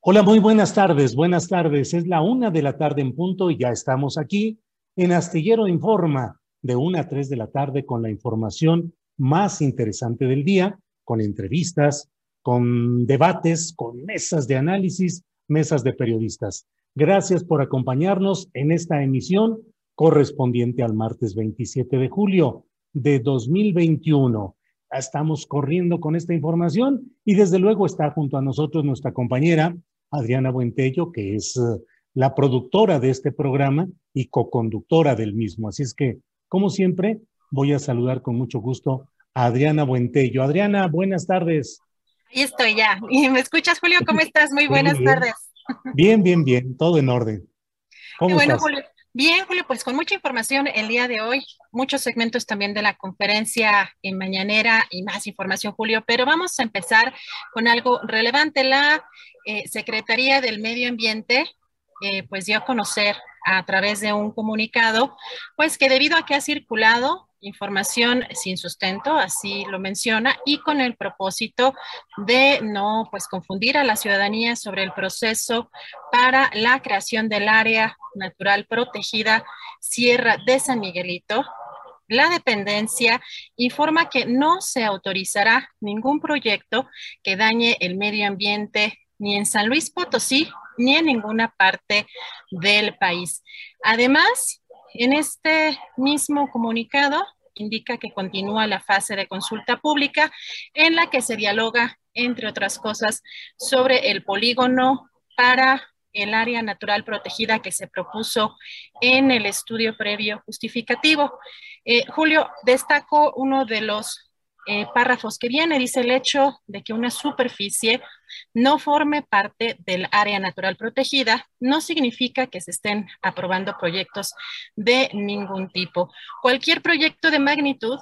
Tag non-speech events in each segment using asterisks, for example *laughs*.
Hola, muy buenas tardes, buenas tardes. Es la una de la tarde en punto y ya estamos aquí en Astillero Informa de una a tres de la tarde con la información más interesante del día, con entrevistas, con debates, con mesas de análisis, mesas de periodistas. Gracias por acompañarnos en esta emisión correspondiente al martes 27 de julio de 2021. Estamos corriendo con esta información y desde luego está junto a nosotros nuestra compañera Adriana Buentello, que es eh, la productora de este programa y coconductora del mismo. Así es que, como siempre, voy a saludar con mucho gusto a Adriana Buentello. Adriana, buenas tardes. Ahí estoy ya. *laughs* ¿Y ¿Me escuchas, Julio? ¿Cómo *laughs* estás? Muy buenas tardes. *laughs* Bien, bien, bien, todo en orden. ¿Cómo bueno, estás? Julio. Bien, Julio, pues con mucha información el día de hoy, muchos segmentos también de la conferencia en mañanera y más información, Julio, pero vamos a empezar con algo relevante. La eh, Secretaría del Medio Ambiente eh, pues dio a conocer a través de un comunicado, pues que debido a que ha circulado información sin sustento, así lo menciona, y con el propósito de no pues confundir a la ciudadanía sobre el proceso para la creación del área natural protegida Sierra de San Miguelito, la dependencia informa que no se autorizará ningún proyecto que dañe el medio ambiente ni en San Luis Potosí, ni en ninguna parte del país. Además, en este mismo comunicado indica que continúa la fase de consulta pública en la que se dialoga, entre otras cosas, sobre el polígono para el área natural protegida que se propuso en el estudio previo justificativo. Eh, Julio, destaco uno de los eh, párrafos que viene, dice el hecho de que una superficie no forme parte del área natural protegida, no significa que se estén aprobando proyectos de ningún tipo. Cualquier proyecto de magnitud,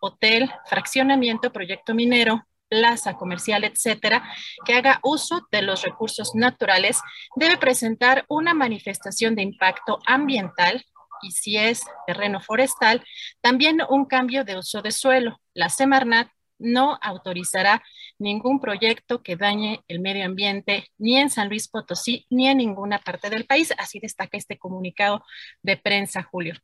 hotel, fraccionamiento, proyecto minero, plaza comercial, etcétera, que haga uso de los recursos naturales, debe presentar una manifestación de impacto ambiental y si es terreno forestal, también un cambio de uso de suelo. La Semarnat no autorizará ningún proyecto que dañe el medio ambiente ni en San Luis Potosí ni en ninguna parte del país. Así destaca este comunicado de prensa, Julio.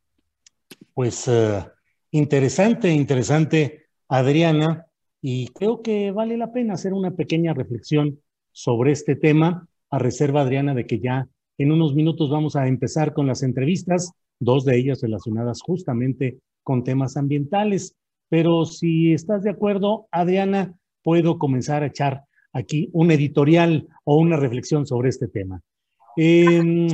Pues uh, interesante, interesante, Adriana, y creo que vale la pena hacer una pequeña reflexión sobre este tema, a reserva, Adriana, de que ya en unos minutos vamos a empezar con las entrevistas dos de ellas relacionadas justamente con temas ambientales. Pero si estás de acuerdo, Adriana, puedo comenzar a echar aquí un editorial o una reflexión sobre este tema. Em,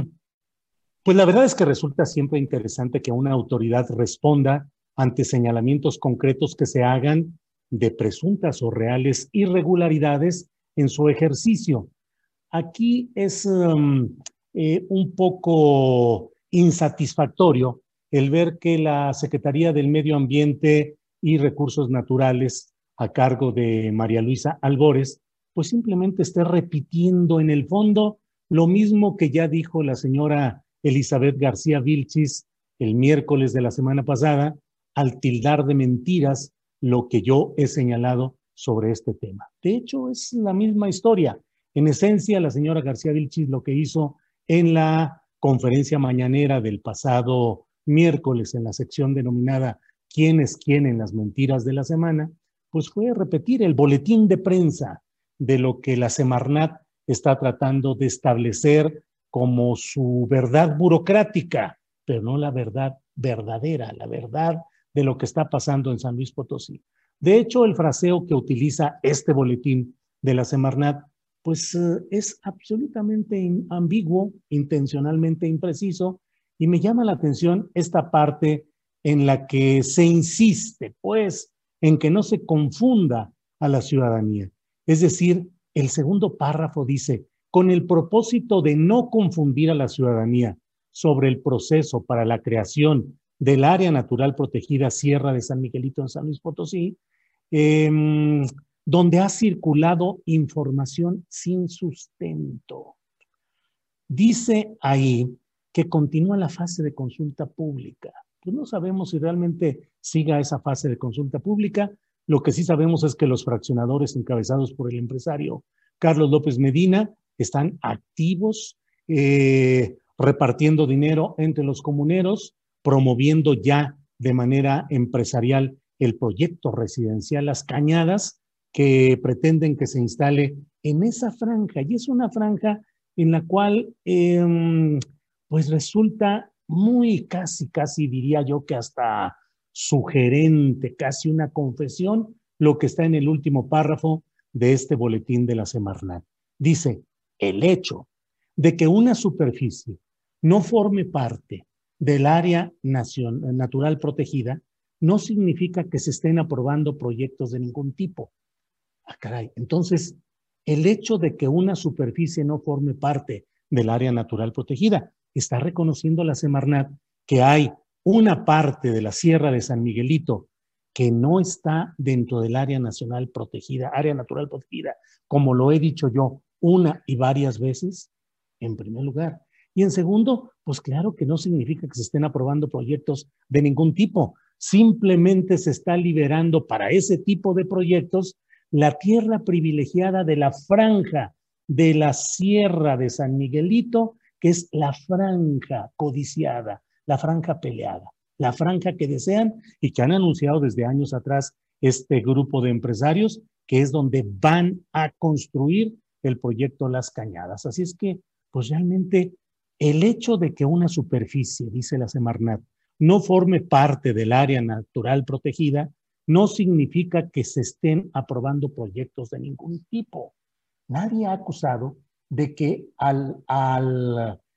pues la verdad es que resulta siempre interesante que una autoridad responda ante señalamientos concretos que se hagan de presuntas o reales irregularidades en su ejercicio. Aquí es um, eh, un poco insatisfactorio el ver que la Secretaría del Medio Ambiente y Recursos Naturales, a cargo de María Luisa Albores, pues simplemente esté repitiendo en el fondo lo mismo que ya dijo la señora Elizabeth García Vilchis el miércoles de la semana pasada, al tildar de mentiras lo que yo he señalado sobre este tema. De hecho, es la misma historia. En esencia, la señora García Vilchis lo que hizo en la conferencia mañanera del pasado miércoles en la sección denominada ¿Quién es quién en las mentiras de la semana? Pues fue repetir el boletín de prensa de lo que la Semarnat está tratando de establecer como su verdad burocrática, pero no la verdad verdadera, la verdad de lo que está pasando en San Luis Potosí. De hecho, el fraseo que utiliza este boletín de la Semarnat, pues eh, es absolutamente ambiguo, intencionalmente impreciso, y me llama la atención esta parte en la que se insiste, pues, en que no se confunda a la ciudadanía. Es decir, el segundo párrafo dice, con el propósito de no confundir a la ciudadanía sobre el proceso para la creación del área natural protegida Sierra de San Miguelito en San Luis Potosí, em, donde ha circulado información sin sustento. Dice ahí que continúa la fase de consulta pública. Pues no sabemos si realmente siga esa fase de consulta pública. Lo que sí sabemos es que los fraccionadores encabezados por el empresario Carlos López Medina están activos, eh, repartiendo dinero entre los comuneros, promoviendo ya de manera empresarial el proyecto residencial Las Cañadas, que pretenden que se instale en esa franja. Y es una franja en la cual em, pues resulta muy casi, casi diría yo que hasta sugerente, casi una confesión, lo que está en el último párrafo de este boletín de la Semarnat. Dice, el hecho de que una superficie no forme parte del área natural protegida no significa que se estén aprobando proyectos de ningún tipo. Ah, caray. Entonces, el hecho de que una superficie no forme parte del área natural protegida está reconociendo la Semarnat que hay una parte de la Sierra de San Miguelito que no está dentro del área nacional protegida, área natural protegida, como lo he dicho yo una y varias veces, en primer lugar. Y en segundo, pues claro que no significa que se estén aprobando proyectos de ningún tipo, simplemente se está liberando para ese tipo de proyectos la tierra privilegiada de la franja de la Sierra de San Miguelito que es la franja codiciada, la franja peleada, la franja que desean y que han anunciado desde años atrás este grupo de empresarios, que es donde van a construir el proyecto Las Cañadas. Así es que, pues realmente, el hecho de que una superficie, dice la Semarnat, no forme parte del área natural protegida, no significa que se estén aprobando proyectos de ningún tipo. Nadie ha acusado de que al,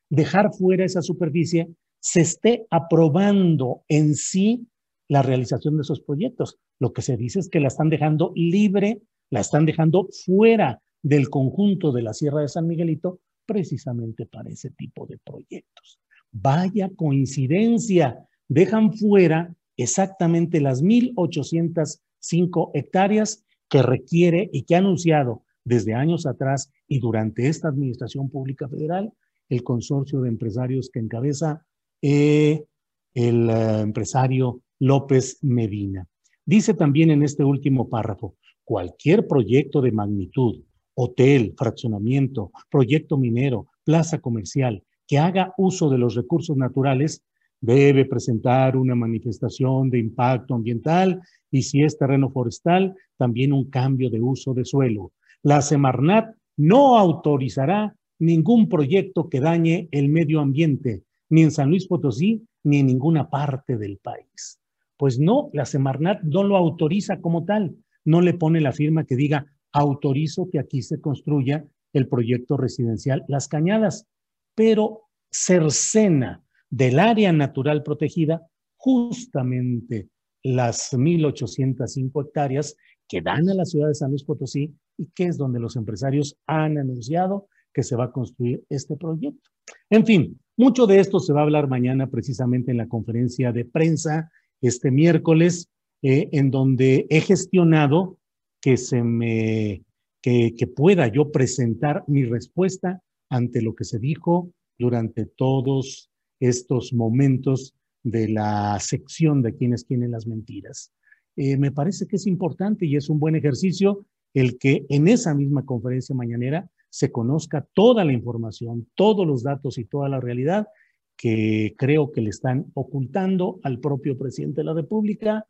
dejar fuera esa superficie se esté aprobando en sí la realización de esos proyectos. Lo que se dice es que la están dejando libre, la están dejando fuera del conjunto de la Sierra de San Miguelito precisamente para ese tipo de proyectos. Vaya coincidencia, dejan fuera exactamente las 1.805 hectáreas que requiere y que ha anunciado desde años atrás y durante esta administración pública federal, el consorcio de empresarios que encabeza eh, el eh, empresario López Medina. Dice también en este último párrafo, cualquier proyecto de magnitud, hotel, fraccionamiento, proyecto minero, plaza comercial, que haga uso de los recursos naturales, debe presentar una manifestación de impacto ambiental y si es terreno forestal, también un cambio de uso de suelo, la Semarnat no autorizará ningún proyecto que dañe el medio ambiente, ni en San Luis Potosí, ni en ninguna parte del país. Pues no, la Semarnat no lo autoriza como tal, no le pone la firma que diga autorizo que aquí se construya el proyecto residencial Las Cañadas, pero cercena del área natural protegida justamente las 1.805 hectáreas que dan a la ciudad de San Luis Potosí y que es donde los empresarios han anunciado que se va a construir este proyecto. En fin, mucho de esto se va a hablar mañana precisamente en la conferencia de prensa este miércoles, eh, en donde he gestionado que se me que, que pueda yo presentar mi respuesta ante lo que se dijo durante todos estos momentos de la sección de quienes tienen las mentiras. Eh, me parece que es importante y es un buen ejercicio el que en esa misma conferencia mañanera se conozca toda la información, todos los datos y toda la realidad que creo que le están ocultando al propio presidente de la República,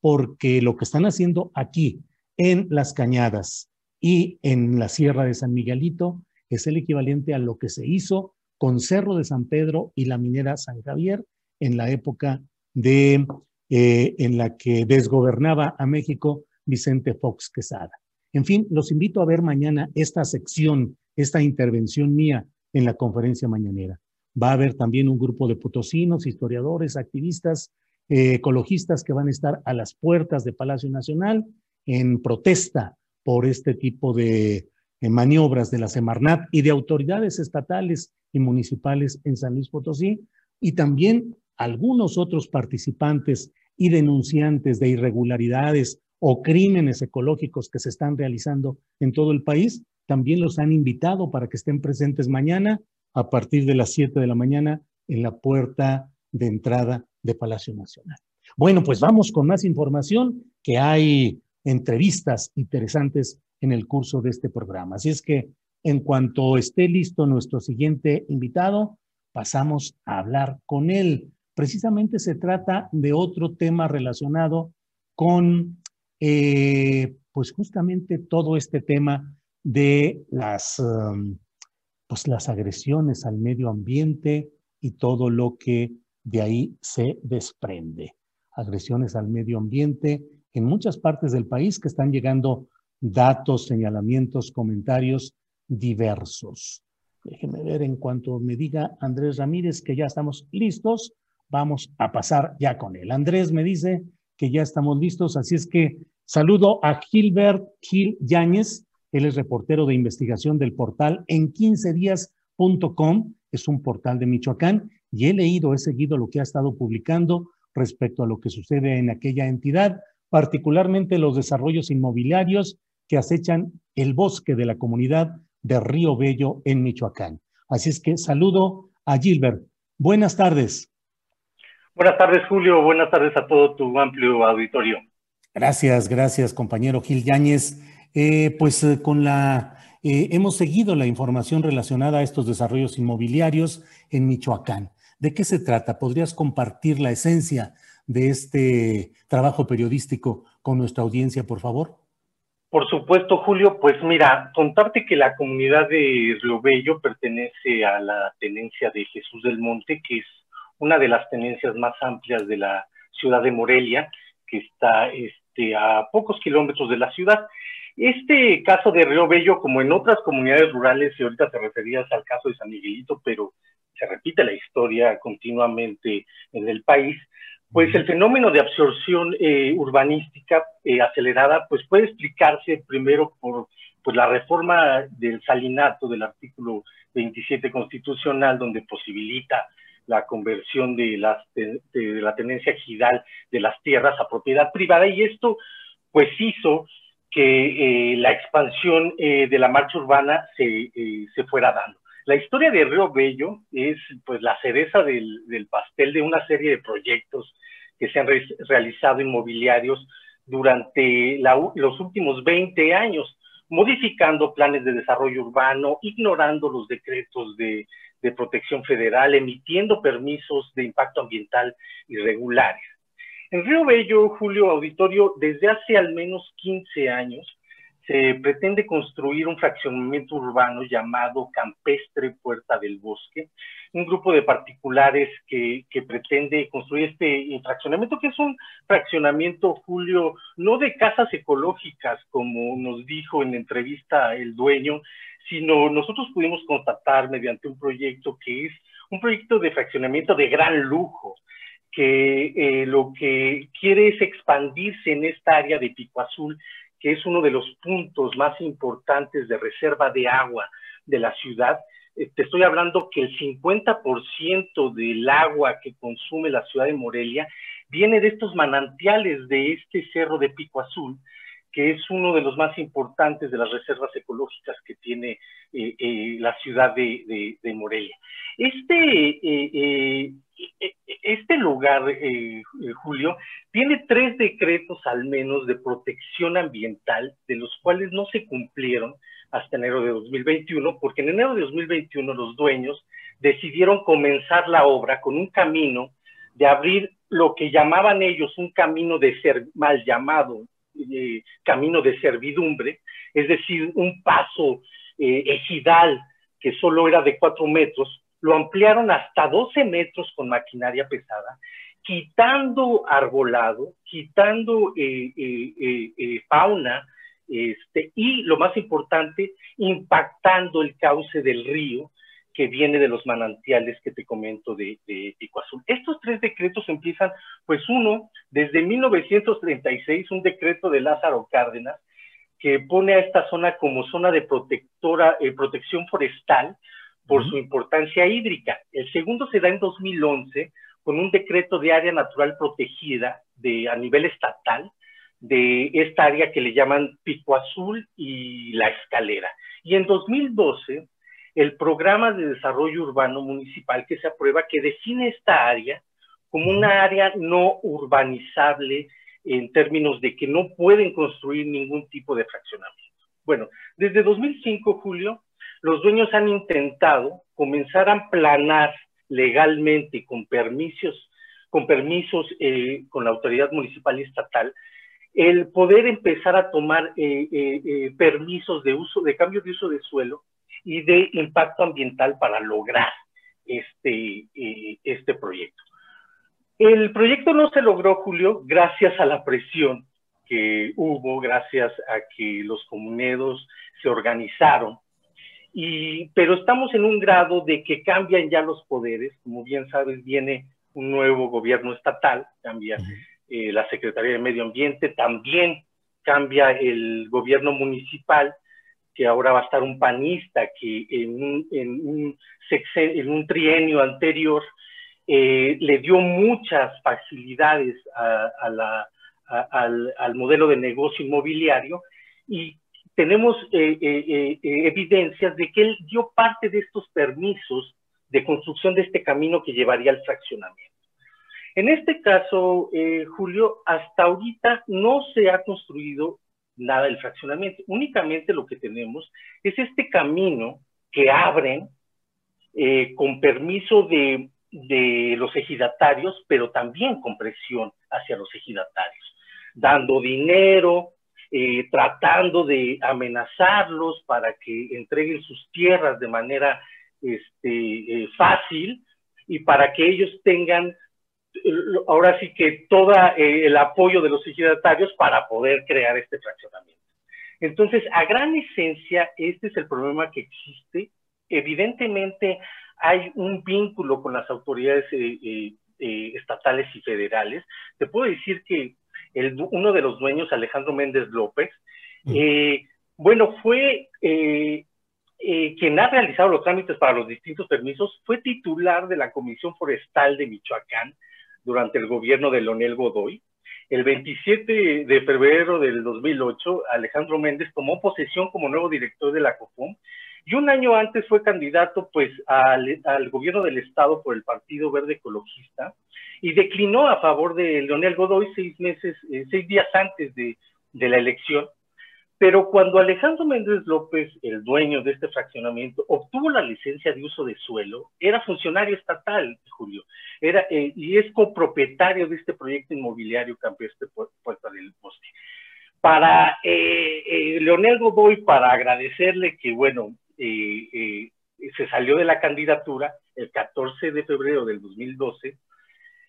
porque lo que están haciendo aquí en Las Cañadas y en la Sierra de San Miguelito es el equivalente a lo que se hizo con Cerro de San Pedro y la minera San Javier en la época de, eh, en la que desgobernaba a México Vicente Fox Quesada. En fin, los invito a ver mañana esta sección, esta intervención mía en la conferencia mañanera. Va a haber también un grupo de potosinos, historiadores, activistas, eh, ecologistas que van a estar a las puertas de Palacio Nacional en protesta por este tipo de maniobras de la Semarnat y de autoridades estatales y municipales en San Luis Potosí, y también algunos otros participantes y denunciantes de irregularidades o crímenes ecológicos que se están realizando en todo el país, también los han invitado para que estén presentes mañana a partir de las 7 de la mañana en la puerta de entrada de Palacio Nacional. Bueno, pues vamos con más información, que hay entrevistas interesantes en el curso de este programa. Así es que en cuanto esté listo nuestro siguiente invitado, pasamos a hablar con él. Precisamente se trata de otro tema relacionado con, eh, pues justamente todo este tema de las, um, pues las agresiones al medio ambiente y todo lo que de ahí se desprende. Agresiones al medio ambiente en muchas partes del país que están llegando datos, señalamientos, comentarios diversos. Déjeme ver en cuanto me diga Andrés Ramírez que ya estamos listos, vamos a pasar ya con él. Andrés me dice que ya estamos listos, así es que saludo a Gilbert Gil Yáñez, él es reportero de investigación del portal en 15días.com, es un portal de Michoacán, y he leído, he seguido lo que ha estado publicando respecto a lo que sucede en aquella entidad, particularmente los desarrollos inmobiliarios que acechan el bosque de la comunidad de Río Bello en Michoacán. Así es que saludo a Gilbert. Buenas tardes. Buenas tardes, Julio. Buenas tardes a todo tu amplio auditorio. Gracias, gracias, compañero Gil Yáñez. Eh, pues eh, con la eh, hemos seguido la información relacionada a estos desarrollos inmobiliarios en Michoacán. ¿De qué se trata? ¿Podrías compartir la esencia de este trabajo periodístico con nuestra audiencia, por favor? Por supuesto, Julio, pues mira, contarte que la comunidad de Río Bello pertenece a la tenencia de Jesús del Monte, que es una de las tenencias más amplias de la ciudad de Morelia, que está este, a pocos kilómetros de la ciudad. Este caso de Río Bello, como en otras comunidades rurales, y ahorita te referías al caso de San Miguelito, pero se repite la historia continuamente en el país, pues el fenómeno de absorción eh, urbanística eh, acelerada pues puede explicarse primero por pues, la reforma del salinato del artículo 27 constitucional donde posibilita la conversión de, las, de, la tenencia ejidal de las tierras a propiedad privada y esto pues hizo que eh, la expansión de la marcha urbana se, se fuera dando. La historia de Río Bello es pues la cereza del, pastel de una serie de proyectos que se han realizado inmobiliarios durante los últimos 20 años, modificando planes de desarrollo urbano, ignorando los decretos de, de protección federal, emitiendo permisos de impacto ambiental irregulares. En Río Bello, Julio Auditorio, desde hace al menos 15 años, se pretende construir un fraccionamiento urbano llamado Campestre Puerta del Bosque, un grupo de particulares que, pretende construir este fraccionamiento, que es un fraccionamiento, Julio, no de casas ecológicas, como nos dijo en entrevista el dueño, sino nosotros pudimos constatar mediante un proyecto que es un proyecto de fraccionamiento de gran lujo, que eh, lo que quiere es expandirse en esta área de Pico Azul que es uno de los puntos más importantes de reserva de agua de la ciudad, eh, te estoy hablando que el 50% del agua que consume la ciudad de Morelia viene de estos manantiales de este cerro de Pico Azul, que es uno de los más importantes de las reservas ecológicas que tiene eh, eh, la ciudad de, Morelia. Este, este lugar, Julio, tiene tres decretos al menos de protección ambiental, de los cuales no se cumplieron, hasta enero de 2021, porque en enero de 2021 los dueños decidieron comenzar la obra con un camino de abrir lo que llamaban ellos un camino de ser mal llamado eh, camino de servidumbre, es decir, un paso eh, ejidal que solo era de cuatro metros, lo ampliaron hasta 12 metros con maquinaria pesada, quitando arbolado, quitando eh, fauna, este, y lo más importante, impactando el cauce del río que viene de los manantiales que te comento de, de Pico Azul. Estos tres decretos empiezan, pues uno, desde 1936, un decreto de Lázaro Cárdenas, que pone a esta zona como zona de protectora, eh, protección forestal por su importancia hídrica. El segundo se da en 2011 con un decreto de área natural protegida de, a nivel estatal, de esta área que le llaman Pico Azul y La Escalera. Y en 2012, el programa de desarrollo urbano municipal que se aprueba, que define esta área como una área no urbanizable en términos de que no pueden construir ningún tipo de fraccionamiento. Bueno, desde 2005, Julio, los dueños han intentado comenzar a planar legalmente con permisos, con permisos eh, con la autoridad municipal y estatal, el poder empezar a tomar eh, eh, eh, permisos de uso, de cambio de uso de suelo y de impacto ambiental para lograr este, este proyecto. El proyecto no se logró, Julio, gracias a la presión que hubo, gracias a que los comuneros se organizaron. Y, pero estamos en un grado de que cambian ya los poderes, como bien sabes, viene un nuevo gobierno estatal, cambia eh, la Secretaría de Medio Ambiente, también cambia el gobierno municipal, que ahora va a estar un panista que en un, en un, trienio anterior eh, le dio muchas facilidades al, modelo de negocio inmobiliario y tenemos eh, evidencias de que él dio parte de estos permisos de construcción de este camino que llevaría al fraccionamiento. En este caso, eh, Julio, hasta ahorita no se ha construido nada del fraccionamiento. Únicamente lo que tenemos es este camino que abren eh, con permiso de, los ejidatarios, pero también con presión hacia los ejidatarios, dando dinero, eh, tratando de amenazarlos para que entreguen sus tierras de manera este, fácil y para que ellos tengan ahora sí que todo eh, el apoyo de los ejidatarios para poder crear este fraccionamiento. Entonces, a gran esencia, este es el problema que existe. Evidentemente, hay un vínculo con las autoridades eh, eh, estatales y federales. Te puedo decir que uno de los dueños, Alejandro Méndez López, bueno, fue quien ha realizado los trámites para los distintos permisos, fue titular de la Comisión Forestal de Michoacán, durante el gobierno de Leonel Godoy. El 27 de febrero del 2008, Alejandro Méndez tomó posesión como nuevo director de la COFOM y un año antes fue candidato pues al, gobierno del estado por el Partido Verde Ecologista y declinó a favor de Leonel Godoy seis meses, eh, seis días antes de la elección pero cuando Alejandro Méndez López, el dueño de este fraccionamiento, obtuvo la licencia de uso de suelo, era funcionario estatal, Julio, era, eh, y es copropietario de este proyecto inmobiliario Campestre Puerta del Bosque. Para eh, eh, Leonel Godoy, para agradecerle que, bueno, se salió de la candidatura el 14 de febrero del 2012,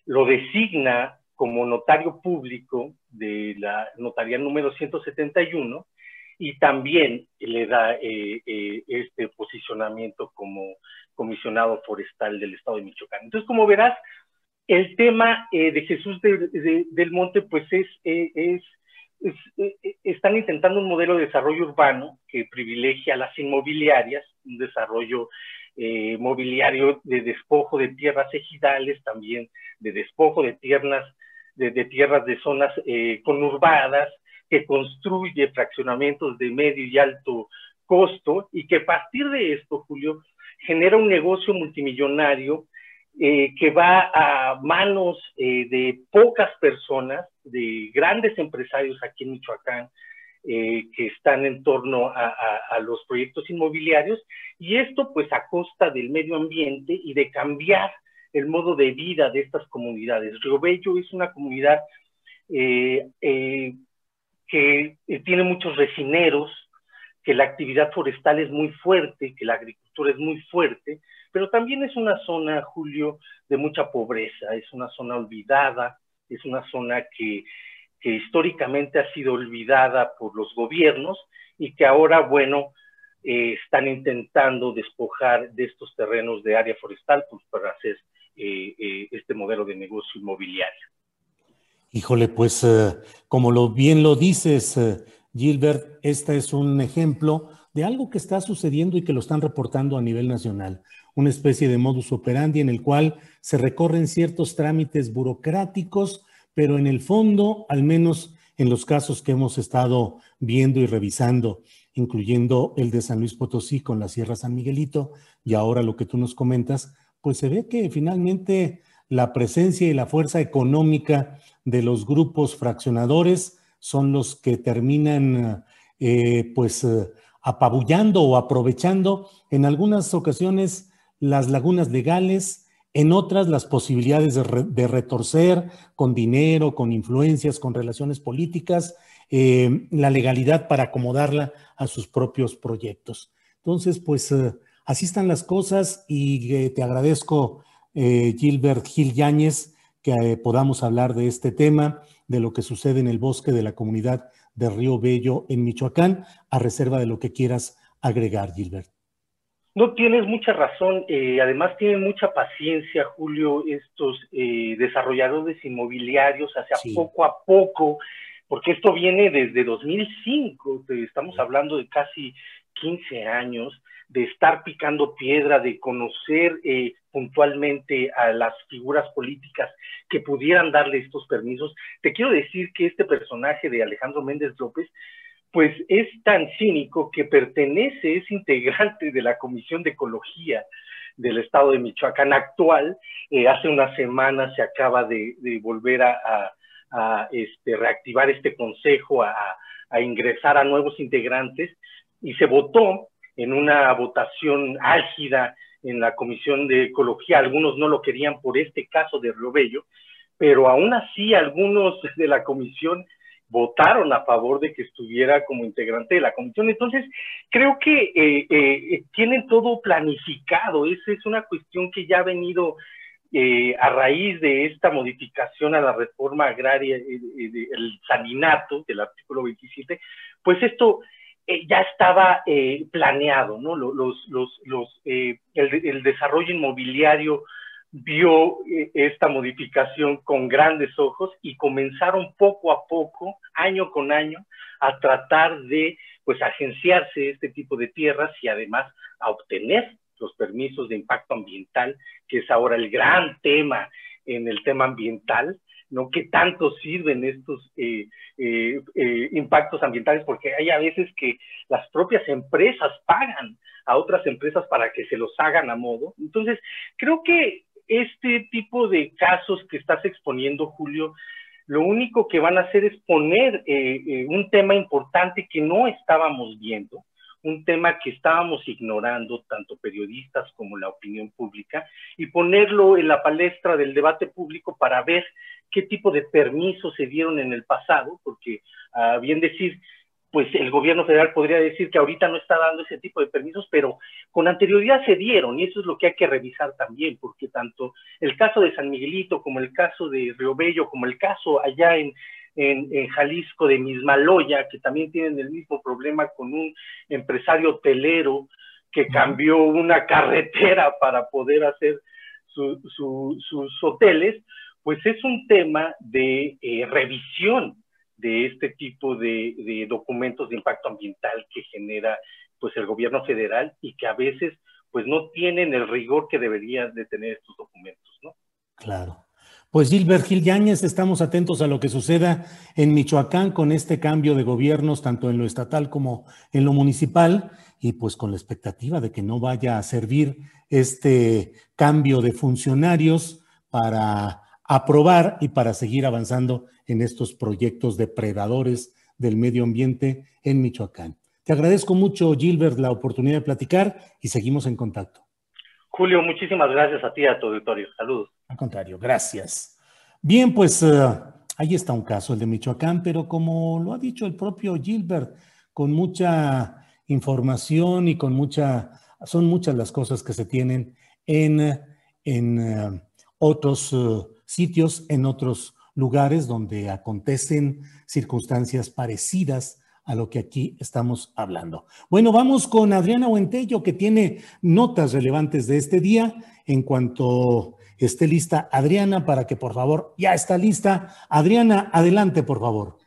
lo designa como notario público de la notaría número 171 y también le da eh, eh, este posicionamiento como comisionado forestal del estado de Michoacán. Entonces, como verás, el tema eh, de Jesús del Monte, pues es, es están intentando un modelo de desarrollo urbano que privilegia las inmobiliarias, un desarrollo eh, mobiliario de despojo de tierras ejidales, también de despojo de tierras de, tierras de zonas eh, conurbadas, que construye fraccionamientos de medio y alto costo y que a partir de esto, Julio, genera un negocio multimillonario eh, que va a manos eh, de pocas personas, de grandes empresarios aquí en Michoacán, eh, que están en torno a, los proyectos inmobiliarios, y esto pues a costa del medio ambiente y de cambiar el modo de vida de estas comunidades. Río Bello es una comunidad que tiene muchos resineros, que la actividad forestal es muy fuerte, que la agricultura es muy fuerte, pero también es una zona, Julio, de mucha pobreza, es una zona olvidada, es una zona que, históricamente ha sido olvidada por los gobiernos y que ahora, bueno, eh, están intentando despojar de estos terrenos de área forestal pues, para hacer eh, eh, este modelo de negocio inmobiliario. Híjole, pues como lo bien lo dices, Gilbert, este es un ejemplo de algo que está sucediendo y que lo están reportando a nivel nacional. Una especie de modus operandi en el cual se recorren ciertos trámites burocráticos, pero en el fondo, al menos en los casos que hemos estado viendo y revisando, incluyendo el de San Luis Potosí con la Sierra San Miguelito y ahora lo que tú nos comentas, pues se ve que finalmente la presencia y la fuerza económica de los grupos fraccionadores son los que terminan eh, pues eh, apabullando o aprovechando en algunas ocasiones las lagunas legales, en otras las posibilidades de, retorcer con dinero, con influencias, con relaciones políticas, eh, la legalidad para acomodarla a sus propios proyectos. Entonces, pues así están las cosas y te agradezco, Gilbert Gil Yáñez, que podamos hablar de este tema, de lo que sucede en el bosque de la comunidad de Río Bello en Michoacán, a reserva de lo que quieras agregar, Gilbert. No tienes mucha razón, eh, además tienen mucha paciencia, Julio, estos eh, desarrolladores inmobiliarios, hacia poco a poco, porque esto viene desde 2005, estamos hablando de casi 15 años, de estar picando piedra, de conocer eh, puntualmente a las figuras políticas que pudieran darle estos permisos. Te quiero decir que este personaje de Alejandro Méndez López pues es tan cínico que pertenece, es integrante de la Comisión de Ecología del Estado de Michoacán actual. Eh, hace una semana se acaba de, volver a, este, reactivar este consejo, a, ingresar a nuevos integrantes y se votó en una votación álgida en la Comisión de Ecología. Algunos no lo querían por este caso de Río Bello, pero aún así algunos *laughs* de la comisión votaron a favor de que estuviera como integrante de la comisión. Entonces, creo que eh, eh, tienen todo planificado. Esa es una cuestión que ya ha venido eh, a raíz de esta modificación a la reforma agraria, el saninato del artículo 27, pues esto ya estaba planeado, ¿no? Los, los, el, el desarrollo inmobiliario vio eh, esta modificación con grandes ojos y comenzaron poco a poco, año con año, a tratar de pues agenciarse este tipo de tierras y además a obtener los permisos de impacto ambiental, que es ahora el gran tema en el tema ambiental, ¿no? ¿Qué tanto sirven estos eh, eh, impactos ambientales? Porque hay a veces que las propias empresas pagan a otras empresas para que se los hagan a modo. Entonces, creo que este tipo de casos que estás exponiendo, Julio, lo único que van a hacer es poner eh, eh, un tema importante que no estábamos viendo, un tema que estábamos ignorando, tanto periodistas como la opinión pública, y ponerlo en la palestra del debate público para ver qué tipo de permisos se dieron en el pasado, porque, a bien decir, pues el gobierno federal podría decir que ahorita no está dando ese tipo de permisos, pero con anterioridad se dieron y eso es lo que hay que revisar también, porque tanto el caso de San Miguelito como el caso de Río Bello, como el caso allá en, en, Jalisco de Mismaloya, que también tienen el mismo problema con un empresario hotelero que cambió una carretera para poder hacer sus hoteles, pues es un tema de eh, revisión de este tipo de, documentos de impacto ambiental que genera pues el gobierno federal y que a veces pues no tienen el rigor que deberían de tener estos documentos, ¿no? Claro. Pues Gilbert Gil Yáñez, estamos atentos a lo que suceda en Michoacán con este cambio de gobiernos, tanto en lo estatal como en lo municipal, y pues con la expectativa de que no vaya a servir este cambio de funcionarios para aprobar y para seguir avanzando en estos proyectos depredadores del medio ambiente en Michoacán. Te agradezco mucho, Gilbert, la oportunidad de platicar y seguimos en contacto. Julio, muchísimas gracias a ti a tu auditorio. Saludos. Al contrario, gracias. Bien, pues eh, ahí está un caso, el de Michoacán, pero como lo ha dicho el propio Gilbert, con mucha información y con mucha, son muchas las cosas que se tienen en, en eh, otros eh, sitios, en otros lugares donde acontecen circunstancias parecidas a lo que aquí estamos hablando. Bueno, vamos con Adriana Huentello, que tiene notas relevantes de este día. En cuanto esté lista Adriana, para que por favor, ya está lista. Adriana, adelante, por favor.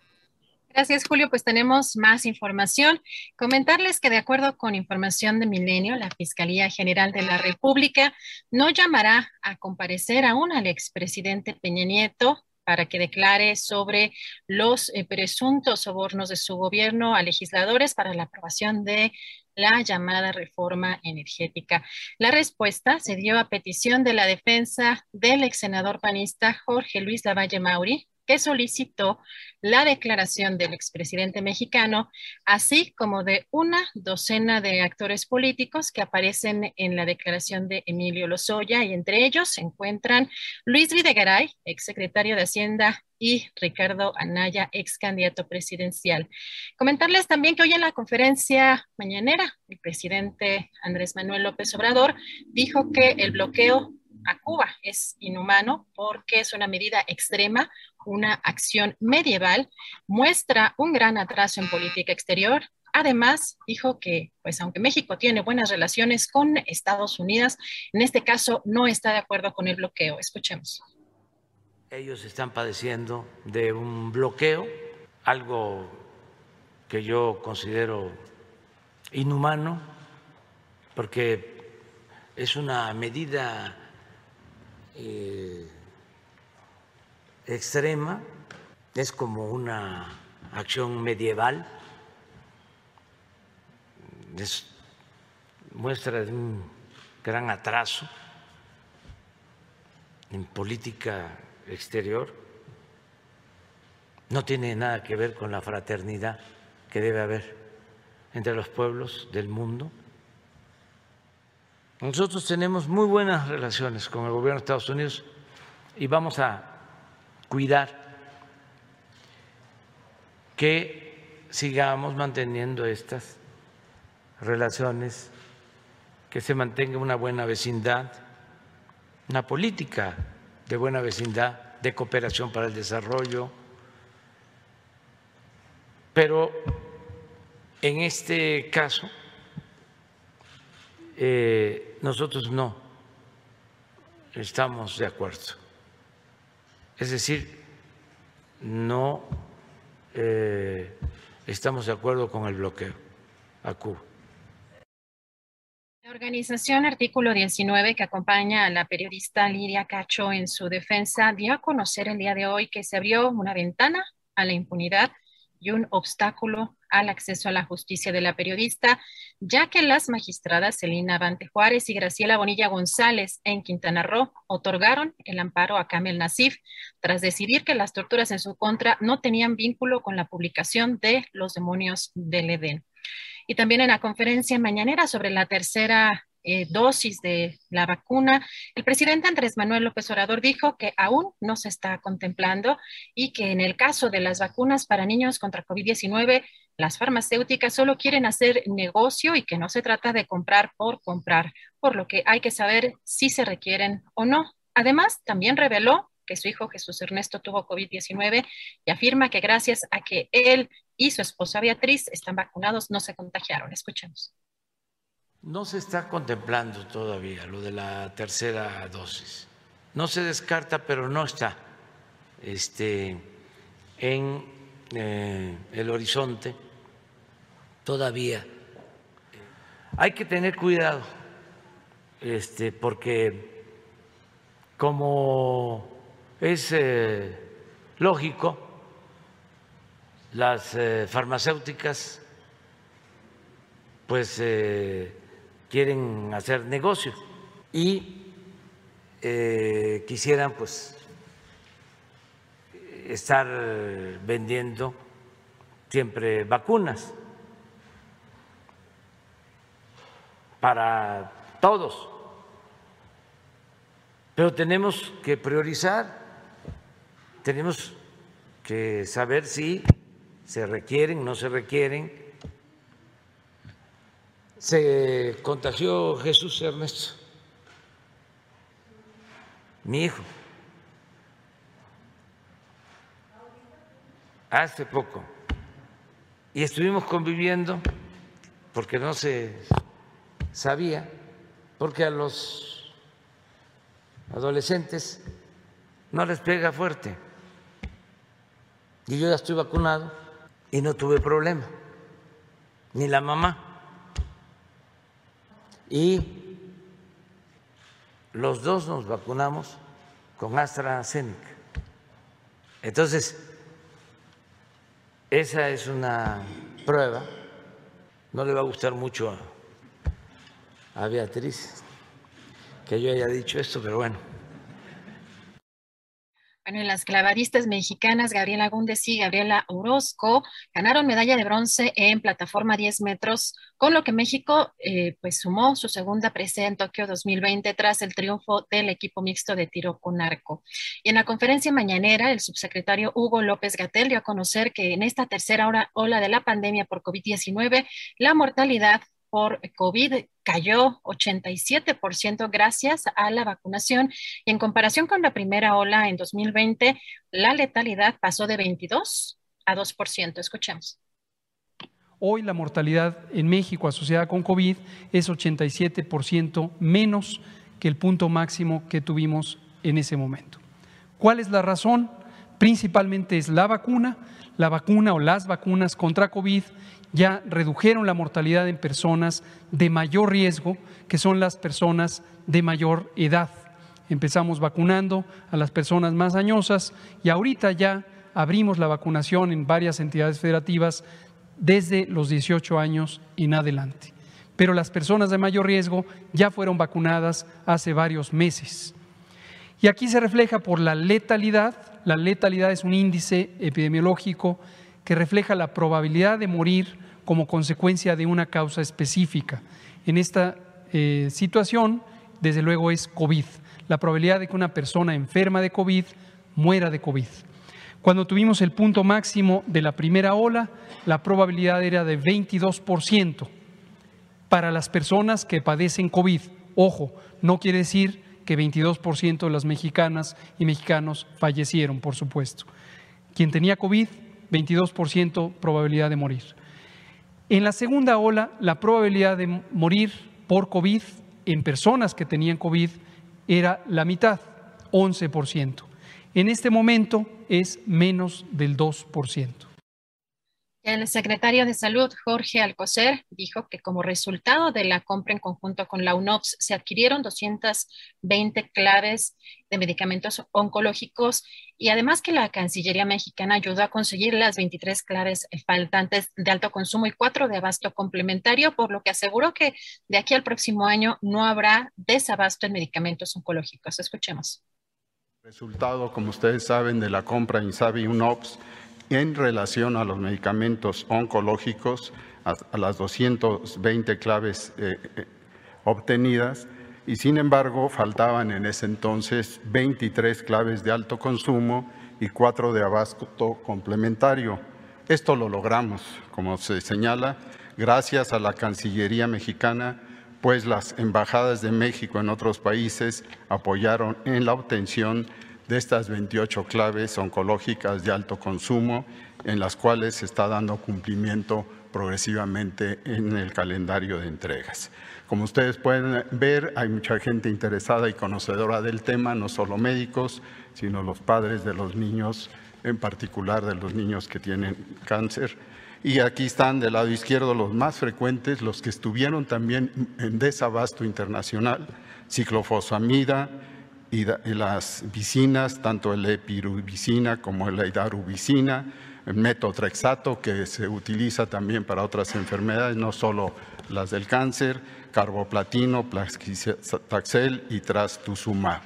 Gracias, Julio. Pues tenemos más información. Comentarles que de acuerdo con información de Milenio, la Fiscalía General de la República no llamará a comparecer aún al expresidente Peña Nieto para que declare sobre los eh, presuntos sobornos de su gobierno a legisladores para la aprobación de la llamada reforma energética. La respuesta se dio a petición de la defensa del ex senador panista Jorge Luis Lavalle Mauri, que solicitó la declaración del expresidente mexicano, así como de una docena de actores políticos que aparecen en la declaración de Emilio Lozoya, y entre ellos se encuentran Luis Videgaray, exsecretario de Hacienda, y Ricardo Anaya, ex candidato presidencial. Comentarles también que hoy en la conferencia mañanera, el presidente Andrés Manuel López Obrador dijo que el bloqueo a Cuba es inhumano porque es una medida extrema, una acción medieval, muestra un gran atraso en política exterior. Además, dijo que, pues aunque México tiene buenas relaciones con Estados Unidos, en este caso no está de acuerdo con el bloqueo. Escuchemos. Ellos están padeciendo de un bloqueo, algo que yo considero inhumano, porque es una medida eh, extrema, es como una acción medieval, es muestra de un gran atraso en política exterior, no tiene nada que ver con la fraternidad que debe haber entre los pueblos del mundo. Nosotros tenemos muy buenas relaciones con el gobierno de Estados Unidos y vamos a cuidar que sigamos manteniendo estas relaciones, que se mantenga una buena vecindad, una política de buena vecindad, de cooperación para el desarrollo. Pero en este caso, eh, nosotros no estamos de acuerdo. Es decir, no eh, estamos de acuerdo con el bloqueo a Cuba. La organización Artículo 19, que acompaña a la periodista Lidia Cacho en su defensa, dio a conocer el día de hoy que se abrió una ventana a la impunidad y un obstáculo al acceso a la justicia de la periodista, ya que las magistradas Celina Vante Juárez y Graciela Bonilla González en Quintana Roo otorgaron el amparo a Kamel Nasif tras decidir que las torturas en su contra no tenían vínculo con la publicación de Los demonios del Edén. Y también en la conferencia mañanera sobre la tercera eh, dosis de la vacuna. El presidente Andrés Manuel López Obrador dijo que aún no se está contemplando y que en el caso de las vacunas para niños contra COVID-19, las farmacéuticas solo quieren hacer negocio y que no se trata de comprar por comprar, por lo que hay que saber si se requieren o no. Además, también reveló que su hijo Jesús Ernesto tuvo COVID-19 y afirma que gracias a que él y su esposa Beatriz están vacunados, no se contagiaron. Escuchemos. No se está contemplando todavía lo de la tercera dosis. No se descarta, pero no está este, en eh, el horizonte todavía. Hay que tener cuidado, este, porque como es eh, lógico, las eh, farmacéuticas pues quieren hacer negocio y quisieran pues estar vendiendo siempre vacunas para todos. Pero tenemos que priorizar, tenemos que saber si se requieren, no se requieren. Se contagió Jesús Ernesto, mi hijo. Hace poco y estuvimos conviviendo porque no se sabía, porque a los adolescentes no les pega fuerte. Y yo ya estoy vacunado y no tuve problema, ni la mamá. Y los dos nos vacunamos con AstraZeneca. Entonces, esa es una prueba. No le va a gustar mucho a, Beatriz que yo haya dicho esto, pero bueno. Bueno, las clavadistas mexicanas Gabriela Gúndez y Gabriela Orozco ganaron medalla de bronce en plataforma 10 metros, con lo que México eh, pues sumó su segunda presencia en Tokio 2020 tras el triunfo del equipo mixto de tiro con arco. Y en la conferencia mañanera, el subsecretario Hugo López Gatel dio a conocer que en esta tercera ola de la pandemia por COVID-19, la mortalidad por COVID cayó 87% gracias a la vacunación y en comparación con la primera ola en 2020, la letalidad pasó de 22 a 2%. Escuchemos. Hoy la mortalidad en México asociada con COVID es 87% menos que el punto máximo que tuvimos en ese momento. ¿Cuál es la razón? Principalmente es la vacuna, la vacuna o las vacunas contra COVID ya redujeron la mortalidad en personas de mayor riesgo, que son las personas de mayor edad. Empezamos vacunando a las personas más añosas y ahorita ya abrimos la vacunación en varias entidades federativas desde los 18 años en adelante. Pero las personas de mayor riesgo ya fueron vacunadas hace varios meses. Y aquí se refleja por la letalidad. La letalidad es un índice epidemiológico que refleja la probabilidad de morir como consecuencia de una causa específica. En esta eh, situación, desde luego, es COVID, la probabilidad de que una persona enferma de COVID muera de COVID. Cuando tuvimos el punto máximo de la primera ola, la probabilidad era de 22% para las personas que padecen COVID. Ojo, no quiere decir que 22% de las mexicanas y mexicanos fallecieron, por supuesto. Quien tenía COVID, 22% probabilidad de morir. En la segunda ola, la probabilidad de morir por COVID en personas que tenían COVID era la mitad, 11%. En este momento es menos del 2%. El secretario de Salud, Jorge Alcocer, dijo que como resultado de la compra en conjunto con la UNOPS se adquirieron 220 claves de medicamentos oncológicos y además que la Cancillería mexicana ayudó a conseguir las 23 claves faltantes de alto consumo y cuatro de abasto complementario, por lo que aseguró que de aquí al próximo año no habrá desabasto en medicamentos oncológicos. Escuchemos. Resultado, como ustedes saben, de la compra Insabi UNOPS en relación a los medicamentos oncológicos, a, las 220 claves eh, eh, obtenidas, y sin embargo faltaban en ese entonces 23 claves de alto consumo y cuatro de abasto complementario. Esto lo logramos, como se señala, gracias a la Cancillería mexicana, pues las embajadas de México en otros países apoyaron en la obtención de estas 28 claves oncológicas de alto consumo, en las cuales se está dando cumplimiento progresivamente en el calendario de entregas. Como ustedes pueden ver, hay mucha gente interesada y conocedora del tema, no solo médicos, sino los padres de los niños en particular de los niños que tienen cáncer. Y aquí están del lado izquierdo los más frecuentes, los que estuvieron también en desabasto internacional, ciclofosfamida y, las vicinas, tanto el epirubicina como la hidarubicina, el metotrexato, que se utiliza también para otras enfermedades, no solo las del cáncer, carboplatino, plaxitaxel y trastuzumab.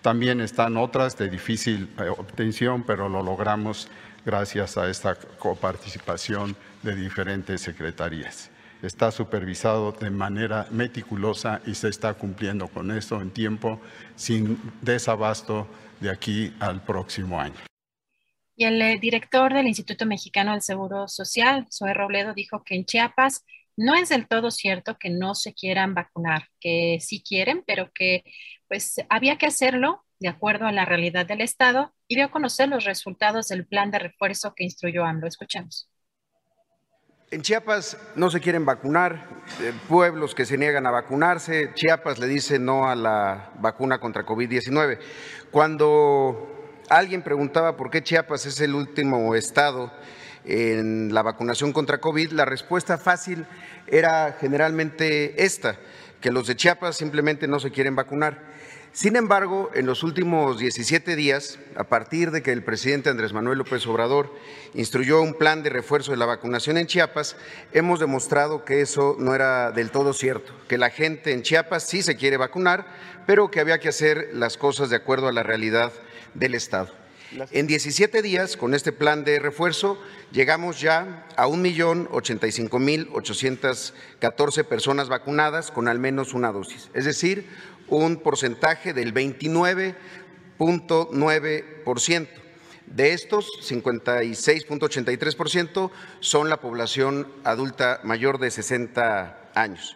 También están otras de difícil eh, obtención, pero lo logramos gracias a esta coparticipación de diferentes secretarías. Está supervisado de manera meticulosa y se está cumpliendo con esto en tiempo sin desabasto de aquí al próximo año. Y el eh, director del Instituto Mexicano del Seguro Social, Zoe Robledo, dijo que en Chiapas no es del todo cierto que no se quieran vacunar, que sí quieren, pero que pues había que hacerlo de acuerdo a la realidad del Estado y dio a conocer los resultados del plan de refuerzo que instruyó AMLO. Escuchemos. En Chiapas no se quieren vacunar, eh, pueblos que se niegan a vacunarse, Chiapas le dice no a la vacuna contra COVID-19. Cuando alguien preguntaba por qué Chiapas es el último estado en la vacunación contra COVID, la respuesta fácil era generalmente esta, que los de Chiapas simplemente no se quieren vacunar. Sin embargo, en los últimos 17 días, a partir de que el presidente Andrés Manuel López Obrador instruyó un plan de refuerzo de la vacunación en Chiapas, hemos demostrado que eso no era del todo cierto, que la gente en Chiapas sí se quiere vacunar, pero que había que hacer las cosas de acuerdo a la realidad del Estado. En 17 días, con este plan de refuerzo, llegamos ya a 1.085.814 personas vacunadas con al menos una dosis, es decir, un porcentaje del 29.9%. De estos, 56.83% son la población adulta mayor de 60 años.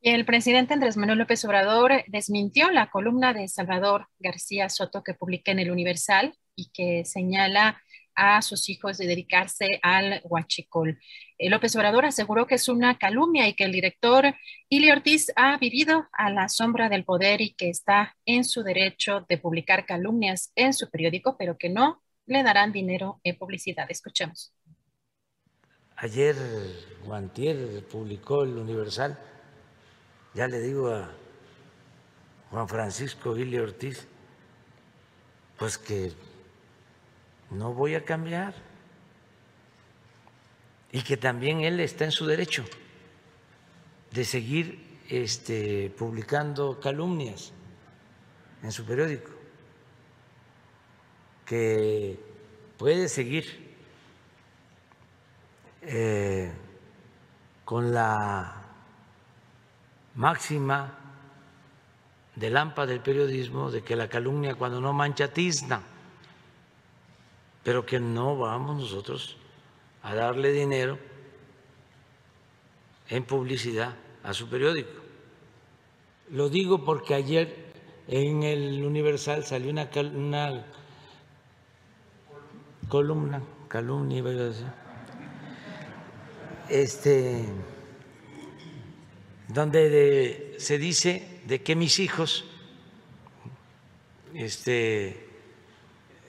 El presidente Andrés Manuel López Obrador desmintió la columna de Salvador García Soto que publica en el Universal y que señala a sus hijos de dedicarse al huachicol. Eh, López Obrador aseguró que es una calumnia y que el director Ili Ortiz ha vivido a la sombra del poder y que está en su derecho de publicar calumnias en su periódico, pero que no le darán dinero en publicidad. Escuchemos. Ayer Guantier publicó el Universal, ya le digo a Juan Francisco Ili Ortiz, pues que no voy a cambiar. Y que también él está en su derecho de seguir este, publicando calumnias en su periódico, que puede seguir eh, con la máxima del AMPA del periodismo de que la calumnia cuando no mancha tizna pero que no vamos nosotros a darle dinero en publicidad a su periódico. Lo digo porque ayer en el Universal salió una, columna, calumnia, iba a decir, este, donde se dice de que mis hijos este,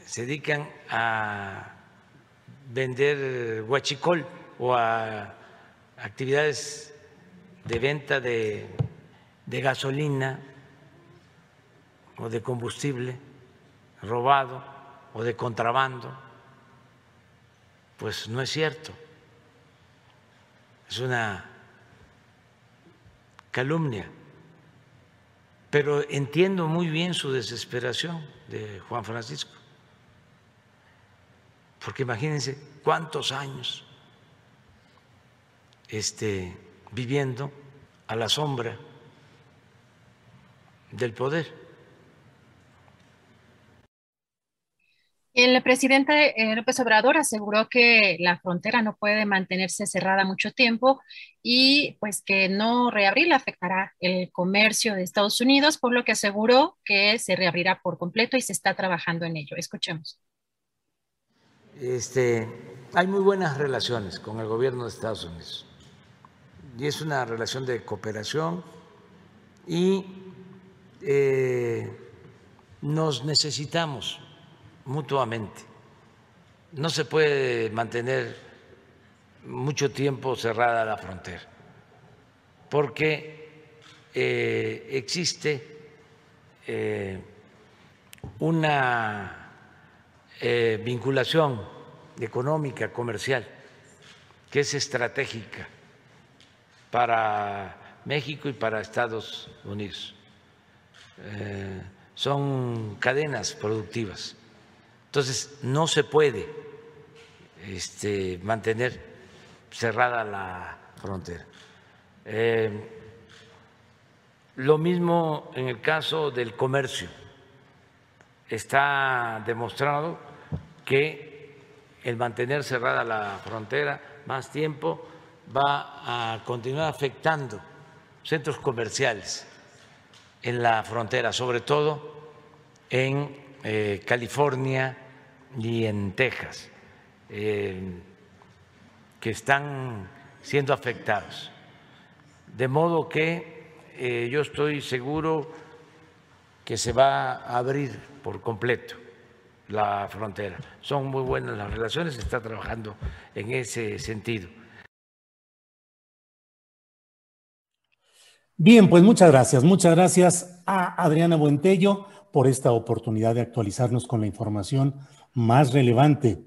se dedican a vender huachicol o a actividades de venta de, de gasolina o de combustible robado o de contrabando, pues no es cierto. Es una calumnia. Pero entiendo muy bien su desesperación de Juan Francisco porque imagínense cuántos años este, viviendo a la sombra del poder. El presidente eh, López Obrador aseguró que la frontera no puede mantenerse cerrada mucho tiempo y pues que no reabrirla afectará el comercio de Estados Unidos, por lo que aseguró que se reabrirá por completo y se está trabajando en ello. Escuchemos. Este, hay muy buenas relaciones con el gobierno de Estados Unidos y es una relación de cooperación y eh, nos necesitamos mutuamente. No se puede mantener mucho tiempo cerrada la frontera, porque eh, existe eh, una eh, vinculación económica, comercial, que es estratégica para México y para Estados Unidos. son cadenas productivas. Entonces, no se puede este, mantener cerrada la frontera. Eh, lo mismo en el caso del comercio. Está demostrado que el mantener cerrada la frontera más tiempo va a continuar afectando centros comerciales en la frontera, sobre todo en eh, California y en Texas, eh, que están siendo afectados. De modo que eh, yo estoy seguro que se va a abrir por completo la frontera. Son muy buenas las relaciones, se está trabajando en ese sentido. Bien, pues muchas gracias. Muchas gracias a Adriana Buentello por esta oportunidad de actualizarnos con la información más relevante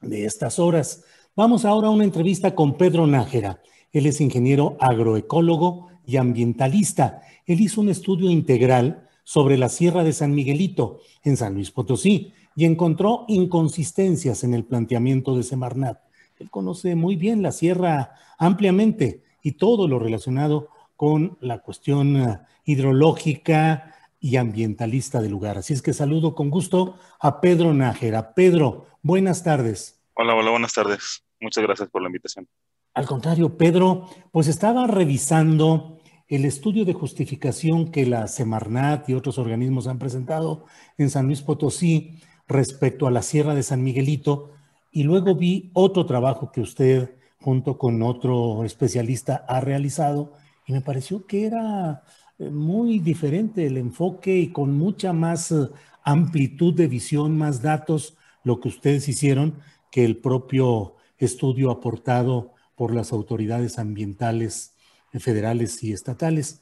de estas horas. Vamos ahora a una entrevista con Pedro Nájera. Él es ingeniero agroecólogo y ambientalista. Él hizo un estudio integral sobre la Sierra de San Miguelito en San Luis Potosí y encontró inconsistencias en el planteamiento de Semarnat. Él conoce muy bien la sierra ampliamente y todo lo relacionado con la cuestión eh, hidrológica, y ambientalista del lugar. Así es que saludo con gusto a Pedro Nájera. Pedro, buenas tardes. Hola, hola, buenas tardes. Muchas gracias por la invitación. Al contrario, Pedro, pues estaba revisando el estudio de justificación que la Semarnat y otros organismos han presentado en San Luis Potosí respecto a la Sierra de San Miguelito y luego vi otro trabajo que usted junto con otro especialista ha realizado y me pareció que era eh, muy diferente el enfoque y con mucha más eh, amplitud de visión, más datos, lo que ustedes hicieron que el propio estudio aportado por las autoridades ambientales federales y estatales.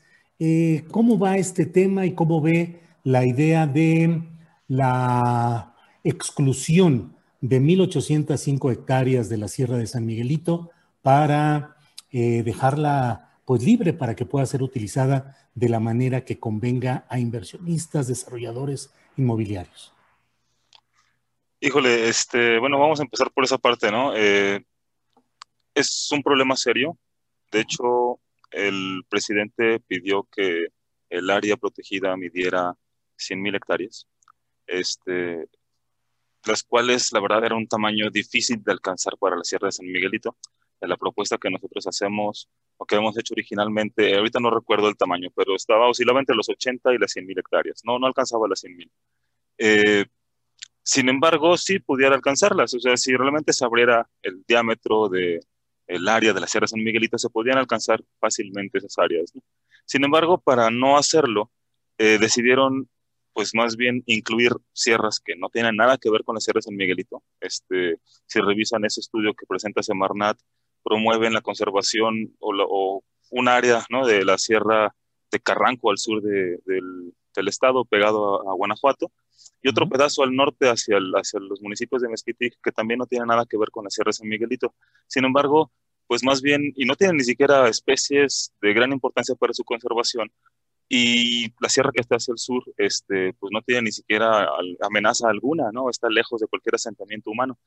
¿Cómo va este tema y cómo ve la idea de la exclusión de 1.805 hectáreas de la Sierra de San Miguelito para dejarla pues libre para que pueda ser utilizada de la manera que convenga a inversionistas, desarrolladores inmobiliarios. Híjole, este, bueno, vamos a empezar por esa parte, ¿no? Eh, es un problema serio. De hecho, el presidente pidió que el área protegida midiera 100.000 hectáreas, este, las cuales, la verdad, era un tamaño difícil de alcanzar para la Sierra de San Miguelito. La propuesta que nosotros hacemos o que hemos hecho originalmente, ahorita no recuerdo el tamaño, pero estaba oscilaba entre los 80 y las 100 mil hectáreas, no, no alcanzaba las 100 mil. Eh, sin embargo, sí pudiera alcanzarlas, o sea, si realmente se abriera el diámetro de el área de la Sierra San Miguelito, se podían alcanzar fácilmente esas áreas. Sin embargo, para no hacerlo, eh, decidieron, pues más bien, incluir sierras que no tienen nada que ver con la Sierra San Miguelito. Este, si revisan ese estudio que presenta Semarnat, promueven la conservación o, un área ¿no? de la Sierra de Carranco al sur del, estado, pegado a, Guanajuato, y otro pedazo al norte hacia, hacia los municipios de Mezquitic, que también no tiene nada que ver con la Sierra de San Miguelito. Sin embargo, pues más bien, y no tienen ni siquiera especies de gran importancia para su conservación, y la sierra que está hacia el sur, este, pues no tiene ni siquiera amenaza alguna, ¿no? Está lejos de cualquier asentamiento humano.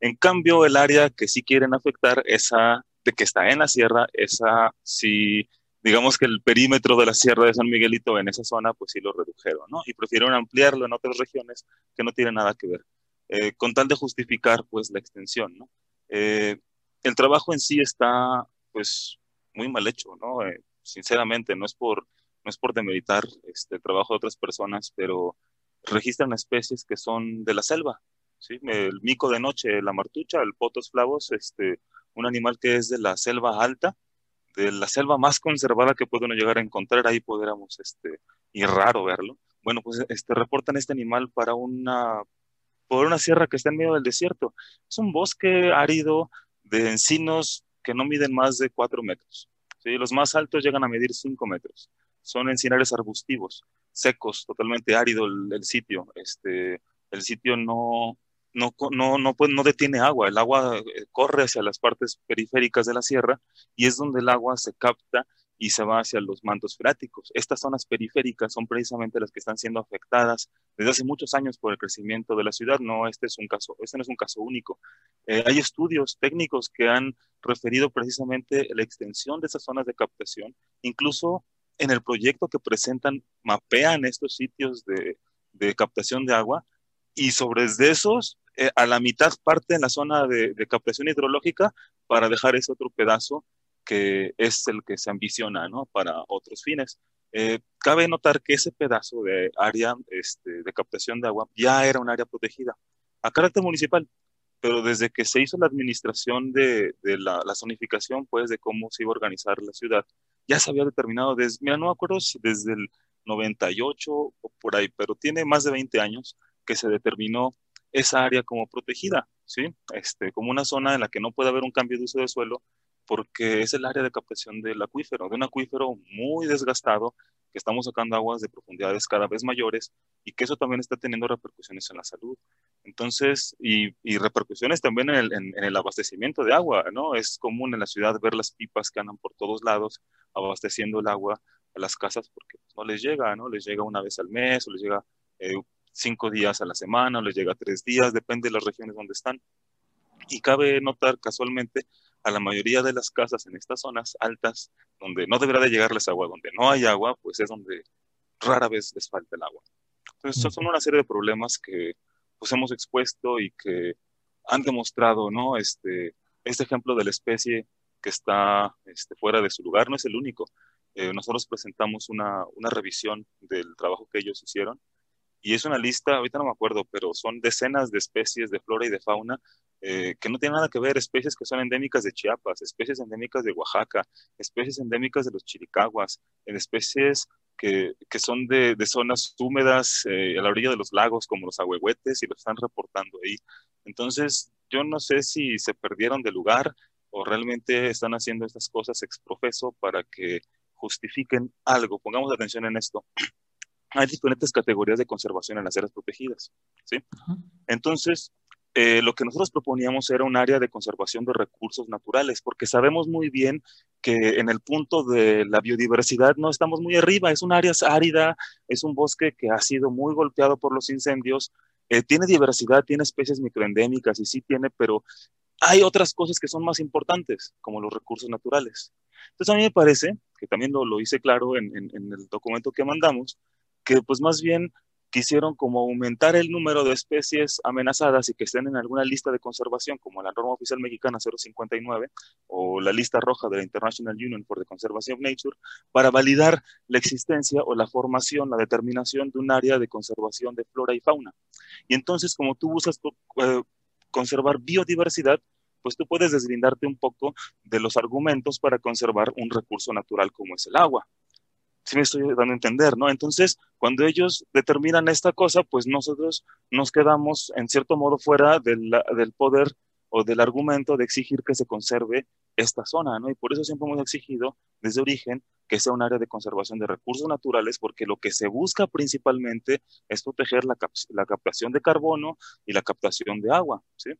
En cambio, el área que sí quieren afectar, esa de que está en la sierra, esa sí, digamos que el perímetro de la sierra de San Miguelito en esa zona, pues sí lo redujeron, ¿no? Y prefirieron ampliarlo en otras regiones que no tienen nada que ver, eh, con tal de justificar, pues, la extensión, ¿no? Eh, el trabajo en sí está, pues, muy mal hecho, ¿no? Eh, sinceramente, no es por no es por demeritar este trabajo de otras personas, pero registran especies que son de la selva, ¿sí? El mico de noche, la martucha, el potos flavos, este, un animal que es de la selva alta, de la selva más conservada que puede uno llegar a encontrar, ahí podríamos, este, y raro verlo. Bueno, pues este, reportan este animal para una por una sierra que está en medio del desierto. Es un bosque árido de encinos que no miden más de 4 metros. ¿sí? Los más altos llegan a medir 5 metros. Son encinares arbustivos, secos, totalmente árido el, sitio. Este, el sitio no, no, no, no, no detiene agua, el agua eh, corre hacia las partes periféricas de la sierra y es donde el agua se capta y se va hacia los mantos freáticos. Estas zonas periféricas son precisamente las que están siendo afectadas desde hace muchos años por el crecimiento de la ciudad. No, este es un caso, este no es un caso único. Eh, hay estudios técnicos que han referido precisamente la extensión de esas zonas de captación, incluso en el proyecto que presentan, mapean estos sitios de captación de agua y sobre esos, eh, a la mitad parte en la zona de, captación hidrológica para dejar ese otro pedazo que es el que se ambiciona ¿no? para otros fines. Eh, cabe notar que ese pedazo de área este, de captación de agua ya era un área protegida a carácter municipal, pero desde que se hizo la administración de, la, zonificación, pues de cómo se iba a organizar la ciudad, ya se había determinado, desde, mira, no me acuerdo si desde el 98 o por ahí, pero tiene más de 20 años que se determinó esa área como protegida, ¿sí? Este, como una zona en la que no puede haber un cambio de uso de suelo porque es el área de captación del acuífero, de un acuífero muy desgastado, que estamos sacando aguas de profundidades cada vez mayores y que eso también está teniendo repercusiones en la salud. Entonces, y, repercusiones también en el, en el, abastecimiento de agua, ¿no? Es común en la ciudad ver las pipas que andan por todos lados abasteciendo el agua a las casas porque pues, no les llega, ¿no? Les llega una vez al mes o les llega eh, cinco días a la semana les llega tres días, depende de las regiones donde están. Y cabe notar casualmente a la mayoría de las casas en estas zonas altas, donde no deberá de llegarles agua, donde no hay agua, pues es donde rara vez les falta el agua. Entonces, son una serie de problemas que pues hemos expuesto y que han demostrado, ¿no? Este, este ejemplo de la especie que está este, fuera de su lugar no es el único. Eh, nosotros presentamos una, una revisión del trabajo que ellos hicieron y es una lista, ahorita no me acuerdo, pero son decenas de especies de flora y de fauna eh, que no tienen nada que ver, especies que son endémicas de Chiapas, especies endémicas de Oaxaca, especies endémicas de los chiricahuas, especies que, que son de, de, zonas húmedas eh, a la orilla de los lagos, como los ahuehuetes, y lo están reportando ahí. Entonces, yo no sé si se perdieron de lugar o realmente están haciendo estas cosas exprofeso para que justifiquen algo. Pongamos atención en esto hay diferentes categorías de conservación en las áreas protegidas. ¿sí? Entonces, eh, lo que nosotros proponíamos era un área de conservación de recursos naturales, porque sabemos muy bien que en el punto de la biodiversidad no estamos muy arriba, es un área árida, es un bosque que ha sido muy golpeado por los incendios, eh, tiene diversidad, tiene especies microendémicas y sí tiene, pero hay otras cosas que son más importantes, como los recursos naturales. Entonces a mí me parece, que también lo, lo hice claro en, en, en el documento que mandamos, que pues más bien quisieron como aumentar el número de especies amenazadas y que estén en alguna lista de conservación, como la norma oficial mexicana 059 o la lista roja de la International Union for the Conservation of Nature, para validar la existencia o la formación, la determinación de un área de conservación de flora y fauna. Y entonces, como tú buscas eh, conservar biodiversidad, pues tú puedes deslindarte un poco de los argumentos para conservar un recurso natural como es el agua si me estoy dando a entender, ¿no? Entonces, cuando ellos determinan esta cosa, pues nosotros nos quedamos en cierto modo fuera del, del poder o del argumento de exigir que se conserve esta zona, ¿no? Y por eso siempre hemos exigido desde origen que sea un área de conservación de recursos naturales, porque lo que se busca principalmente es proteger la, la captación de carbono y la captación de agua, ¿sí?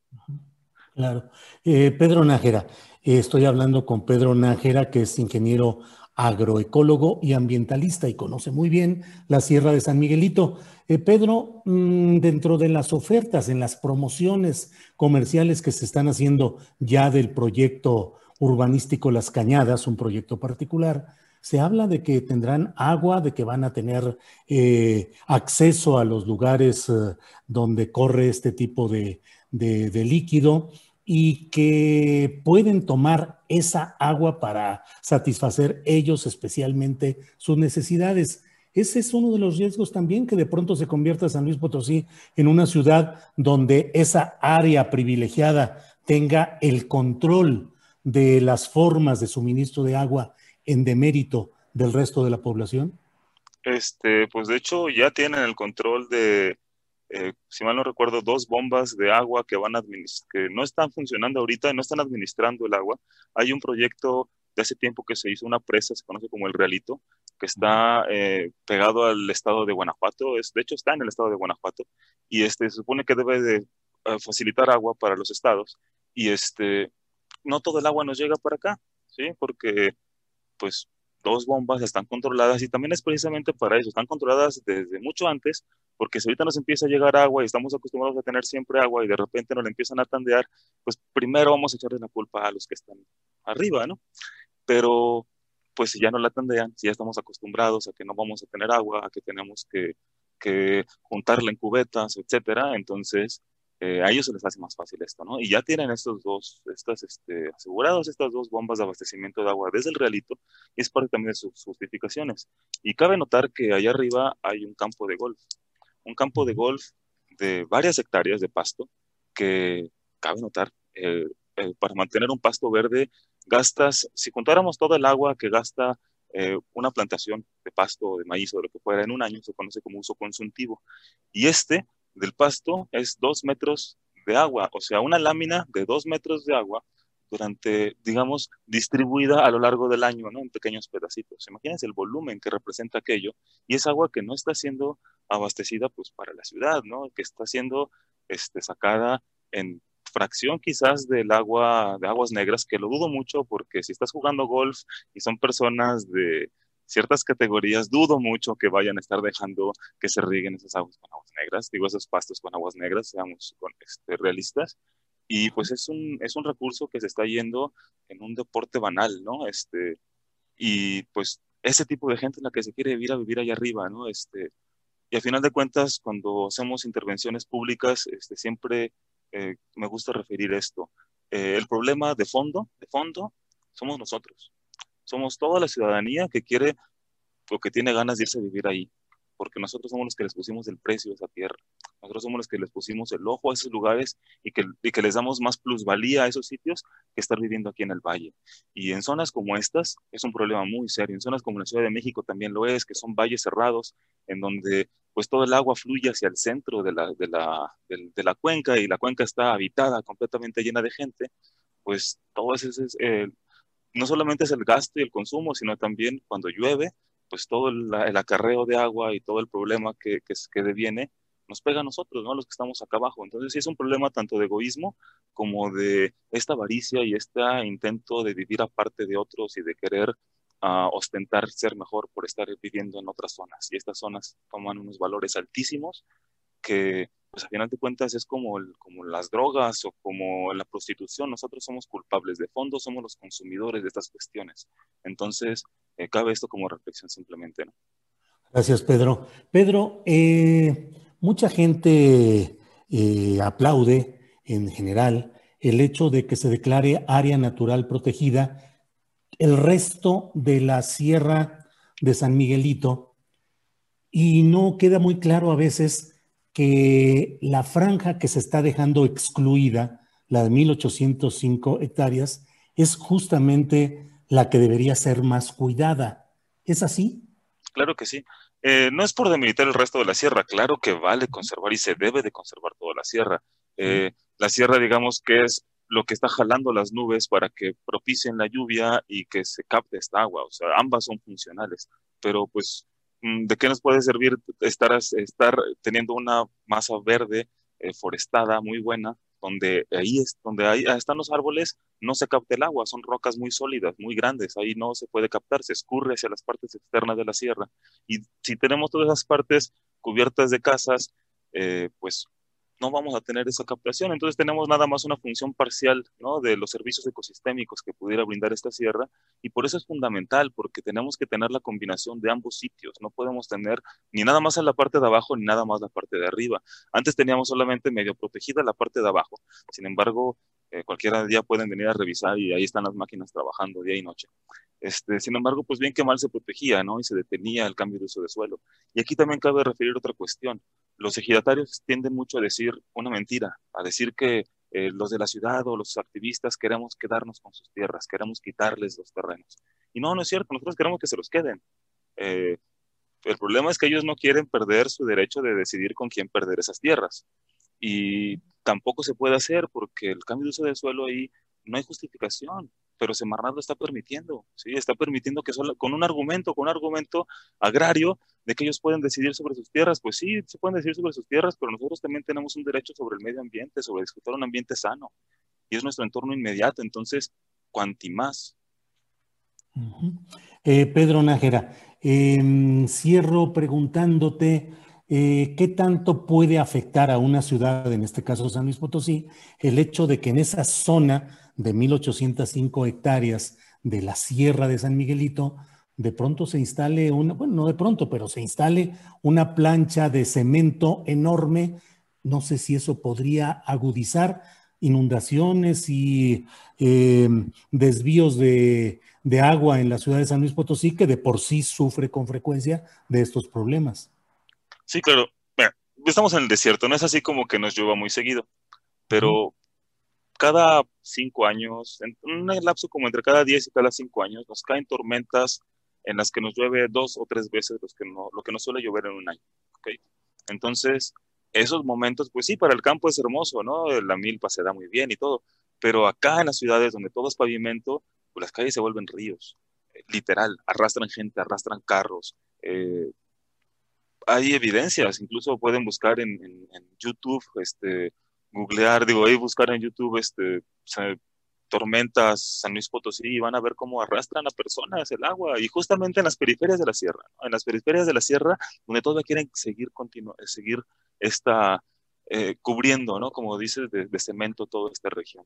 Claro. Eh, Pedro Nájera, eh, estoy hablando con Pedro Nájera, que es ingeniero agroecólogo y ambientalista y conoce muy bien la Sierra de San Miguelito. Eh, Pedro, mm, dentro de las ofertas, en las promociones comerciales que se están haciendo ya del proyecto urbanístico Las Cañadas, un proyecto particular, se habla de que tendrán agua, de que van a tener eh, acceso a los lugares eh, donde corre este tipo de, de líquido y que pueden tomar esa agua para satisfacer ellos especialmente sus necesidades. Ese es uno de los riesgos también que de pronto se convierta San Luis Potosí en una ciudad donde esa área privilegiada tenga el control de las formas de suministro de agua en demérito del resto de la población? Este, pues de hecho ya tienen el control de eh, si mal no recuerdo, dos bombas de agua que, van a que no están funcionando ahorita, no están administrando el agua. Hay un proyecto de hace tiempo que se hizo una presa, se conoce como el Realito, que está eh, pegado al estado de Guanajuato, es, de hecho está en el estado de Guanajuato, y este, se supone que debe de eh, facilitar agua para los estados, y este, no todo el agua nos llega para acá, ¿sí? Porque, pues, dos bombas están controladas y también es precisamente para eso, están controladas desde mucho antes, porque si ahorita nos empieza a llegar agua y estamos acostumbrados a tener siempre agua y de repente nos la empiezan a tandear, pues primero vamos a echarle la culpa a los que están arriba, ¿no? Pero pues si ya no la tandean, si ya estamos acostumbrados a que no vamos a tener agua, a que tenemos que, que juntarla en cubetas, etcétera, entonces eh, a ellos se les hace más fácil esto, ¿no? Y ya tienen estos dos, estas, este, asegurados estas dos bombas de abastecimiento de agua desde el realito, y es parte también de sus justificaciones. Y cabe notar que allá arriba hay un campo de golf, un campo de golf de varias hectáreas de pasto, que cabe notar, eh, eh, para mantener un pasto verde, gastas, si contáramos toda el agua que gasta una plantación de pasto de maíz o de lo que fuera en un año, se conoce como uso consultivo. Y este del pasto es dos metros de agua, o sea, una lámina de dos metros de agua durante, digamos, distribuida a lo largo del año, ¿no? En pequeños pedacitos. Imagínense el volumen que representa aquello y es agua que no está siendo abastecida, pues, para la ciudad, ¿no? Que está siendo este, sacada en fracción quizás del agua, de aguas negras, que lo dudo mucho porque si estás jugando golf y son personas de ciertas categorías, dudo mucho que vayan a estar dejando que se rieguen esas aguas con aguas negras, digo, esos pastos con aguas negras, seamos este, realistas. Y pues es un, es un recurso que se está yendo en un deporte banal, ¿no? Este, y pues ese tipo de gente en la que se quiere vivir a vivir allá arriba, ¿no? Este, y a final de cuentas, cuando hacemos intervenciones públicas, este, siempre eh, me gusta referir esto. Eh, el problema de fondo, de fondo, somos nosotros somos toda la ciudadanía que quiere o que tiene ganas de irse a vivir ahí, porque nosotros somos los que les pusimos el precio a esa tierra, nosotros somos los que les pusimos el ojo a esos lugares y que, y que les damos más plusvalía a esos sitios que estar viviendo aquí en el valle. Y en zonas como estas es un problema muy serio, en zonas como la Ciudad de México también lo es, que son valles cerrados, en donde pues todo el agua fluye hacia el centro de la, de la, de, la cuenca y la cuenca está habitada, completamente llena de gente, pues todo ese es, el no solamente es el gasto y el consumo, sino también cuando llueve, pues todo el, acarreo de agua y todo el problema que, que, que deviene nos pega a nosotros, ¿no? Los que estamos acá abajo. Entonces sí es un problema tanto de egoísmo como de esta avaricia y este intento de vivir aparte de otros y de querer uh, ostentar ser mejor por estar viviendo en otras zonas. Y estas zonas toman unos valores altísimos que pues a final de cuentas es como, como las drogas o como la prostitución, nosotros somos culpables, de fondo somos los consumidores de estas cuestiones. Entonces, eh, cabe esto como reflexión simplemente. ¿no? Gracias, Pedro. Pedro, eh, mucha gente eh, aplaude en general el hecho de que se declare área natural protegida el resto de la sierra de San Miguelito y no queda muy claro a veces que la franja que se está dejando excluida, la de 1805 hectáreas, es justamente la que debería ser más cuidada. ¿Es así? Claro que sí. Eh, no es por demilitar el resto de la sierra, claro que vale conservar y se debe de conservar toda la sierra. Eh, la sierra, digamos que es lo que está jalando las nubes para que propicien la lluvia y que se capte esta agua. O sea, ambas son funcionales, pero pues ¿de qué nos puede servir estar, estar teniendo una masa verde eh, forestada muy buena, donde ahí es, donde ahí están los árboles, no se capta el agua, son rocas muy sólidas, muy grandes, ahí no se puede captar, se escurre hacia las partes externas de la sierra. Y si tenemos todas esas partes cubiertas de casas, eh, pues no vamos a tener esa captación. Entonces tenemos nada más una función parcial ¿no? de los servicios ecosistémicos que pudiera brindar esta sierra y por eso es fundamental, porque tenemos que tener la combinación de ambos sitios. No podemos tener ni nada más en la parte de abajo ni nada más la parte de arriba. Antes teníamos solamente medio protegida la parte de abajo. Sin embargo, eh, cualquier día pueden venir a revisar y ahí están las máquinas trabajando día y noche. Este, sin embargo, pues bien que mal se protegía, ¿no? Y se detenía el cambio de uso de suelo. Y aquí también cabe referir otra cuestión. Los ejidatarios tienden mucho a decir una mentira, a decir que eh, los de la ciudad o los activistas queremos quedarnos con sus tierras, queremos quitarles los terrenos. Y no, no es cierto, nosotros queremos que se los queden. Eh, El problema es que ellos no quieren perder su derecho de decidir con quién perder esas tierras. Y tampoco se puede hacer porque el cambio de uso del suelo ahí no hay justificación, pero Semarnat lo está permitiendo, ¿sí? Está permitiendo que solo, con un argumento, con un argumento agrario de que ellos pueden decidir sobre sus tierras, pues sí, se pueden decidir sobre sus tierras, pero nosotros también tenemos un derecho sobre el medio ambiente, sobre disfrutar un ambiente sano, y es nuestro entorno inmediato, entonces, cuanti más. Eh, Pedro Nájera, em, cierro preguntándote eh, qué tanto puede afectar a una ciudad, en este caso San Luis Potosí, el hecho de que en esa zona de 1.805 hectáreas de la Sierra de San Miguelito, de pronto se instale una, bueno, no de pronto, pero se instale una plancha de cemento enorme. No sé si eso podría agudizar inundaciones y em, desvíos de, de agua en la ciudad de San Luis Potosí, que de por sí sufre con frecuencia de estos problemas. Sí, claro. estamos en el desierto, no es así como que nos llueva muy seguido, pero cada cinco años, en un lapso como entre cada diez y cada cinco años, nos caen tormentas en las que nos llueve dos o tres veces los que no, lo que nos suele llover en un año. ¿okay? Entonces, esos momentos, pues sí, para el campo es hermoso, ¿no? La milpa se da muy bien y todo, pero acá en las ciudades donde todo es pavimento, pues las calles se vuelven ríos, eh, literal, arrastran gente, arrastran carros. Eh, hay evidencias, incluso pueden buscar en, YouTube, este, googlear, digo, ahí buscar en YouTube, este, tormentas San Luis Potosí y van a ver cómo arrastran a personas el agua y justamente en las periferias de la sierra, en las periferias de la sierra donde todavía quieren seguir, seguir esta, eh, cubriendo, ¿no? Como dices, de, cemento toda esta región.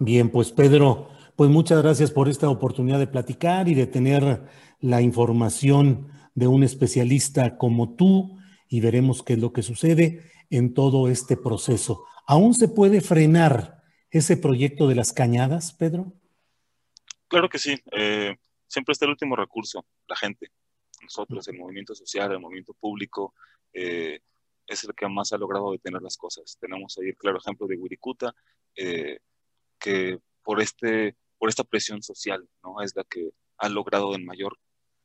Bien, pues Pedro, pues muchas gracias por esta oportunidad de platicar y de tener la información de un especialista como tú y veremos qué es lo que sucede en todo este proceso. ¿Aún se puede frenar ese proyecto de las cañadas, Pedro? Claro que sí. Eh, siempre está el último recurso, la gente. Nosotros, el movimiento social, el movimiento público, eh, es el que más ha logrado detener las cosas. Tenemos ahí el claro ejemplo de Wirikuta, eh, que por, este, por esta presión social, ¿no? Es la que ha logrado en mayor,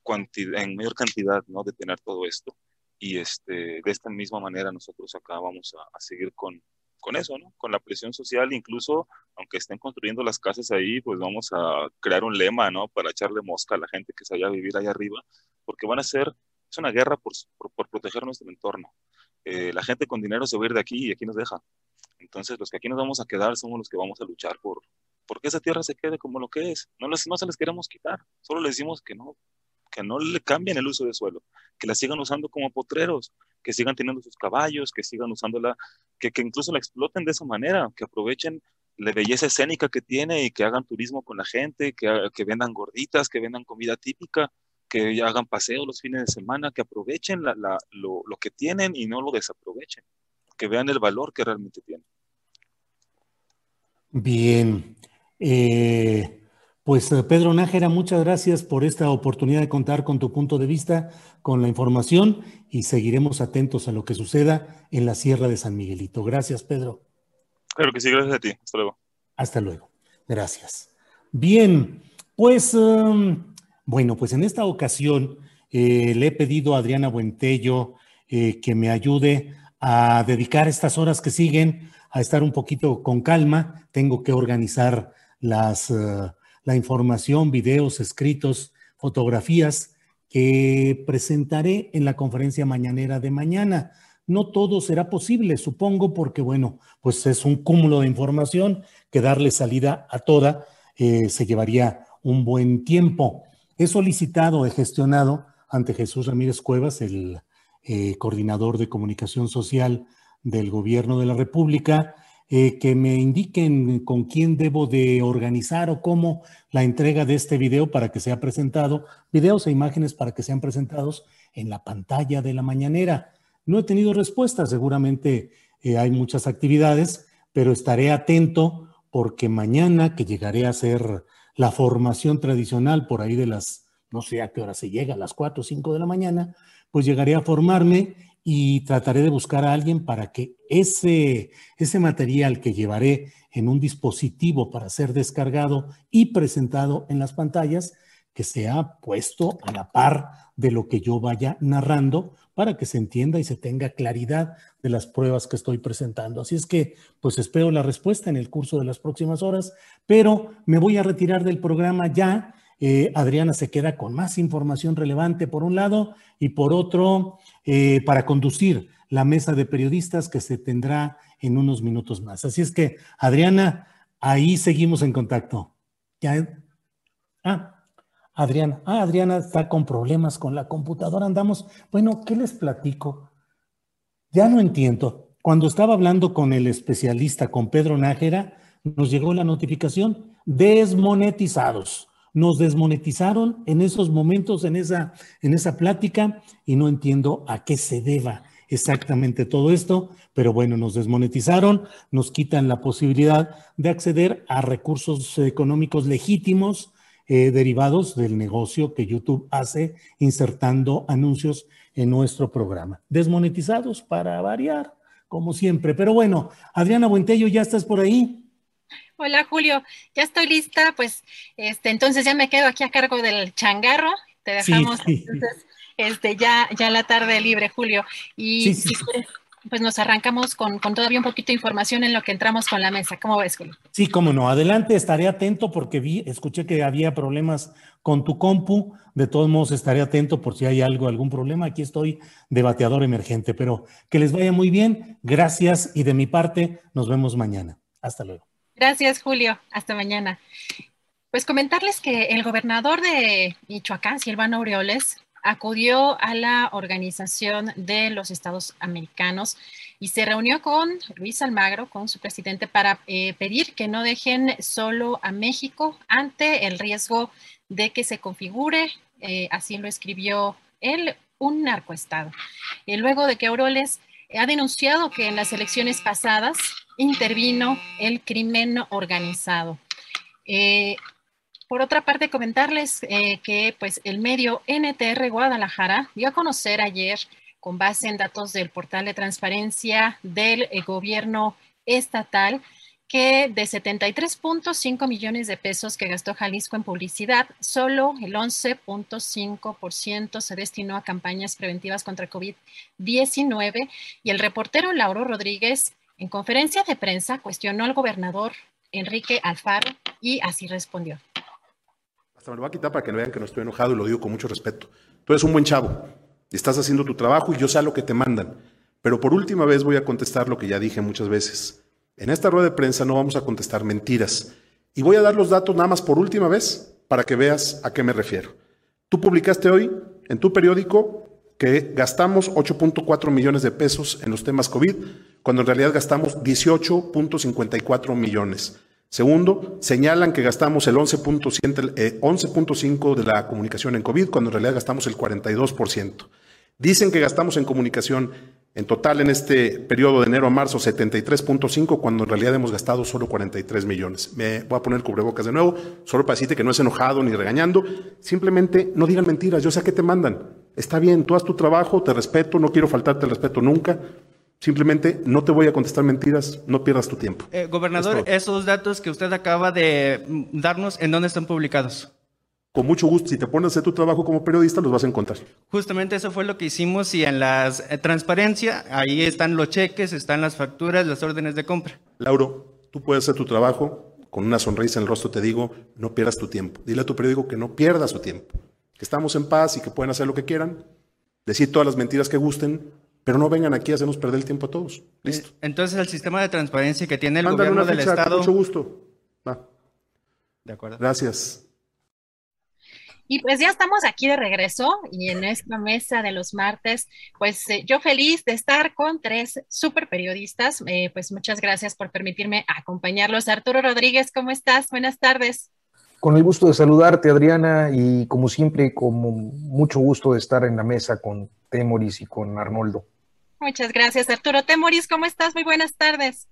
cantidad, en mayor cantidad, ¿no? Detener todo esto. Y este, de esta misma manera nosotros acá vamos a seguir con, con eso, ¿no? Con la presión social, incluso aunque estén construyendo las casas ahí, pues vamos a crear un lema, ¿no? Para echarle mosca a la gente que se vaya a vivir allá arriba, porque van a ser, es una guerra por, por, proteger nuestro entorno. Eh, la gente con dinero se va a ir de aquí y aquí nos deja. Entonces, los que aquí nos vamos a quedar somos los que vamos a luchar por, porque esa tierra se quede como lo que es. No, les, no se les queremos quitar, solo les decimos que no, que no le cambien el uso de suelo, que la sigan usando como potreros, que sigan teniendo sus caballos, que sigan usándola, que, que incluso la exploten de esa manera, que aprovechen la belleza escénica que tiene y que hagan turismo con la gente, que, que vendan gorditas, que vendan comida típica, que hagan paseos los fines de semana, que aprovechen la, la, lo, lo, que tienen y no lo desaprovechen, que vean el valor que realmente tienen. Bien. Eh, pues eh, Pedro Nájera, muchas gracias por esta oportunidad de contar con tu punto de vista, con la información y seguiremos atentos a lo que suceda en la Sierra de San Miguelito. Gracias, Pedro. Claro que sí, gracias a ti. Hasta luego. Hasta luego. Gracias. Bien, pues um, bueno, pues en esta ocasión eh, le he pedido a Adriana Buentello eh, que me ayude a dedicar estas horas que siguen a estar un poquito con calma. Tengo que organizar las... Uh, la información, videos, escritos, fotografías que presentaré en la conferencia mañanera de mañana. No todo será posible, supongo, porque bueno, pues es un cúmulo de información que darle salida a toda eh, se llevaría un buen tiempo. He solicitado, he gestionado ante Jesús Ramírez Cuevas, el eh, coordinador de comunicación social del gobierno de la República, eh, que me indiquen con quién debo de organizar o cómo la entrega de este video para que sea presentado, videos e imágenes para que sean presentados en la pantalla de la mañanera. No he tenido respuesta, seguramente eh, hay muchas actividades, pero estaré atento porque mañana que llegaré a hacer la formación tradicional por ahí de las, no sé a qué hora se llega, a las 4 o 5 de la mañana, pues llegaré a formarme y trataré de buscar a alguien para que ese, ese material que llevaré en un dispositivo para ser descargado y presentado en las pantallas que sea puesto a la par de lo que yo vaya narrando para que se entienda y se tenga claridad de las pruebas que estoy presentando. Así es que, pues espero la respuesta en el curso de las próximas horas, pero me voy a retirar del programa ya. Eh, Adriana se queda con más información relevante por un lado y por otro, eh, para conducir la mesa de periodistas que se tendrá en unos minutos más. Así es que, Adriana, ahí seguimos en contacto. Ya, ah, Adriana, ah, Adriana está con problemas con la computadora, andamos. Bueno, ¿qué les platico? Ya no entiendo. Cuando estaba hablando con el especialista, con Pedro Nájera, nos llegó la notificación, desmonetizados. Nos desmonetizaron en esos momentos, en esa, en esa plática, y no entiendo a qué se deba exactamente todo esto, pero bueno, nos desmonetizaron, nos quitan la posibilidad de acceder a recursos económicos legítimos eh, derivados del negocio que YouTube hace insertando anuncios en nuestro programa. Desmonetizados para variar, como siempre. Pero bueno, Adriana Buentello, ¿ya estás por ahí? Hola Julio, ya estoy lista, pues este, entonces ya me quedo aquí a cargo del changarro, te dejamos entonces este, ya, ya la tarde libre, Julio. Y pues nos arrancamos con, todavía un poquito de información en lo que entramos con la mesa. ¿Cómo ves, Julio? Sí, cómo no. Adelante, estaré atento porque vi, escuché que había problemas con tu compu. De todos modos, estaré atento por si hay algo, algún problema. Aquí estoy de bateador emergente, pero que les vaya muy bien. Gracias y de mi parte, nos vemos mañana. Hasta luego. Gracias, Julio. Hasta mañana. Pues comentarles que el gobernador de Michoacán, Silvano Aureoles, acudió a la Organización de los Estados Americanos y se reunió con Luis Almagro, con su presidente, para eh, pedir que no dejen solo a México ante el riesgo de que se configure, eh, así lo escribió él, un narcoestado. Y luego de que Auroles ha denunciado que en las elecciones pasadas intervino el crimen organizado. Eh, por otra parte, comentarles eh, que pues, el medio NTR Guadalajara dio a conocer ayer, con base en datos del portal de transparencia del eh, gobierno estatal, que de 73.5 millones de pesos que gastó Jalisco en publicidad, solo el 11.5% se destinó a campañas preventivas contra COVID-19 y el reportero Lauro Rodríguez en conferencia de prensa cuestionó al gobernador Enrique Alfaro y así respondió me lo voy a quitar para que no vean que no estoy enojado y lo digo con mucho respeto. Tú eres un buen chavo, estás haciendo tu trabajo y yo sé lo que te mandan. Pero por última vez voy a contestar lo que ya dije muchas veces. En esta rueda de prensa no vamos a contestar mentiras. Y voy a dar los datos nada más por última vez para que veas a qué me refiero. Tú publicaste hoy en tu periódico que gastamos 8.4 millones de pesos en los temas COVID, cuando en realidad gastamos 18.54 millones. Segundo, señalan que gastamos el 11.5 eh, de la comunicación en COVID, cuando en realidad gastamos el 42%. Dicen que gastamos en comunicación en total en este periodo de enero a marzo 73.5, cuando en realidad hemos gastado solo 43 millones. Me voy a poner cubrebocas de nuevo, solo para decirte que no es enojado ni regañando. Simplemente no digan mentiras, yo sé a qué te mandan. Está bien, tú haz tu trabajo, te respeto, no quiero faltarte el respeto nunca, Simplemente no te voy a contestar mentiras, no pierdas tu tiempo. Eh, gobernador, esos datos que usted acaba de darnos, ¿en dónde están publicados? Con mucho gusto, si te pones a hacer tu trabajo como periodista, los vas a encontrar. Justamente eso fue lo que hicimos y en la eh, transparencia, ahí están los cheques, están las facturas, las órdenes de compra. Lauro, tú puedes hacer tu trabajo, con una sonrisa en el rostro te digo, no pierdas tu tiempo. Dile a tu periódico que no pierda su tiempo, que estamos en paz y que pueden hacer lo que quieran, decir todas las mentiras que gusten, pero no vengan aquí a hacernos perder el tiempo a todos. Listo. Eh, entonces, el sistema de transparencia que tiene el gobierno del Estado. Con mucho gusto. Va. De acuerdo. Gracias. Y pues ya estamos aquí de regreso y en esta mesa de los martes, pues eh, yo feliz de estar con tres super periodistas. Eh, pues muchas gracias por permitirme acompañarlos. Arturo Rodríguez, ¿cómo estás? Buenas tardes. Con el gusto de saludarte, Adriana, y como siempre, con mucho gusto de estar en la mesa con Temoris y con Arnoldo. Muchas gracias, Arturo. Temoris, ¿cómo estás? Muy buenas tardes.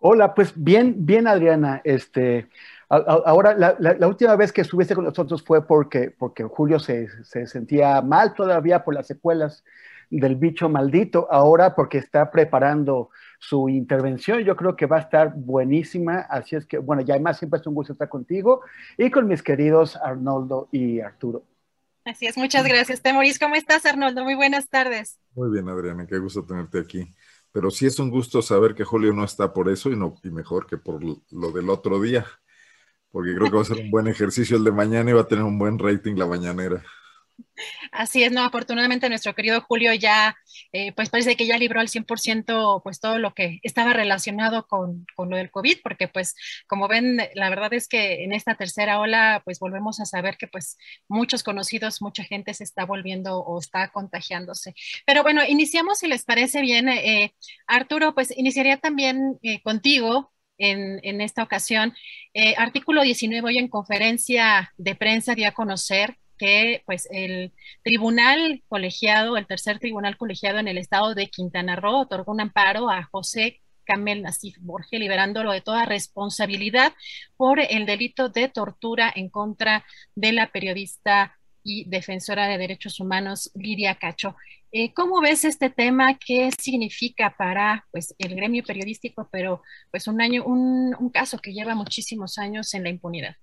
Hola, pues bien, bien, Adriana. Este, ahora, la, última vez que estuviste con nosotros fue porque, porque Julio se, sentía mal todavía por las secuelas del bicho maldito ahora porque está preparando su intervención. Yo creo que va a estar buenísima. Así es que, bueno, ya además siempre es un gusto estar contigo y con mis queridos Arnoldo y Arturo. Así es, muchas gracias, Temoris. ¿Cómo estás, Arnoldo? Muy buenas tardes. Muy bien, Adriana, qué gusto tenerte aquí. Pero sí es un gusto saber que Julio no está por eso y, no, y mejor que por lo del otro día, porque creo que va a ser un buen ejercicio el de mañana y va a tener un buen rating la mañanera. Así es, no, afortunadamente nuestro querido Julio ya, eh, pues parece que ya libró al 100% pues todo lo que estaba relacionado con, con, lo del COVID, porque pues como ven, la verdad es que en esta tercera ola pues volvemos a saber que pues muchos conocidos, mucha gente se está volviendo o está contagiándose. Pero bueno, iniciamos si les parece bien. Eh, Arturo, pues iniciaría también eh, contigo en, en, esta ocasión. artículo 19 hoy en conferencia de prensa dio a conocer que pues el tribunal colegiado, el tercer tribunal colegiado en el estado de Quintana Roo otorgó un amparo a José Camel Nasif Borges, liberándolo de toda responsabilidad por el delito de tortura en contra de la periodista y defensora de derechos humanos Lidia Cacho. Eh, ¿Cómo ves este tema? ¿Qué significa para pues, el gremio periodístico, pero pues un año, un, un caso que lleva muchísimos años en la impunidad?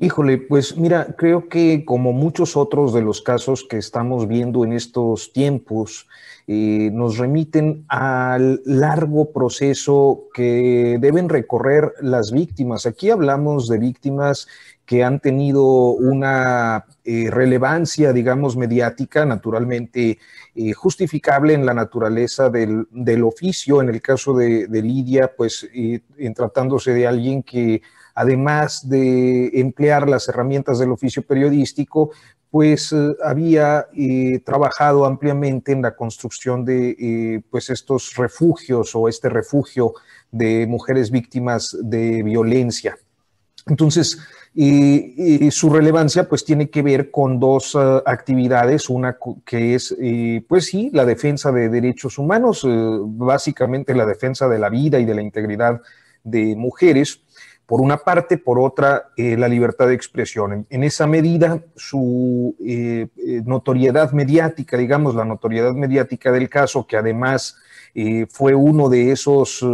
Híjole, pues mira, creo que como muchos otros de los casos que estamos viendo en estos tiempos, eh, nos remiten al largo proceso que deben recorrer las víctimas. Aquí hablamos de víctimas que han tenido una eh, relevancia, digamos, mediática, naturalmente eh, justificable en la naturaleza del, oficio. En el caso de, de Lidia, pues en tratándose de alguien que además de emplear las herramientas del oficio periodístico, pues eh, había eh, trabajado ampliamente en la construcción de eh, pues estos refugios o este refugio de mujeres víctimas de violencia. Entonces, su relevancia pues tiene que ver con dos actividades, una que es pues sí, la defensa de derechos humanos, básicamente la defensa de la vida y de la integridad de mujeres, por una parte, por otra, eh, la libertad de expresión. En, esa medida, su eh, eh, notoriedad mediática, digamos, la notoriedad mediática del caso, que además fue uno de esos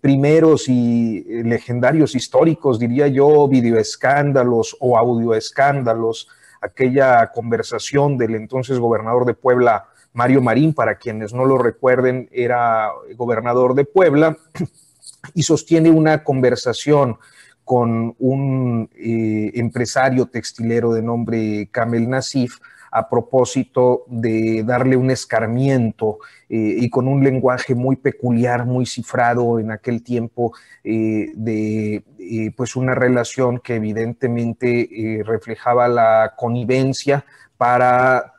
primeros y legendarios históricos, diría yo, videoescándalos o audioescándalos, aquella conversación del entonces gobernador de Puebla, Mario Marín, para quienes no lo recuerden, era gobernador de Puebla y sostiene una conversación con un eh, empresario textilero de nombre Kamel Nasif a propósito de darle un escarmiento eh, y con un lenguaje muy peculiar, muy cifrado en aquel tiempo eh, de pues una relación que evidentemente reflejaba la connivencia para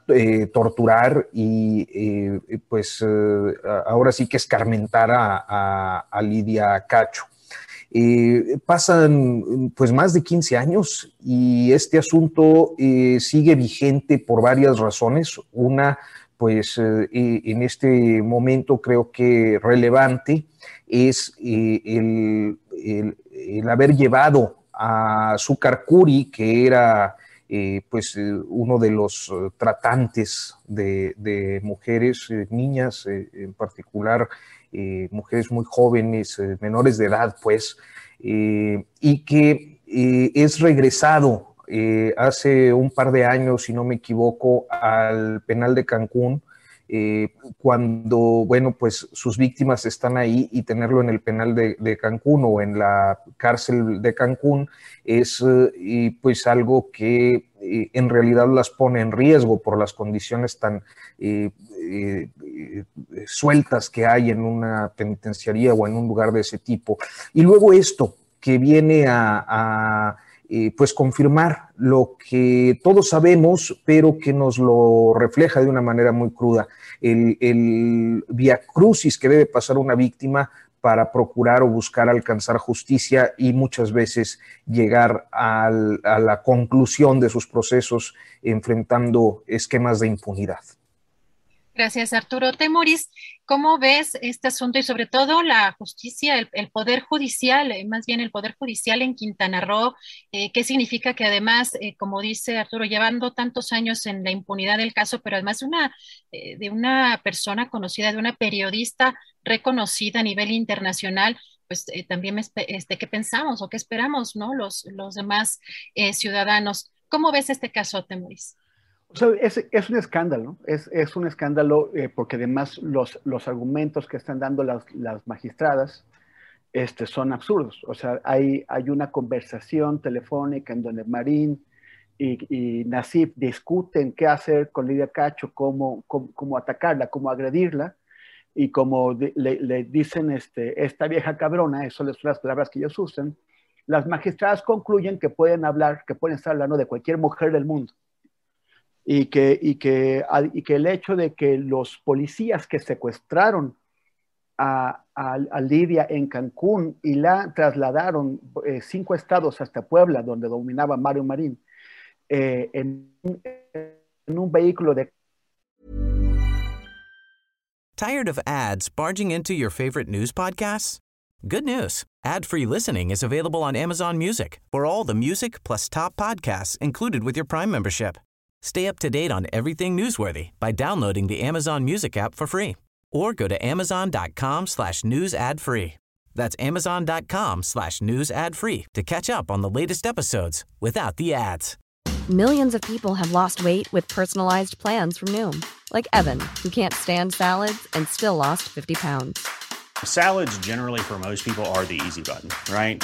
torturar y pues ahora sí que escarmentar a Lidia Cacho. Eh, pasan pues más de 15 años y este asunto eh, sigue vigente por varias razones. Una, pues eh, en este momento creo que relevante es el, haber llevado a Zúcar Curi, que era pues uno de los tratantes de, de mujeres, niñas en particular, eh, mujeres muy jóvenes, eh, menores de edad, pues, eh, y que es regresado hace un par de años, si no me equivoco, al penal de Cancún, cuando, bueno, pues sus víctimas están ahí y tenerlo en el penal de, Cancún o en la cárcel de Cancún es pues algo que en realidad las pone en riesgo por las condiciones tan eh, eh, sueltas que hay en una penitenciaría o en un lugar de ese tipo. Y luego esto que viene a, eh, pues confirmar lo que todos sabemos, pero que nos lo refleja de una manera muy cruda. El, el via crucis que debe pasar una víctima para procurar o buscar alcanzar justicia y muchas veces llegar a la conclusión de sus procesos enfrentando esquemas de impunidad. Gracias, Arturo. Temoris, ¿cómo ves este asunto y sobre todo la justicia, el, poder judicial, eh, más bien el poder judicial en Quintana Roo? Eh, ¿Qué significa que además, eh, como dice Arturo, llevando tantos años en la impunidad del caso, pero además de una, de una persona conocida, de una periodista reconocida a nivel internacional, pues también este, qué pensamos o qué esperamos, ¿no? Los, los demás ciudadanos. ¿Cómo ves este caso, Temoris? Es, un escándalo, es, es un escándalo eh, porque además los, los argumentos que están dando las, las magistradas este, son absurdos. O sea, hay, hay una conversación telefónica en donde Marín y, y Nasif discuten qué hacer con Lidia Cacho, cómo, cómo, atacarla, cómo agredirla. Y como le, le, dicen este, esta vieja cabrona, eso son las palabras que ellos usan, las magistradas concluyen que pueden hablar, que pueden estar hablando de cualquier mujer del mundo y que, y que, y que el hecho de que los policías que secuestraron a, a, Lidia en Cancún y la trasladaron eh, cinco estados hasta Puebla, donde dominaba Mario Marín, eh, en, en un vehículo de... Tired of ads barging into your favorite news podcasts? Good news. Ad-free listening is available on Amazon Music for all the music plus top podcasts included with your Prime membership. Stay up to date on everything newsworthy by downloading the Amazon Music app for free or go to amazon.com slash news ad free. That's amazon.com slash news ad free to catch up on the latest episodes without the ads. Millions of people have lost weight with personalized plans from Noom, like Evan, who can't stand salads and still lost 50 pounds. Salads generally for most people are the easy button, right?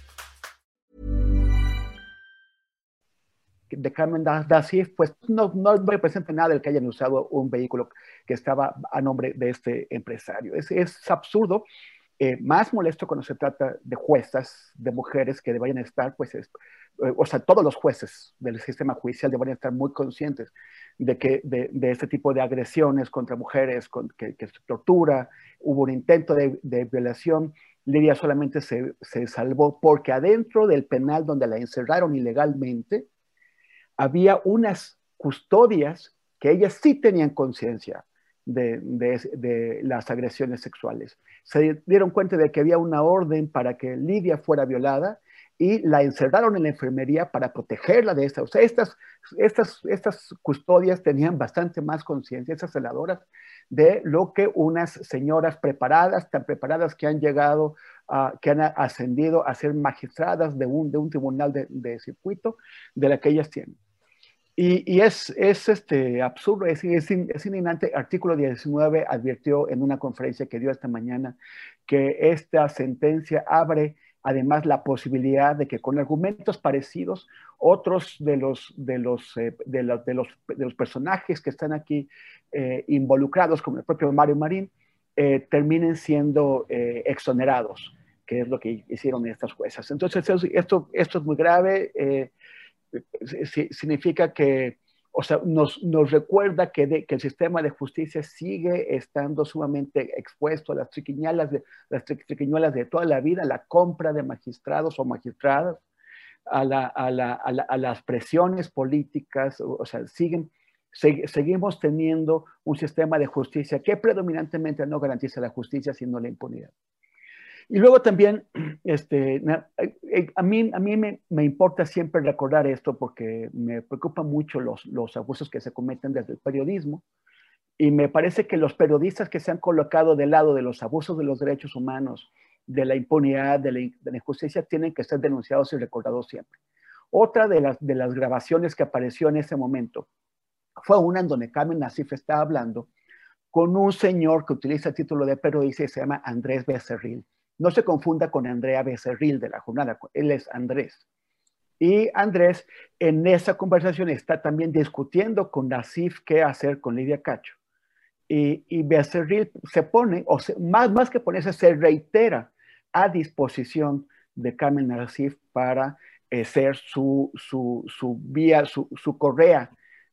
De Carmen Dacier, pues no, no me presenta nada el que hayan usado un vehículo que estaba a nombre de este empresario. Es, es absurdo Eh, más molesto cuando se trata de juezas, de mujeres que deberían estar, pues, es, eh, o sea, todos los jueces del sistema judicial deberían estar muy conscientes de que de, este tipo de agresiones contra mujeres, con, que, se tortura, hubo un intento de, violación. Lidia solamente se, se salvó porque adentro del penal donde la encerraron ilegalmente, había unas custodias que ellas sí tenían conciencia de, las agresiones sexuales. Se dieron cuenta de que había una orden para que Lidia fuera violada y la encerraron en la enfermería para protegerla de esta. O sea, estas, estas, estas custodias tenían bastante más conciencia, esas celadoras, de lo que unas señoras preparadas, tan preparadas que han llegado, que han ascendido a ser magistradas de un, de un tribunal de, de circuito, de la que ellas tienen. Y, es, es, este, absurdo, es, es, es indignante. Artículo 19 advirtió en una conferencia que dio esta mañana que esta sentencia abre además la posibilidad de que con argumentos parecidos otros de los, de los, eh, de, los, de, los, personajes que están aquí eh, involucrados, como el propio Mario Marín, eh, terminen siendo exonerados, que es lo que hicieron estas juezas. Entonces, esto, esto es muy grave significa que, o sea, nos, nos recuerda que, que, el sistema de justicia sigue estando sumamente expuesto a las triquiñuelas de, las triquiñuelas de toda la vida, la compra de magistrados o magistradas, a, la, a, la, a, las presiones políticas, o, sea, siguen, seguimos teniendo un sistema de justicia que predominantemente no garantiza la justicia, sino la impunidad. Y luego también, *clears throat* este, eh, eh, a mí, a mí me, me, importa siempre recordar esto porque me preocupan mucho los, los abusos que se cometen desde el periodismo. Y me parece que los periodistas que se han colocado del lado de los abusos de los derechos humanos, de la impunidad, de la, de la injusticia, tienen que ser denunciados y recordados siempre. Otra de las, de las grabaciones que apareció en ese momento fue una en donde Carmen Nasif estaba hablando con un señor que utiliza el título de periodista y se llama Andrés Becerril no se confunda con Andrea Becerril de la jornada, él es Andrés. Y Andrés en esa conversación está también discutiendo con Nasif qué hacer con Lidia Cacho. Y, Becerril se pone, o más, más que ponerse, se reitera a disposición de Carmen Nasif para eh, ser su, su, vía, su, correa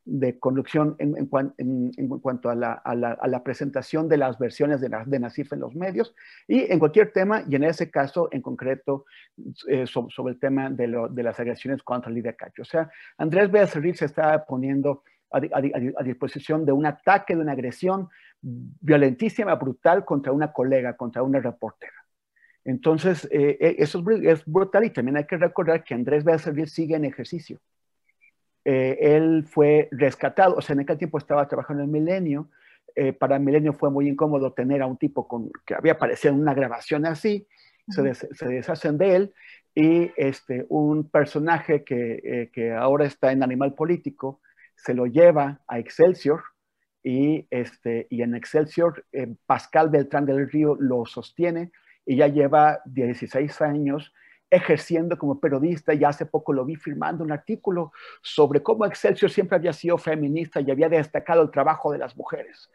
de conducción en, cuanto a la, presentación de las versiones de, de, Nasif en los medios y en cualquier tema, y en ese caso en concreto eh, sobre, el tema de, las agresiones contra Lidia Cacho. O sea, Andrés Becerril se está poniendo a, disposición de un ataque, de una agresión violentísima, brutal contra una colega, contra una reportera. Entonces, eh, eh, eso es, brutal y también hay que recordar que Andrés Becerril sigue en ejercicio. Eh, él fue rescatado, o sea, en aquel tiempo estaba trabajando en Milenio. para Milenio fue muy incómodo tener a un tipo con, que había aparecido en una grabación así, se, se, deshacen de él y este, un personaje que, que ahora está en Animal Político, se lo lleva a Excelsior y, este, y en Excelsior eh, Pascal Beltrán del Río lo sostiene y ya lleva 16 años ejerciendo como periodista y hace poco lo vi firmando un artículo sobre cómo Excelsior siempre había sido feminista y había destacado el trabajo de las mujeres.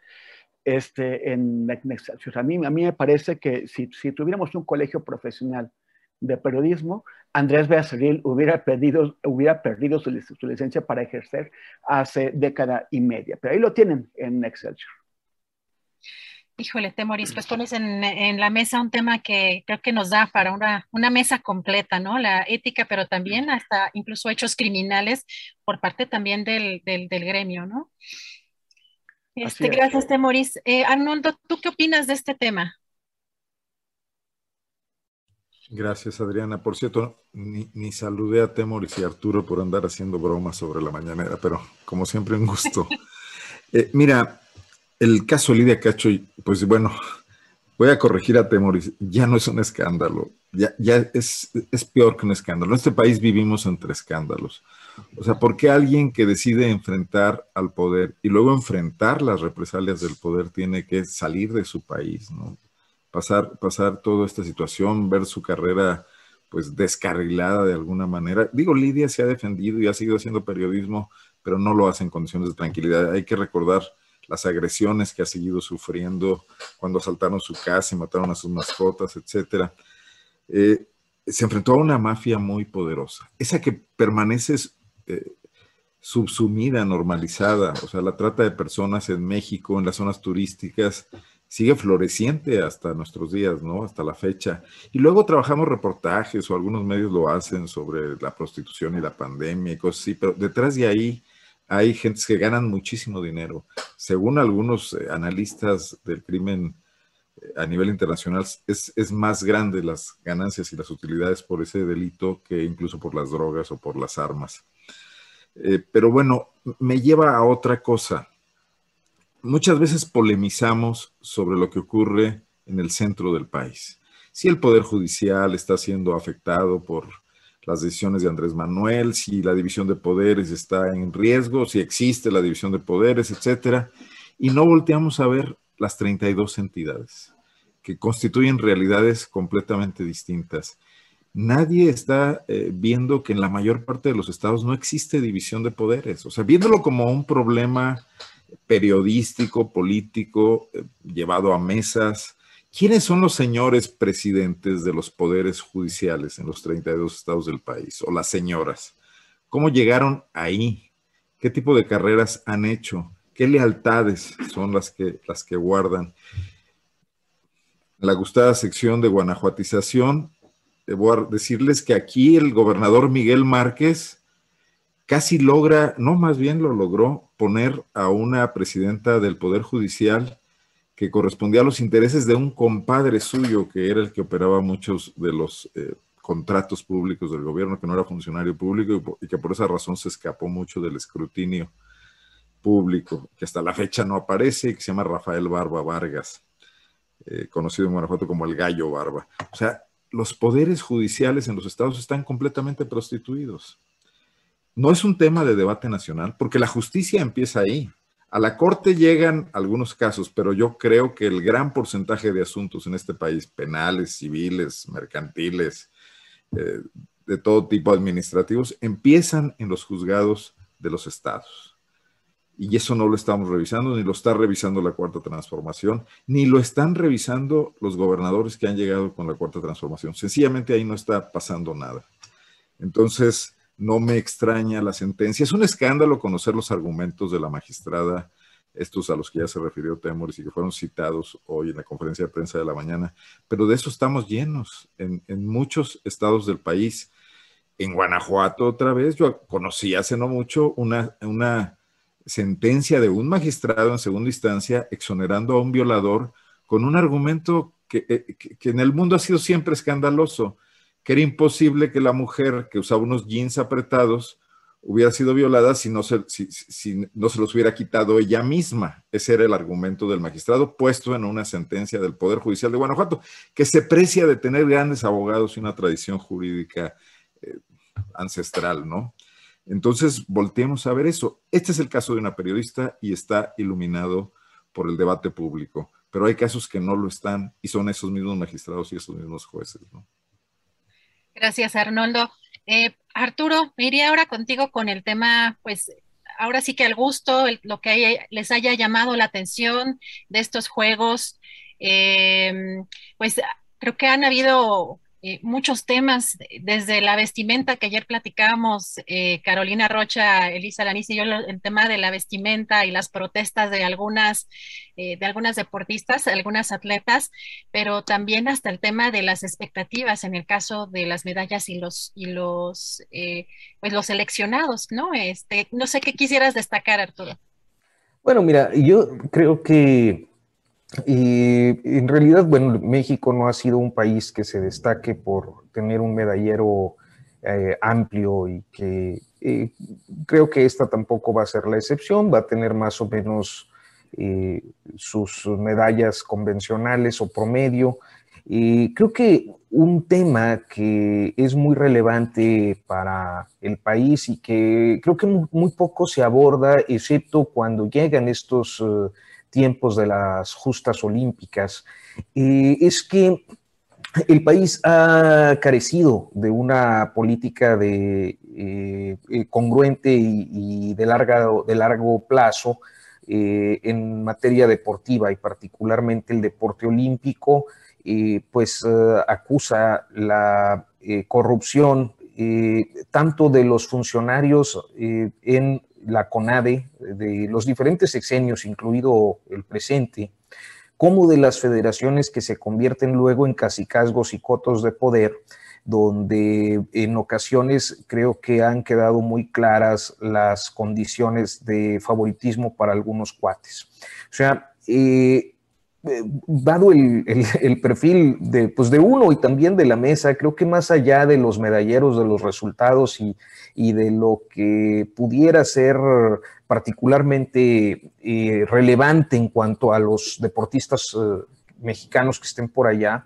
Este, en, Excelsior. A mí, a mí me parece que si, si tuviéramos un colegio profesional de periodismo, Andrés Becerril hubiera perdido, hubiera perdido su, licencia para ejercer hace década y media. Pero ahí lo tienen en Excelsior. Híjole, Temoris, pues pones en, la mesa un tema que creo que nos da para una, una, mesa completa, ¿no? La ética, pero también hasta incluso hechos criminales por parte también del, del, gremio, ¿no? Este, gracias, Temoris. Eh, Arnoldo, ¿tú qué opinas de este tema? Gracias, Adriana. Por cierto, ni, saludé a Temoris y Arturo por andar haciendo bromas sobre la mañanera, pero como siempre, un gusto. *laughs* Eh, mira, el caso Lidia Cacho, pues bueno, voy a corregir a Temoris, ya no es un escándalo, ya, ya es, es peor que un escándalo. En este país vivimos entre escándalos. O sea, ¿por qué alguien que decide enfrentar al poder y luego enfrentar las represalias del poder tiene que salir de su país, ¿no? pasar, pasar toda esta situación, ver su carrera pues descarrilada de alguna manera. Digo, Lidia se ha defendido y ha seguido haciendo periodismo, pero no lo hace en condiciones de tranquilidad. Hay que recordar las agresiones que ha seguido sufriendo cuando asaltaron su casa y mataron a sus mascotas, etcétera. Eh, se enfrentó a una mafia muy poderosa, esa que permanece eh, subsumida, normalizada, o sea, la trata de personas en México, en las zonas turísticas, sigue floreciente hasta nuestros días, ¿no? Hasta la fecha. Y luego trabajamos reportajes o algunos medios lo hacen sobre la prostitución y la pandemia y cosas así, pero detrás de ahí hay gentes que ganan muchísimo dinero. Según algunos eh, analistas del crimen eh, a nivel internacional, es, más grande las ganancias y las utilidades por ese delito que incluso por las drogas o por las armas. Eh, pero bueno, me lleva a otra cosa muchas veces polemizamos sobre lo que ocurre en el centro del país. Si el Poder Judicial está siendo afectado por las decisiones de Andrés Manuel, si la división de poderes está en riesgo, si existe la división de poderes, etcétera, y no volteamos a ver las 32 entidades que constituyen realidades completamente distintas. Nadie está eh, viendo que en la mayor parte de los estados no existe división de poderes, o sea, viéndolo como un problema periodístico, político, eh, llevado a mesas. ¿Quiénes son los señores presidentes de los poderes judiciales en los 32 estados del país? O las señoras. ¿Cómo llegaron ahí? ¿Qué tipo de carreras han hecho? ¿Qué lealtades son las que, las que guardan? la gustada sección de guanajuatización, debo decirles que aquí el gobernador Miguel Márquez casi logra, no más bien lo logró, poner a una presidenta del Poder Judicial que correspondía a los intereses de un compadre suyo, que era el que operaba muchos de los eh, contratos públicos del gobierno, que no era funcionario público y, que por esa razón se escapó mucho del escrutinio público, que hasta la fecha no aparece, que se llama Rafael Barba Vargas, eh, conocido en Guanajuato como el Gallo Barba. O sea, los poderes judiciales en los estados están completamente prostituidos no es un tema de debate nacional, porque la justicia empieza ahí. A la Corte llegan algunos casos, pero yo creo que el gran porcentaje de asuntos en este país, penales, civiles, mercantiles, eh, de todo tipo administrativos, empiezan en los juzgados de los estados. Y eso no lo estamos revisando, ni lo está revisando la Cuarta Transformación, ni lo están revisando los gobernadores que han llegado con la Cuarta Transformación. Sencillamente ahí no está pasando nada. Entonces, no me extraña la sentencia. Es un escándalo conocer los argumentos de la magistrada, estos a los que ya se refirió Temoris y que fueron citados hoy en la conferencia de prensa de la mañana, pero de eso estamos llenos en, muchos estados del país. En Guanajuato otra vez, yo conocí hace no mucho una, sentencia de un magistrado en segunda instancia exonerando a un violador con un argumento que, eh, que, en el mundo ha sido siempre escandaloso, que era imposible que la mujer que usaba unos jeans apretados hubiera sido violada si no, se, los hubiera quitado ella misma. Ese era el argumento del magistrado puesto en una sentencia del Poder Judicial de Guanajuato, que se precia de tener grandes abogados y una tradición jurídica eh, ancestral, ¿no? Entonces, volteemos a ver eso. Este es el caso de una periodista y está iluminado por el debate público, pero hay casos que no lo están y son esos mismos magistrados y esos mismos jueces, ¿no? Gracias, Arnoldo. Eh, Arturo, me iría ahora contigo con el tema, pues ahora sí que al gusto, lo que les haya llamado la atención de estos juegos, eh, pues creo que han habido eh, muchos temas, desde la vestimenta que ayer platicábamos, eh, Carolina Rocha, Elisa Laniz y yo, el tema de la vestimenta y las protestas de algunas, eh, de algunas deportistas, algunas atletas, pero también hasta el tema de las expectativas en el caso de las medallas y los, y los, pues los seleccionados, ¿no? Este, no sé qué quisieras destacar, Arturo. Bueno, mira, yo creo que y en realidad, bueno, México no ha sido un país que se destaque por tener un medallero eh, amplio y que eh, creo que esta tampoco va a ser la excepción, va a tener más o menos eh, sus medallas convencionales o promedio. Y creo que un tema que es muy relevante para el país y que creo que muy, poco se aborda, excepto cuando llegan estos tiempos de las justas olímpicas, eh, es que el país ha carecido de una política de, eh, eh, congruente y, de, larga, de largo plazo en materia deportiva y particularmente el deporte olímpico, pues acusa la corrupción tanto de los funcionarios en la CONADE, de los diferentes sexenios, incluido el presente, como de las federaciones que se convierten luego en casicazgos y cotos de poder, donde en ocasiones creo que han quedado muy claras las condiciones de favoritismo para algunos cuates. O sea, eh, eh, dado el, perfil de, pues de uno y también de la mesa, creo que más allá de los medalleros, de los resultados y, de lo que pudiera ser particularmente eh, relevante en cuanto a los deportistas eh, mexicanos que estén por allá,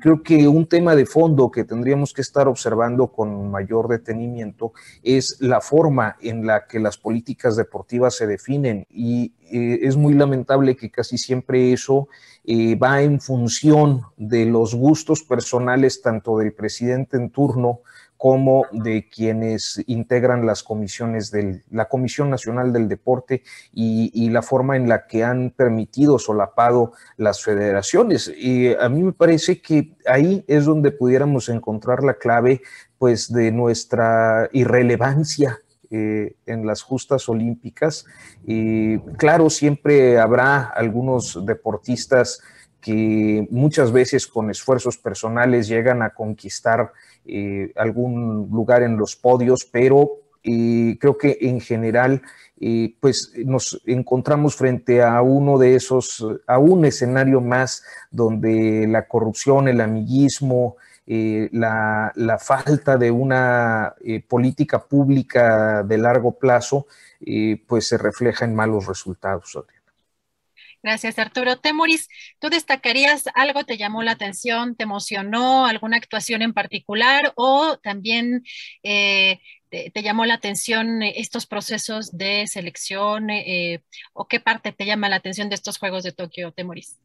creo que un tema de fondo que tendríamos que estar observando con mayor detenimiento es la forma en la que las políticas deportivas se definen y eh, es muy lamentable que casi siempre eso eh, va en función de los gustos personales tanto del presidente en turno como de quienes integran las comisiones de la Comisión Nacional del Deporte y, la forma en la que han permitido solapado las federaciones. Y a mí me parece que ahí es donde pudiéramos encontrar la clave pues de nuestra irrelevancia eh, en las justas olímpicas. Y claro, siempre habrá algunos deportistas que muchas veces con esfuerzos personales llegan a conquistar eh, algún lugar en los podios, pero eh, creo que en general eh, pues nos encontramos frente a uno de esos, a un escenario más donde la corrupción, el amiguismo, la, la, falta de una política pública de largo plazo, pues se refleja en malos resultados. Gracias, Arturo. Temoris, ¿tú destacarías algo, te llamó la atención, te emocionó, alguna actuación en particular o también eh, te, llamó la atención estos procesos de selección eh, o qué parte te llama la atención de estos Juegos de Tokio, Temoris?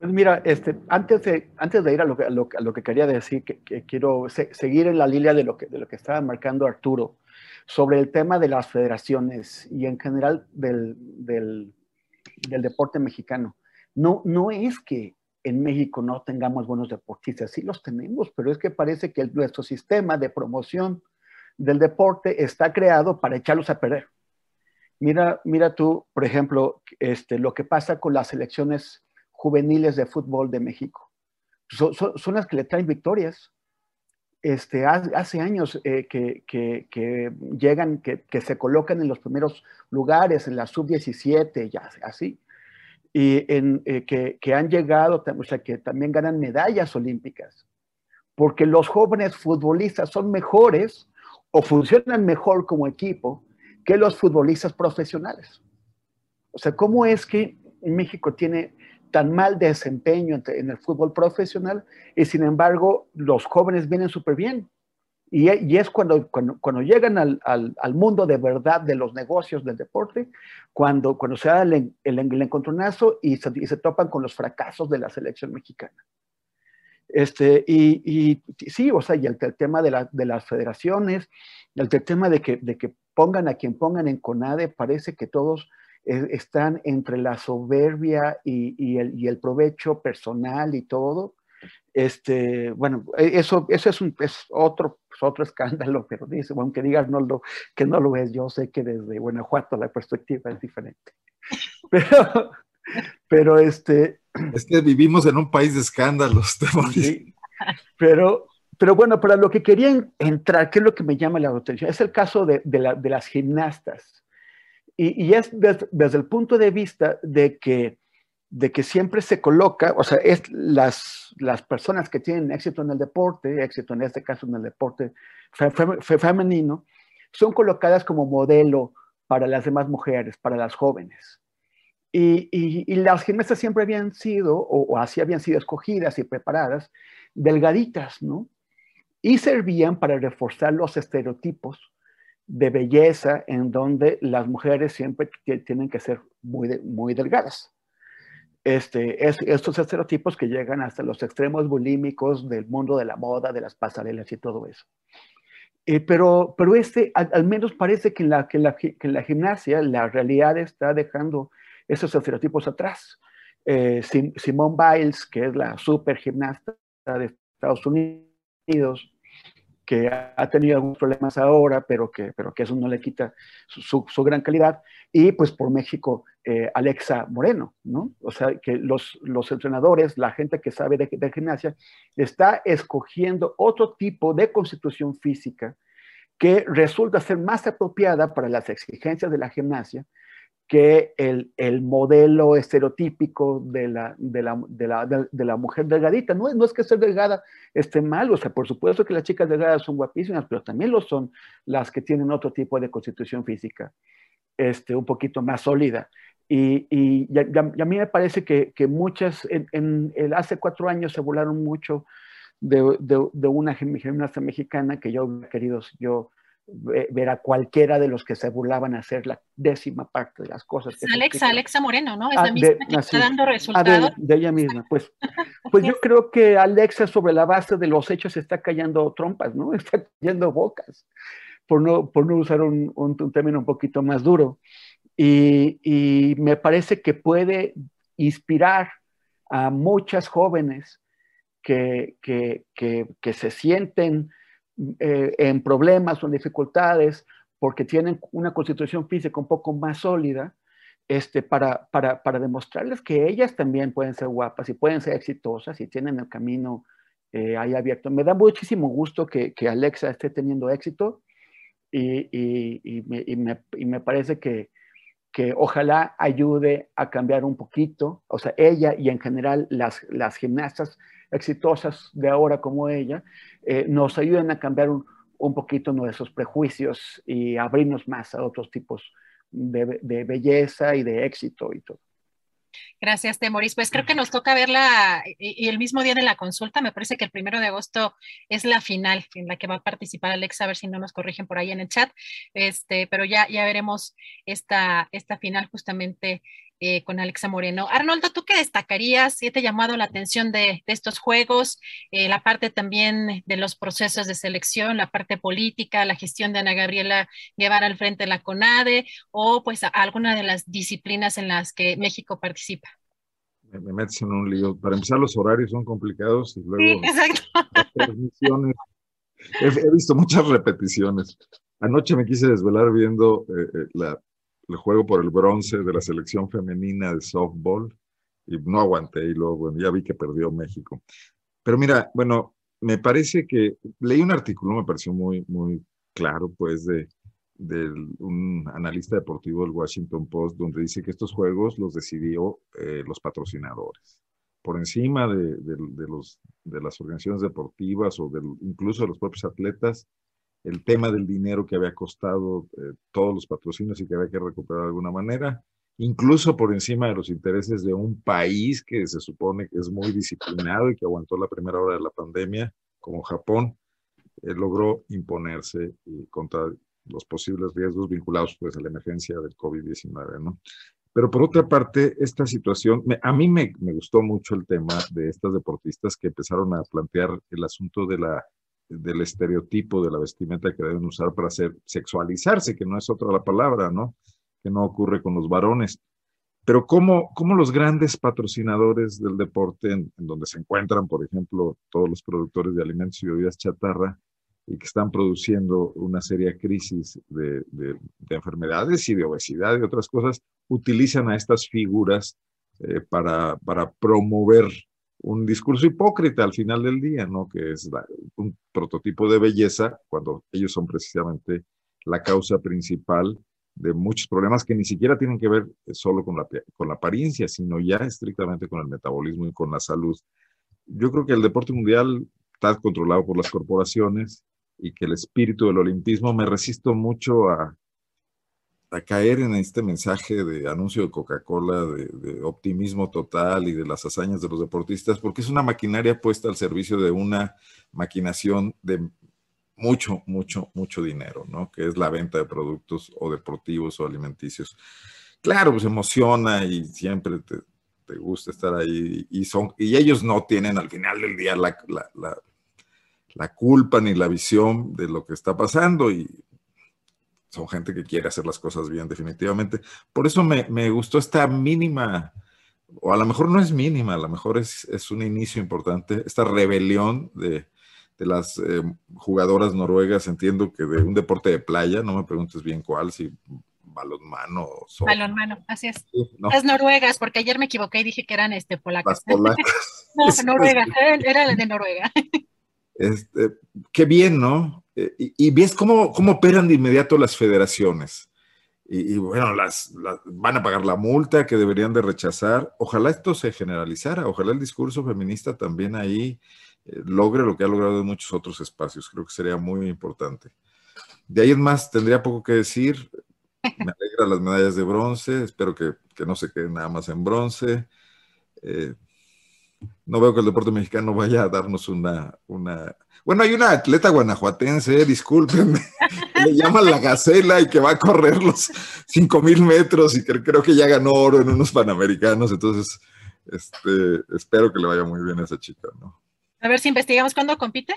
Pues mira, este, antes, de, antes de ir a lo que, lo, que quería decir, que, quiero seguir en la línea de lo, que, de lo que estaba marcando Arturo sobre el tema de las federaciones y en general del del deporte mexicano. No, no es que en México no tengamos buenos deportistas, sí los tenemos, pero es que parece que nuestro sistema de promoción del deporte está creado para echarlos a perder. Mira, mira tú, por ejemplo, este, lo que pasa con las selecciones juveniles de fútbol de México. Son, las que le traen victorias. Este, hace años eh, que, llegan, que, se colocan en los primeros lugares, en la sub-17, ya así, y en, eh, que, han llegado, o sea, que también ganan medallas olímpicas, porque los jóvenes futbolistas son mejores o funcionan mejor como equipo que los futbolistas profesionales. O sea, ¿cómo es que México tiene tan mal desempeño en el fútbol profesional y sin embargo los jóvenes vienen súper bien? Y, es cuando, cuando, llegan al, mundo de verdad de los negocios del deporte, cuando, cuando se da el, el, encontronazo y se, topan con los fracasos de la selección mexicana. Este, y, sí, o sea, y el, tema de, la, de, las federaciones, el, tema de que pongan a quien pongan en CONADE, parece que todos eh, están entre la soberbia y, y, el, y el provecho personal y todo. Este, bueno, e, eso, eso es, un, es otro otro *laughs* escándalo, pero dice, aunque diga Arnoldo que no lo es, yo sé que desde Guanajuato la perspectiva es diferente. *laughs* Pero, pero este... Es que vivimos en un país de escándalos, sí, pero, pero bueno, para lo que querían entrar, ¿qué es lo que me llama la atención? Es el caso de, de, la, de las gimnastas. Y, y es desde el punto de vista de que de que siempre se coloca, o sea, es las, las personas que tienen éxito en el deporte, éxito en este caso en el deporte femenino, son colocadas como modelo para las demás mujeres, para las jóvenes. Y, y, las gimnastas siempre habían sido, o, así habían sido escogidas y preparadas, delgaditas, ¿no? Y servían para reforzar los estereotipos de belleza en donde las mujeres siempre tienen que ser muy, muy delgadas este, es, estos estereotipos que llegan hasta los extremos bulímicos del mundo de la moda, de las pasarelas y todo eso. Eh, pero, pero este, al, menos parece que en, la, que, la, que en la gimnasia la realidad está dejando esos estereotipos atrás. Eh, Simone Biles, que es la super gimnasta de Estados Unidos, que ha tenido algunos problemas ahora, pero que, pero que eso no le quita su, gran calidad. Y pues por México, eh, Alexa Moreno, ¿no? O sea, que los, los entrenadores, la gente que sabe de, de, gimnasia, está escogiendo otro tipo de constitución física que resulta ser más apropiada para las exigencias de la gimnasia que el, el, modelo estereotípico de la, de la, de la, de la mujer delgadita. No, no, es que ser delgada esté mal, o sea, por supuesto que las chicas delgadas son guapísimas, pero también lo son las que tienen otro tipo de constitución física, este, un poquito más sólida. Y, y, a, mí me parece que, que muchas, en, en, hace cuatro años se volaron mucho de, de, una gimnasta mexicana que yo hubiera querido yo ver a cualquiera de los que se burlaban hacer la décima parte de las cosas. Que Alexa, Alexa Moreno, ¿no? Es ah, la misma que está dando resultados. Ah, de, ella misma, pues. Pues yo creo que Alexa sobre la base de los hechos está cayendo trompas, ¿no? *laughs* Está cayendo bocas, por no, por no usar un, un, término un poquito más duro. Y, y me parece que puede inspirar a muchas jóvenes que, que, que, que se sienten eh, en problemas o en dificultades porque tienen una constitución física un poco más sólida, este, para, para, para, demostrarles que ellas también pueden ser guapas y pueden ser exitosas y tienen el camino eh, ahí abierto. Me da muchísimo gusto que, que Alexa esté teniendo éxito y, y, y, me, y, me, parece que, que ojalá ayude a cambiar un poquito, o sea, ella y en general las, las gimnastas exitosas de ahora como ella, eh, nos ayuden a cambiar un, un, poquito nuestros prejuicios y abrirnos más a otros tipos de, de belleza y de éxito y todo. Gracias, Temoris. Pues creo que nos toca verla y, el mismo día de la consulta, me parece que el primero de agosto es la final en la que va a participar Alexa, a ver si no nos corrigen por ahí en el chat. Este, pero ya, ya veremos esta, esta final justamente eh, con Alexa Moreno. Arnoldo, ¿tú qué destacarías? ¿Qué te ha llamado la atención de, estos juegos? Eh, la parte también de los procesos de selección, la parte política, la gestión de Ana Gabriela Guevara al frente de la CONADE o pues alguna de las disciplinas en las que México participa. Me, metes en un lío. Para empezar, los horarios son complicados y luego sí, exacto. las transmisiones he, visto muchas repeticiones. Anoche me quise desvelar viendo eh, la, el juego por el bronce de la selección femenina de softball y no aguanté y luego bueno, ya vi que perdió México. Pero mira, bueno, me parece que leí un artículo, me pareció muy, muy claro, pues, de, de un analista deportivo del Washington Post, donde dice que estos juegos los decidió eh, los patrocinadores, por encima de, de, los, de las organizaciones deportivas o incluso de los propios atletas, el tema del dinero que había costado eh, todos los patrocinios y que había que recuperar de alguna manera, incluso por encima de los intereses de un país que se supone que es muy disciplinado y que aguantó la primera hora de la pandemia, como Japón, eh, logró imponerse contra los posibles riesgos vinculados pues, a la emergencia del COVID-19, ¿no? Pero por otra parte, esta situación, a mí me, me, gustó mucho el tema de estas deportistas que empezaron a plantear el asunto de la, del estereotipo de la vestimenta que deben usar para hacer, sexualizarse, que no es otra la palabra, ¿no? Que no ocurre con los varones. Pero cómo, cómo los grandes patrocinadores del deporte, en, en donde se encuentran, por ejemplo, todos los productores de alimentos y bebidas chatarra, y que están produciendo una seria crisis de, de, enfermedades y de obesidad y otras cosas, utilizan a estas figuras eh, para, para promover un discurso hipócrita al final del día, ¿no? Que es un prototipo de belleza cuando ellos son precisamente la causa principal de muchos problemas que ni siquiera tienen que ver solo con la, con la apariencia, sino ya estrictamente con el metabolismo y con la salud. Yo creo que el deporte mundial está controlado por las corporaciones, y que el espíritu del olimpismo, me resisto mucho a, a caer en este mensaje de anuncio de Coca-Cola, de, optimismo total y de las hazañas de los deportistas, porque es una maquinaria puesta al servicio de una maquinación de mucho, mucho, mucho dinero, ¿no? Que es la venta de productos o deportivos o alimenticios. Claro, pues emociona y siempre te, te gusta estar ahí y, son, y ellos no tienen al final del día la, la la culpa ni la visión de lo que está pasando y son gente que quiere hacer las cosas bien definitivamente. Por eso me, gustó esta mínima, o a lo mejor no es mínima, a lo mejor es, es un inicio importante, esta rebelión de, las eh, jugadoras noruegas, entiendo que de un deporte de playa, no me preguntes bien cuál, si balonmano. O balonmano, así es. Las noruegas, porque ayer me equivoqué y dije que eran este, polacas. Las polacas. *laughs* no, *laughs* noruegas, era la de Noruega. *laughs* Este, qué bien, ¿no? Eh, y, ves cómo, cómo operan de inmediato las federaciones. Y, bueno, las, van a pagar la multa que deberían de rechazar. Ojalá esto se generalizara, ojalá el discurso feminista también ahí eh, logre lo que ha logrado en muchos otros espacios. Creo que sería muy importante. De ahí en más, tendría poco que decir. Me alegra las medallas de bronce, espero que, que no se queden nada más en bronce. Eh, no veo que el deporte mexicano vaya a darnos una, una... Bueno, hay una atleta guanajuatense, discúlpenme, *laughs* que le llaman la Gacela y que va a correr los 5 mil metros y que creo que ya ganó oro en unos panamericanos, entonces este, espero que le vaya muy bien a esa chica, ¿no? A ver si investigamos cuándo compite.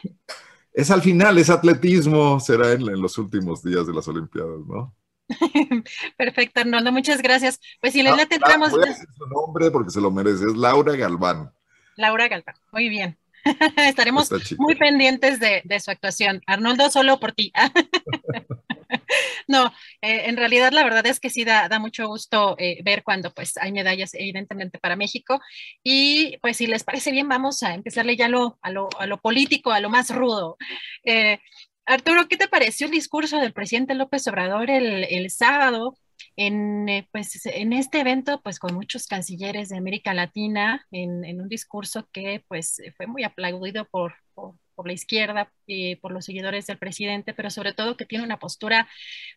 Es al final, es atletismo, será en, los últimos días de las Olimpiadas, ¿no? *laughs* Perfecto, Arnoldo, muchas gracias. Pues si le ah, tendremos... Voy su nombre porque se lo merece, es Laura Galván. Laura Galván. Muy bien. *laughs* Estaremos muy pendientes de, su actuación. Arnoldo, solo por ti. *laughs* no, eh, en realidad la verdad es que sí da, mucho gusto eh, ver cuando pues hay medallas evidentemente para México. Y pues si les parece bien, vamos a empezarle ya lo, a, lo, político, a lo más rudo. Eh, Arturo, ¿qué te pareció el discurso del presidente López Obrador el, el sábado? En, eh, pues, en este evento, pues con muchos cancilleres de América Latina, en, un discurso que pues fue muy aplaudido por, por, la izquierda, y por los seguidores del presidente, pero sobre todo que tiene una postura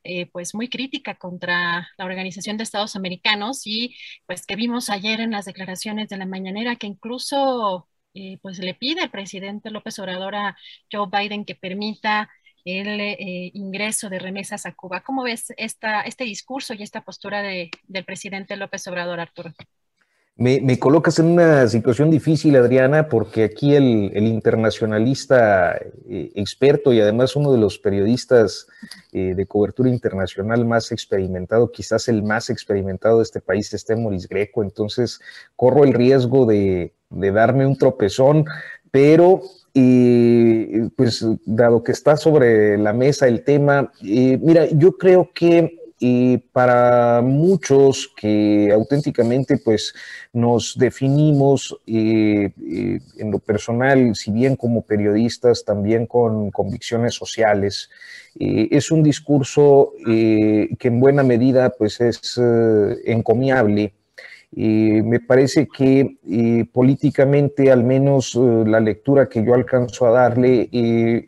eh, pues muy crítica contra la Organización de Estados Americanos y pues que vimos ayer en las declaraciones de la mañanera que incluso eh, pues le pide al presidente López Obrador a Joe Biden que permita el eh, ingreso de remesas a Cuba. ¿Cómo ves este discurso y esta postura de, del presidente López Obrador, Arturo? Me, colocas en una situación difícil, Adriana, porque aquí el, internacionalista eh, experto y además uno de los periodistas eh, de cobertura internacional más experimentado, quizás el más experimentado de este país, este Moris Greco. Entonces, corro el riesgo de, de darme un tropezón. Pero pues dado que está sobre la mesa el tema, mira, yo creo que para muchos que auténticamente pues nos definimos en lo personal, si bien como periodistas, también con convicciones sociales, es un discurso que en buena medida pues es encomiable me parece que políticamente, al menos eh, la lectura que yo alcanzo a darle, eh,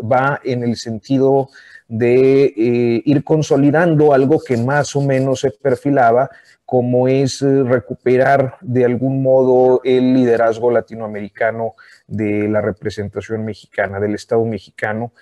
va en el sentido de eh, ir consolidando algo que más o menos se perfilaba, como es recuperar de algún modo el liderazgo latinoamericano de la representación mexicana, del Estado mexicano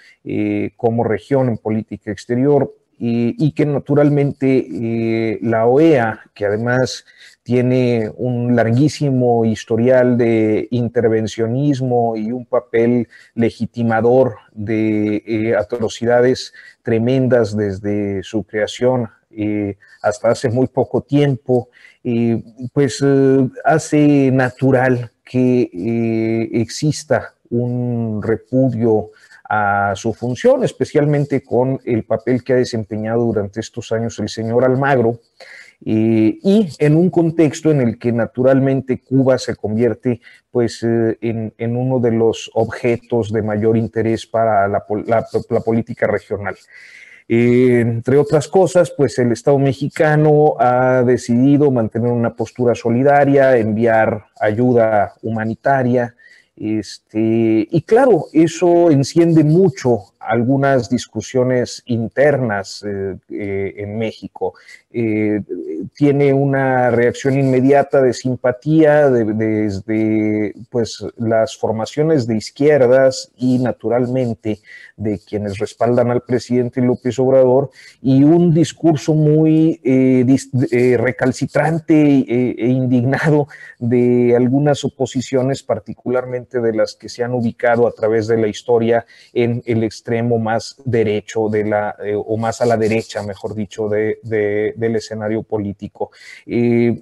como región en política exterior, y, que naturalmente la OEA, que además tiene un larguísimo historial de intervencionismo y un papel legitimador de eh, atrocidades tremendas desde su creación eh, hasta hace muy poco tiempo, pues eh, hace natural que exista un repudio a su función, especialmente con el papel que ha desempeñado durante estos años el señor Almagro, y en un contexto en el que naturalmente Cuba se convierte pues, eh, en, uno de los objetos de mayor interés para la, política regional. Eh, entre otras cosas, pues el Estado mexicano ha decidido mantener una postura solidaria, enviar ayuda humanitaria, este, y claro, eso enciende mucho algunas discusiones internas eh, eh, en México. Eh, tiene una reacción inmediata de simpatía desde pues, las formaciones de izquierdas y naturalmente de quienes respaldan al presidente López Obrador y un discurso muy recalcitrante e indignado de algunas oposiciones, particularmente de las que se han ubicado a través de la historia en el extremo más derecho de la, eh, o más a la derecha, mejor dicho, de, del escenario político. Eh,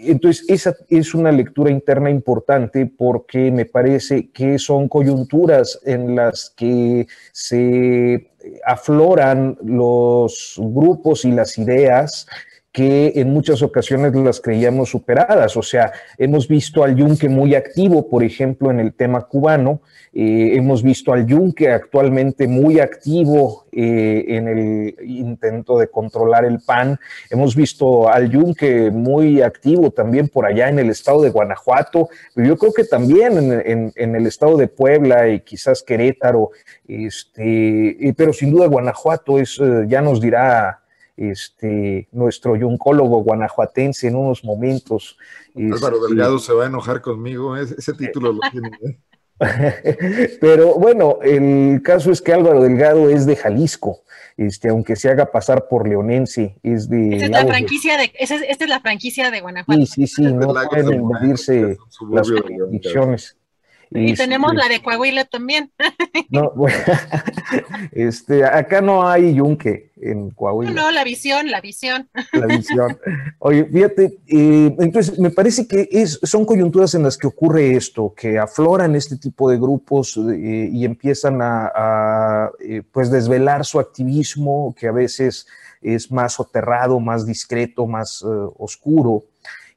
entonces, esa es una lectura interna importante porque me parece que son coyunturas en las que se afloran los grupos y las ideas que en muchas ocasiones las creíamos superadas. O sea, hemos visto al Yunque muy activo, por ejemplo, en el tema cubano, eh, hemos visto al Yunque actualmente muy activo eh, en el intento de controlar el PAN, hemos visto al Yunque muy activo también por allá en el estado de Guanajuato, pero yo creo que también en, en el estado de Puebla y quizás Querétaro, este, pero sin duda Guanajuato es, eh, ya nos dirá este, nuestro yuncólogo guanajuatense en unos momentos. Álvaro este, Delgado se va a enojar conmigo, ese, título lo tiene. ¿eh? *laughs* Pero bueno, el caso es que Álvaro Delgado es de Jalisco, este, aunque se haga pasar por leonense, es de... Esta es la franquicia de, esta es la franquicia de Guanajuato. Sí, sí, sí, no pueden invadirse las jurisdicciones. Y tenemos la de Coahuila también. *laughs* No, bueno, *laughs* este, acá no hay yunque en Coahuila. No, la visión, la visión. La visión. Oye, fíjate, eh, entonces me parece que es, son coyunturas en las que ocurre esto, que afloran este tipo de grupos eh, y empiezan a, eh, pues desvelar su activismo, que a veces es más soterrado, más discreto, más oscuro.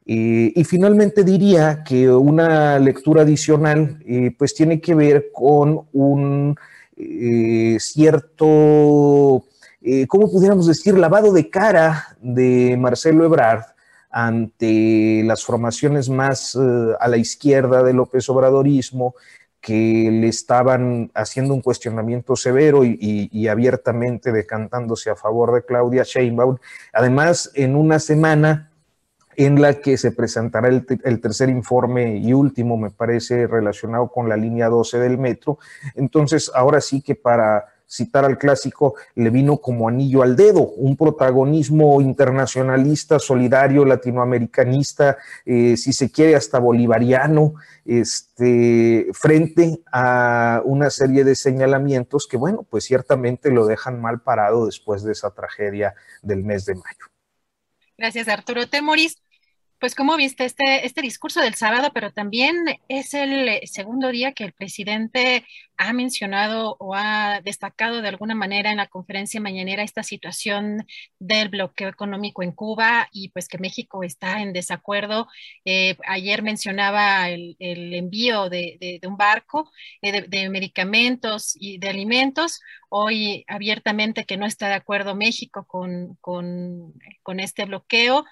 Eh, y finalmente diría que una lectura adicional eh, pues tiene que ver con un eh, cierto, ¿cómo pudiéramos decir?, lavado de cara de Marcelo Ebrard ante las formaciones más a la izquierda del López Obradorismo que le estaban haciendo un cuestionamiento severo y, y, abiertamente decantándose a favor de Claudia Sheinbaum. Además, en una semana en la que se presentará el, tercer informe y último, me parece, relacionado con la línea 12 del metro. Entonces, ahora sí que para citar al clásico, le vino como anillo al dedo, un protagonismo internacionalista, solidario, latinoamericanista, eh, si se quiere hasta bolivariano, este, frente a una serie de señalamientos que, bueno, pues ciertamente lo dejan mal parado después de esa tragedia del mes de mayo. Gracias, Arturo Temoris. Pues como viste este, este discurso del sábado, pero también es el segundo día que el presidente ha mencionado o ha destacado de alguna manera en la conferencia mañanera esta situación del bloqueo económico en Cuba y pues que México está en desacuerdo. Eh, ayer mencionaba el, envío de, un barco eh, de, medicamentos y de alimentos. Hoy abiertamente que no está de acuerdo México con, con, con este bloqueo.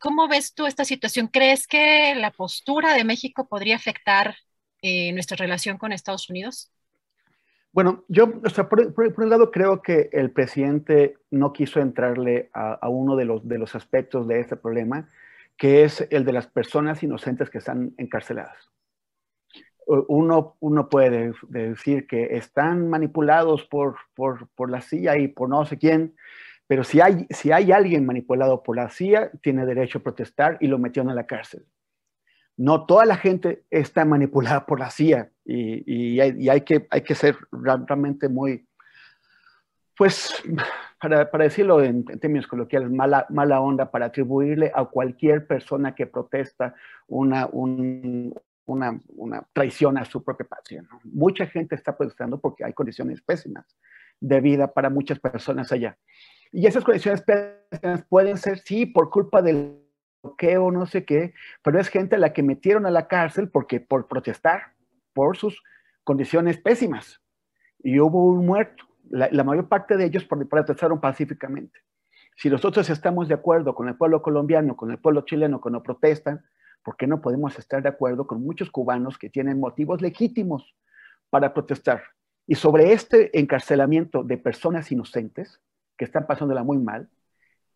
¿Cómo ves esta situación? ¿Crees que la postura de México podría afectar eh, nuestra relación con Estados Unidos? Bueno, yo, por, un lado, creo que el presidente no quiso entrarle a, uno de los, de los aspectos de este problema, que es el de las personas inocentes que están encarceladas. Uno, uno puede decir que están manipulados por, por, por la CIA y por no sé quién, pero si hay, si hay alguien manipulado por la CIA, tiene derecho a protestar y lo metieron a la cárcel. No toda la gente está manipulada por la CIA y, hay, que, hay que ser realmente muy, pues, para, decirlo en, términos coloquiales, mala, mala onda para atribuirle a cualquier persona que protesta una, una, traición a su propia patria. Mucha gente está protestando porque hay condiciones pésimas de vida para muchas personas allá. Y esas condiciones pueden ser, sí, por culpa del bloqueo, no sé qué, pero es gente a la que metieron a la cárcel porque por protestar por sus condiciones pésimas. Y hubo un muerto. La, mayor parte de ellos protestaron pacíficamente. Si nosotros estamos de acuerdo con el pueblo colombiano, con el pueblo chileno, cuando protestan, ¿por qué no podemos estar de acuerdo con muchos cubanos que tienen motivos legítimos para protestar? Y sobre este encarcelamiento de personas inocentes, que están pasándola muy mal,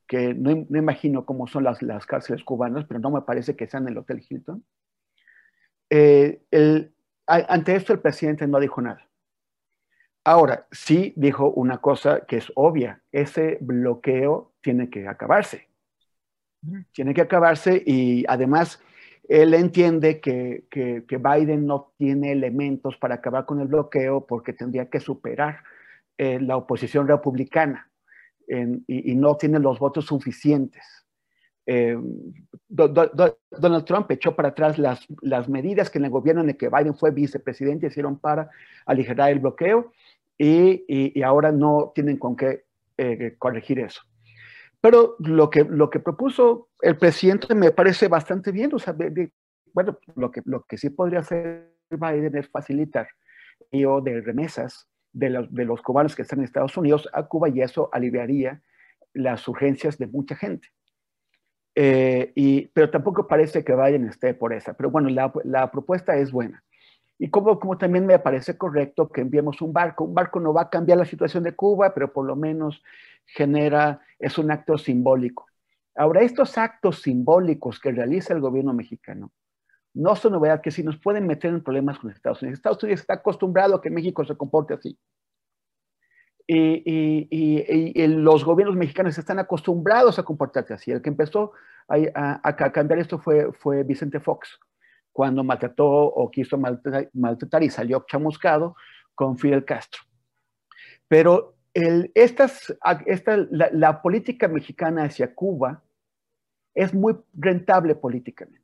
que no, imagino cómo son las, las, cárceles cubanas, pero no me parece que sean el Hotel Hilton. Eh, ante esto el presidente no dijo nada. Ahora, sí dijo una cosa que es obvia, ese bloqueo tiene que acabarse. Tiene que acabarse y además él entiende que, que, Biden no tiene elementos para acabar con el bloqueo porque tendría que superar eh, la oposición republicana y, no tiene los votos suficientes. Eh, Donald Trump echó para atrás las, las, medidas que en el gobierno en el que Biden fue vicepresidente hicieron para aligerar el bloqueo y, y, ahora no tienen con qué eh, corregir eso. Pero lo que, lo que propuso el presidente me parece bastante bien. O sea, bueno, lo que, lo que sí podría hacer Biden es facilitar el de remesas de los, cubanos que están en Estados Unidos a Cuba y eso aliviaría las urgencias de mucha gente. Eh, y, pero tampoco parece que vayan esté por esa. Pero bueno, la, la, propuesta es buena. Y como, como también me parece correcto que enviemos un barco. Un barco no va a cambiar la situación de Cuba, pero por lo menos genera, es un acto simbólico. Ahora, estos actos simbólicos que realiza el gobierno mexicano no son novedad que si nos pueden meter en problemas con Estados Unidos. Estados Unidos está acostumbrado a que México se comporte así. Y, los gobiernos mexicanos están acostumbrados a comportarse así. El que empezó a, cambiar esto fue, Vicente Fox, cuando maltrató o quiso maltratar, y salió chamuscado con Fidel Castro. Pero esta, la política mexicana hacia Cuba es muy rentable políticamente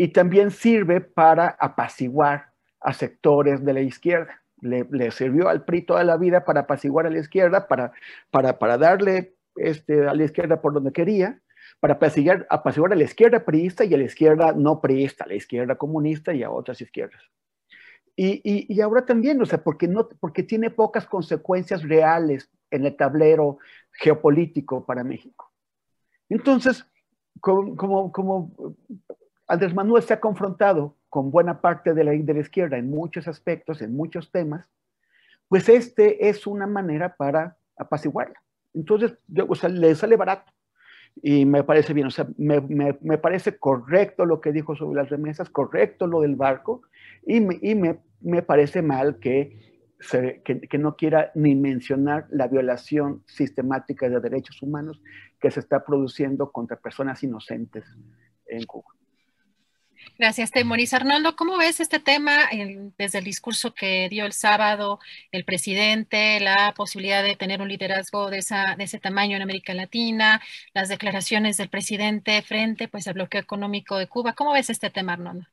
y también sirve para apaciguar a sectores de la izquierda. Le, sirvió al PRI toda la vida para apaciguar a la izquierda, para, para, para darle este, a la izquierda por donde quería, para apaciguar, apaciguar a la izquierda priista y a la izquierda no priista, a la izquierda comunista y a otras izquierdas. Y, y, y, ahora también, o sea, porque, no, porque tiene pocas consecuencias reales en el tablero geopolítico para México. Entonces, como, como, como Andrés Manuel se ha confrontado con buena parte de la, izquierda en muchos aspectos, en muchos temas, pues este es una manera para apaciguarla. Entonces, o sea, le sale barato y me parece bien, o sea, me, me, parece correcto lo que dijo sobre las remesas, correcto lo del barco y me, y me, parece mal que, que, que, no quiera ni mencionar la violación sistemática de derechos humanos que se está produciendo contra personas inocentes en Cuba. Gracias, Temoris. Arnoldo, ¿cómo ves este tema desde el discurso que dio el sábado el presidente, la posibilidad de tener un liderazgo de, esa, de ese tamaño en América Latina, las declaraciones del presidente frente pues, al bloqueo económico de Cuba? ¿Cómo ves este tema, Arnoldo?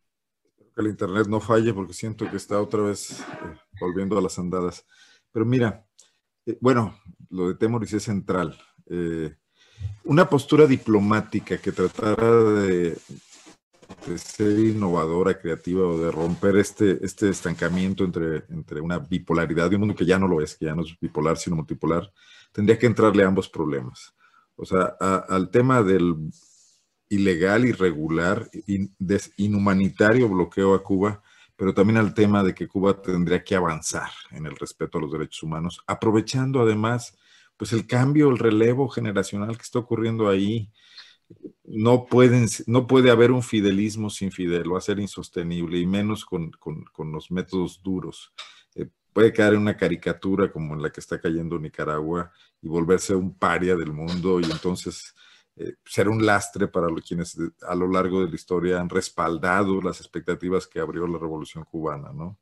Que el Internet no falle porque siento que está otra vez eh, volviendo a las andadas. Pero mira, eh, bueno, lo de Temoris es central. Eh, una postura diplomática que tratara de de ser innovadora, creativa o de romper este, este estancamiento entre, entre una bipolaridad y un mundo que ya no lo es, que ya no es bipolar, sino multipolar, tendría que entrarle a ambos problemas. O sea, al tema del ilegal, irregular, inhumanitario bloqueo a Cuba, pero también al tema de que Cuba tendría que avanzar en el respeto a los derechos humanos, aprovechando además pues el cambio, el relevo generacional que está ocurriendo ahí, no, pueden, no puede haber un fidelismo sin Fidel, va a ser insostenible y menos con, los métodos duros. Eh, puede caer en una caricatura como en la que está cayendo Nicaragua y volverse un paria del mundo y entonces eh, ser un lastre para los, quienes a lo largo de la historia han respaldado las expectativas que abrió la revolución cubana, ¿no?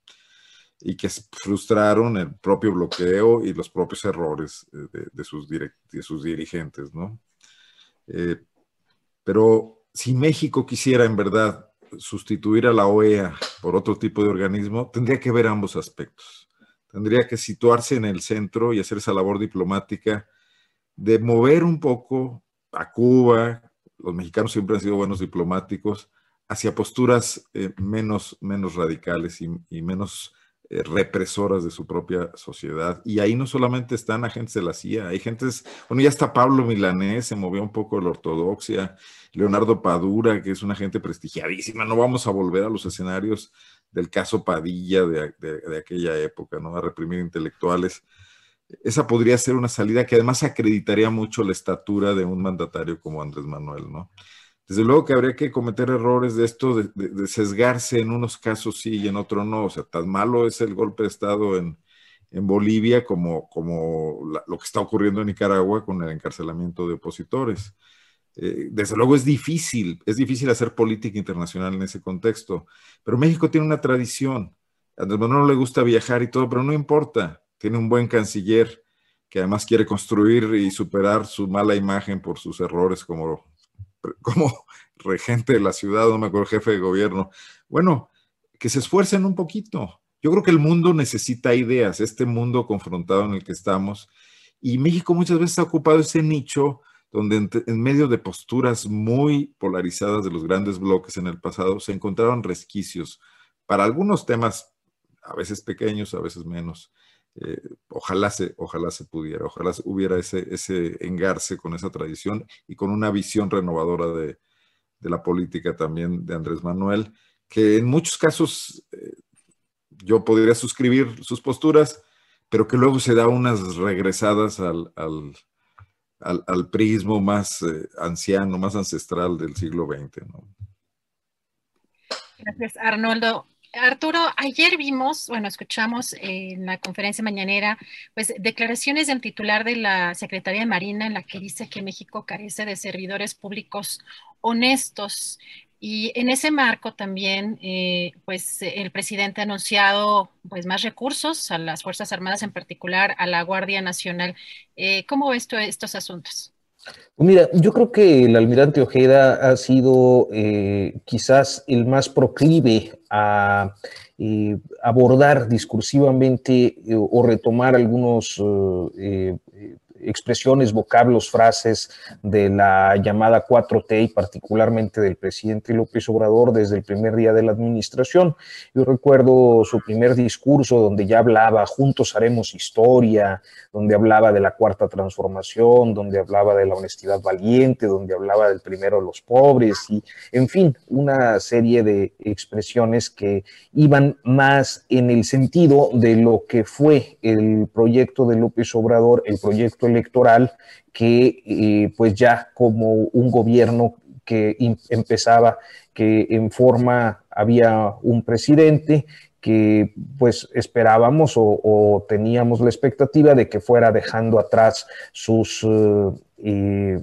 Y que frustraron el propio bloqueo y los propios errores eh, de, sus, de sus dirigentes, ¿no? Pero si México quisiera en verdad sustituir a la OEA por otro tipo de organismo, tendría que ver ambos aspectos. Tendría que situarse en el centro y hacer esa labor diplomática de mover un poco a Cuba, los mexicanos siempre han sido buenos diplomáticos, hacia posturas eh, menos, menos radicales y menos eh, represoras de su propia sociedad. Y ahí no solamente están agentes de la CIA, hay gentes, bueno, ya está Pablo Milanés, se movió un poco de la ortodoxia, Leonardo Padura, que es una gente prestigiadísima, no vamos a volver a los escenarios del caso Padilla de, de aquella época, ¿no? A reprimir intelectuales. Esa podría ser una salida que además acreditaría mucho la estatura de un mandatario como Andrés Manuel, ¿no? Desde luego que habría que cometer errores de esto, de, sesgarse en unos casos sí y en otros no. O sea, tan malo es el golpe de Estado en, Bolivia como, como lo que está ocurriendo en Nicaragua con el encarcelamiento de opositores. Eh, desde luego es difícil, es difícil hacer política internacional en ese contexto, pero México tiene una tradición. A Andrés Manuel no le gusta viajar y todo, pero no importa. Tiene un buen canciller que además quiere construir y superar su mala imagen por sus errores como *laughs* como regente de la ciudad, no me acuerdo, jefe de gobierno. Bueno, que se esfuercen un poquito. Yo creo que el mundo necesita ideas, este mundo confrontado en el que estamos. Y México muchas veces ha ocupado ese nicho donde en, medio de posturas muy polarizadas de los grandes bloques en el pasado se encontraron resquicios para algunos temas, a veces pequeños, a veces menos, eh, ojalá, se, ojalá se pudiera, ojalá hubiera ese, ese engarce con esa tradición y con una visión renovadora de, la política también de Andrés Manuel, que en muchos casos eh, yo podría suscribir sus posturas, pero que luego se da unas regresadas al, al, prismo más eh, anciano, más ancestral del siglo XX. Gracias, Arnoldo. Arturo, ayer vimos, bueno, escuchamos en la conferencia mañanera, pues declaraciones del titular de la Secretaría de Marina en la que dice que México carece de servidores públicos honestos. Y en ese marco también, eh, pues el presidente ha anunciado pues más recursos a las Fuerzas Armadas, en particular a la Guardia Nacional. Eh, ¿Cómo ves estos asuntos? Mira, yo creo que el almirante Ojeda ha sido eh, quizás el más proclive a eh, abordar discursivamente eh, o retomar algunos expresiones, vocablos, frases de la llamada 4T y particularmente del presidente López Obrador desde el primer día de la administración. Yo recuerdo su primer discurso donde ya hablaba, juntos haremos historia, donde hablaba de la cuarta transformación, donde hablaba de la honestidad valiente, donde hablaba del primero de los pobres y, en fin, una serie de expresiones que iban más en el sentido de lo que fue el proyecto de López Obrador, el proyecto electoral que eh, pues ya como un gobierno que empezaba, que en forma había un presidente que pues esperábamos o, teníamos la expectativa de que fuera dejando atrás sus, eh,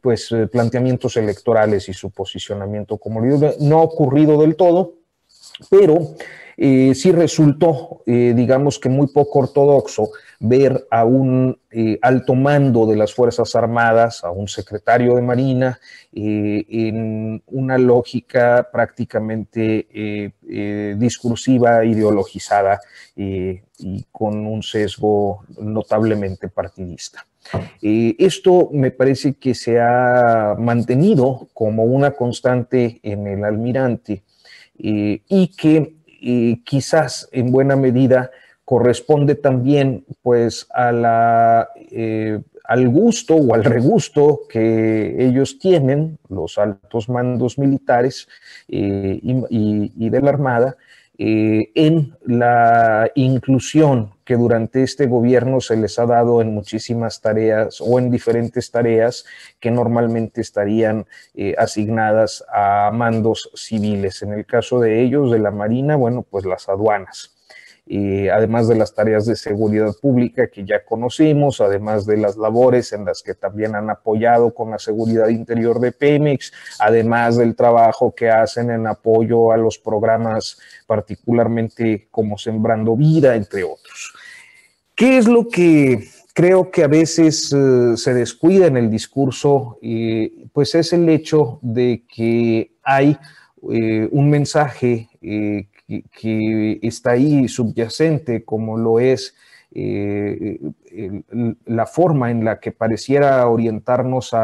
pues planteamientos electorales y su posicionamiento como líder. No ha ocurrido del todo, pero eh, sí resultó, eh, digamos que muy poco ortodoxo, ver a un eh, alto mando de las Fuerzas Armadas, a un secretario de Marina, en una lógica prácticamente discursiva, ideologizada y con un sesgo notablemente partidista. esto me parece que se ha mantenido como una constante en el almirante y que quizás en buena medida corresponde también pues a la, eh, al gusto o al regusto que ellos tienen, los altos mandos militares eh, y, de la Armada, eh, en la inclusión que durante este gobierno se les ha dado en muchísimas tareas o en diferentes tareas que normalmente estarían asignadas a mandos civiles. En el caso de ellos, de la Marina, bueno, pues las aduanas. Eh, además de las tareas de seguridad pública que ya conocimos, además de las labores en las que también han apoyado con la seguridad interior de Pemex, además del trabajo que hacen en apoyo a los programas particularmente como Sembrando Vida, entre otros. ¿Qué es lo que creo que a veces eh, se descuida en el discurso? pues es el hecho de que hay eh, un mensaje que, está ahí subyacente, como lo es eh, la forma en la que pareciera orientarnos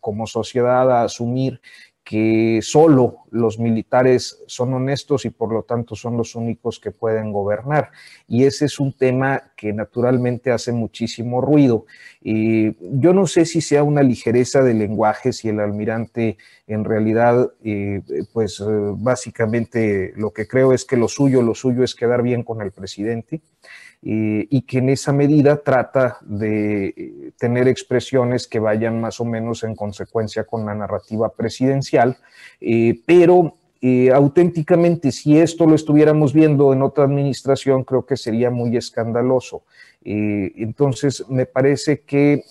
como sociedad a asumir que solo los militares son honestos y por lo tanto son los únicos que pueden gobernar. Y ese es un tema que naturalmente hace muchísimo ruido. Y yo no sé si sea una ligereza de lenguaje, si el almirante en realidad, eh, pues eh, básicamente lo que creo es que lo suyo, lo suyo es quedar bien con el presidente. Eh, y que en esa medida trata de eh, tener expresiones que vayan más o menos en consecuencia con la narrativa presidencial, eh, pero auténticamente si esto lo estuviéramos viendo en otra administración, creo que sería muy escandaloso. entonces, me parece que,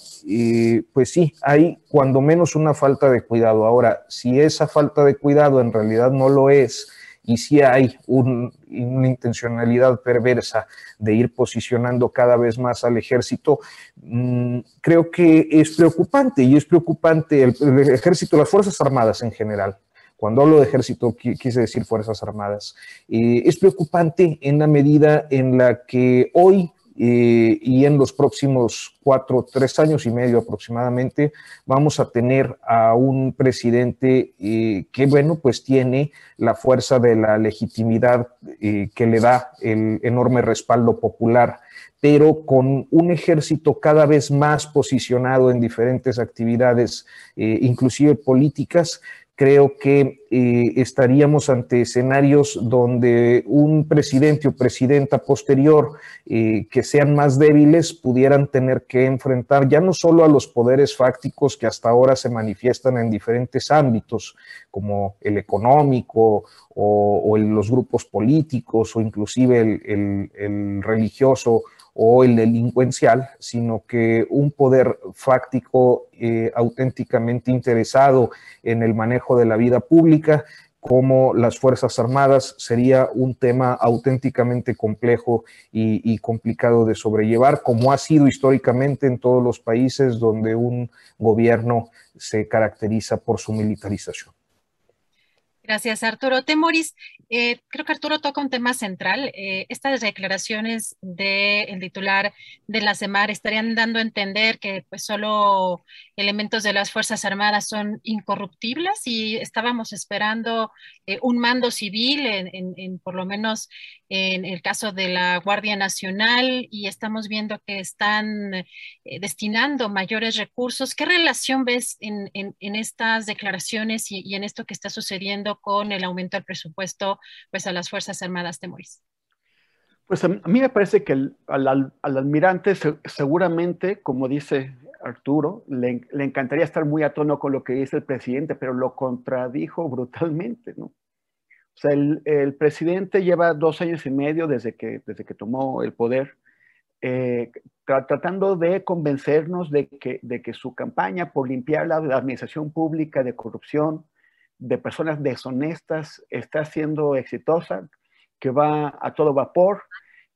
pues sí, hay cuando menos una falta de cuidado. Ahora, si esa falta de cuidado en realidad no lo es, y si hay una intencionalidad perversa de ir posicionando cada vez más al ejército, mm, creo que es preocupante y es preocupante el, ejército, las Fuerzas Armadas en general. Cuando hablo de ejército, quise decir Fuerzas Armadas. Eh, es preocupante en la medida en la que hoy eh, y en los próximos cuatro, tres años y medio aproximadamente, vamos a tener a un presidente eh, que, bueno, pues tiene la fuerza de la legitimidad eh, que le da el enorme respaldo popular pero con un ejército cada vez más posicionado en diferentes actividades, inclusive políticas, creo que eh, estaríamos ante escenarios donde un presidente o presidenta posterior eh, que sean más débiles pudieran tener que enfrentar ya no solo a los poderes fácticos que hasta ahora se manifiestan en diferentes ámbitos, como el económico o, los grupos políticos o inclusive el, el religioso o el delincuencial, sino que un poder fáctico eh, auténticamente interesado en el manejo de la vida pública, como las Fuerzas Armadas, sería un tema auténticamente complejo y, complicado de sobrellevar, como ha sido históricamente en todos los países donde un gobierno se caracteriza por su militarización. Gracias, Arturo. Temoris, eh, creo que Arturo toca un tema central. Eh, estas declaraciones del titular de la CEMAR estarían dando a entender que pues solo elementos de las Fuerzas Armadas son incorruptibles y estábamos esperando eh, un mando civil en, por lo menos en el caso de la Guardia Nacional y estamos viendo que están destinando mayores recursos. ¿Qué relación ves en, estas declaraciones y en esto que está sucediendo? con el aumento del presupuesto pues, a las Fuerzas Armadas de Moris? Pues a mí me parece que al, almirante seguramente, como dice Arturo, le, encantaría estar muy a tono con lo que dice el presidente, pero lo contradijo brutalmente, ¿no? O sea, el, presidente lleva dos años y medio desde que, desde que tomó el poder, eh, tratando de convencernos de que, de que su campaña por limpiar la, administración pública de corrupción, de personas deshonestas, está siendo exitosa, que va a todo vapor,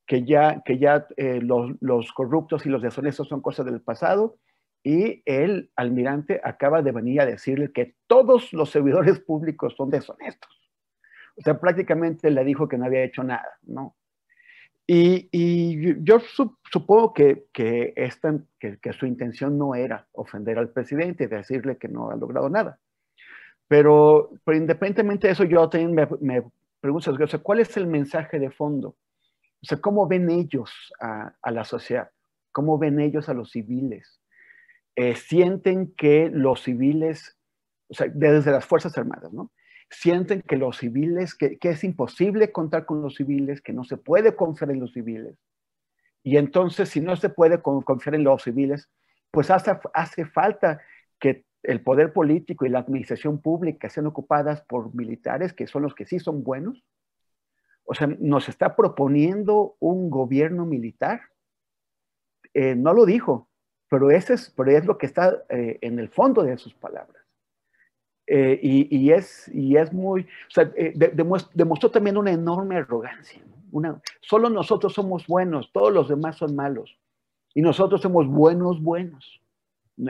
que ya, que ya eh, los, los, corruptos y los deshonestos son cosas del pasado. Y el almirante acaba de venir a decirle que todos los servidores públicos son deshonestos. O sea, prácticamente le dijo que no había hecho nada, ¿no? Y, yo supongo que, que, esta, que, su intención no era ofender al presidente y decirle que no ha logrado nada. Pero, pero independientemente de eso, yo también me, me pregunto, o sea, ¿cuál es el mensaje de fondo? O sea, ¿cómo ven ellos a, la sociedad? ¿Cómo ven ellos a los civiles? Eh, sienten que los civiles, o sea, desde las Fuerzas Armadas, ¿no? sienten que los civiles, que, es imposible contar con los civiles, que no se puede confiar en los civiles. Y entonces, si no se puede confiar en los civiles, pues hace, hace falta que el poder político y la administración pública sean ocupadas por militares, que son los que sí son buenos. O sea, nos está proponiendo un gobierno militar. Eh, no lo dijo, pero, ese es, pero es lo que está eh, en el fondo de sus palabras. Eh, y, es, y es muy, o sea, eh, demostró también una enorme arrogancia. Solo nosotros somos buenos, todos los demás son malos. Y nosotros somos buenos, buenos.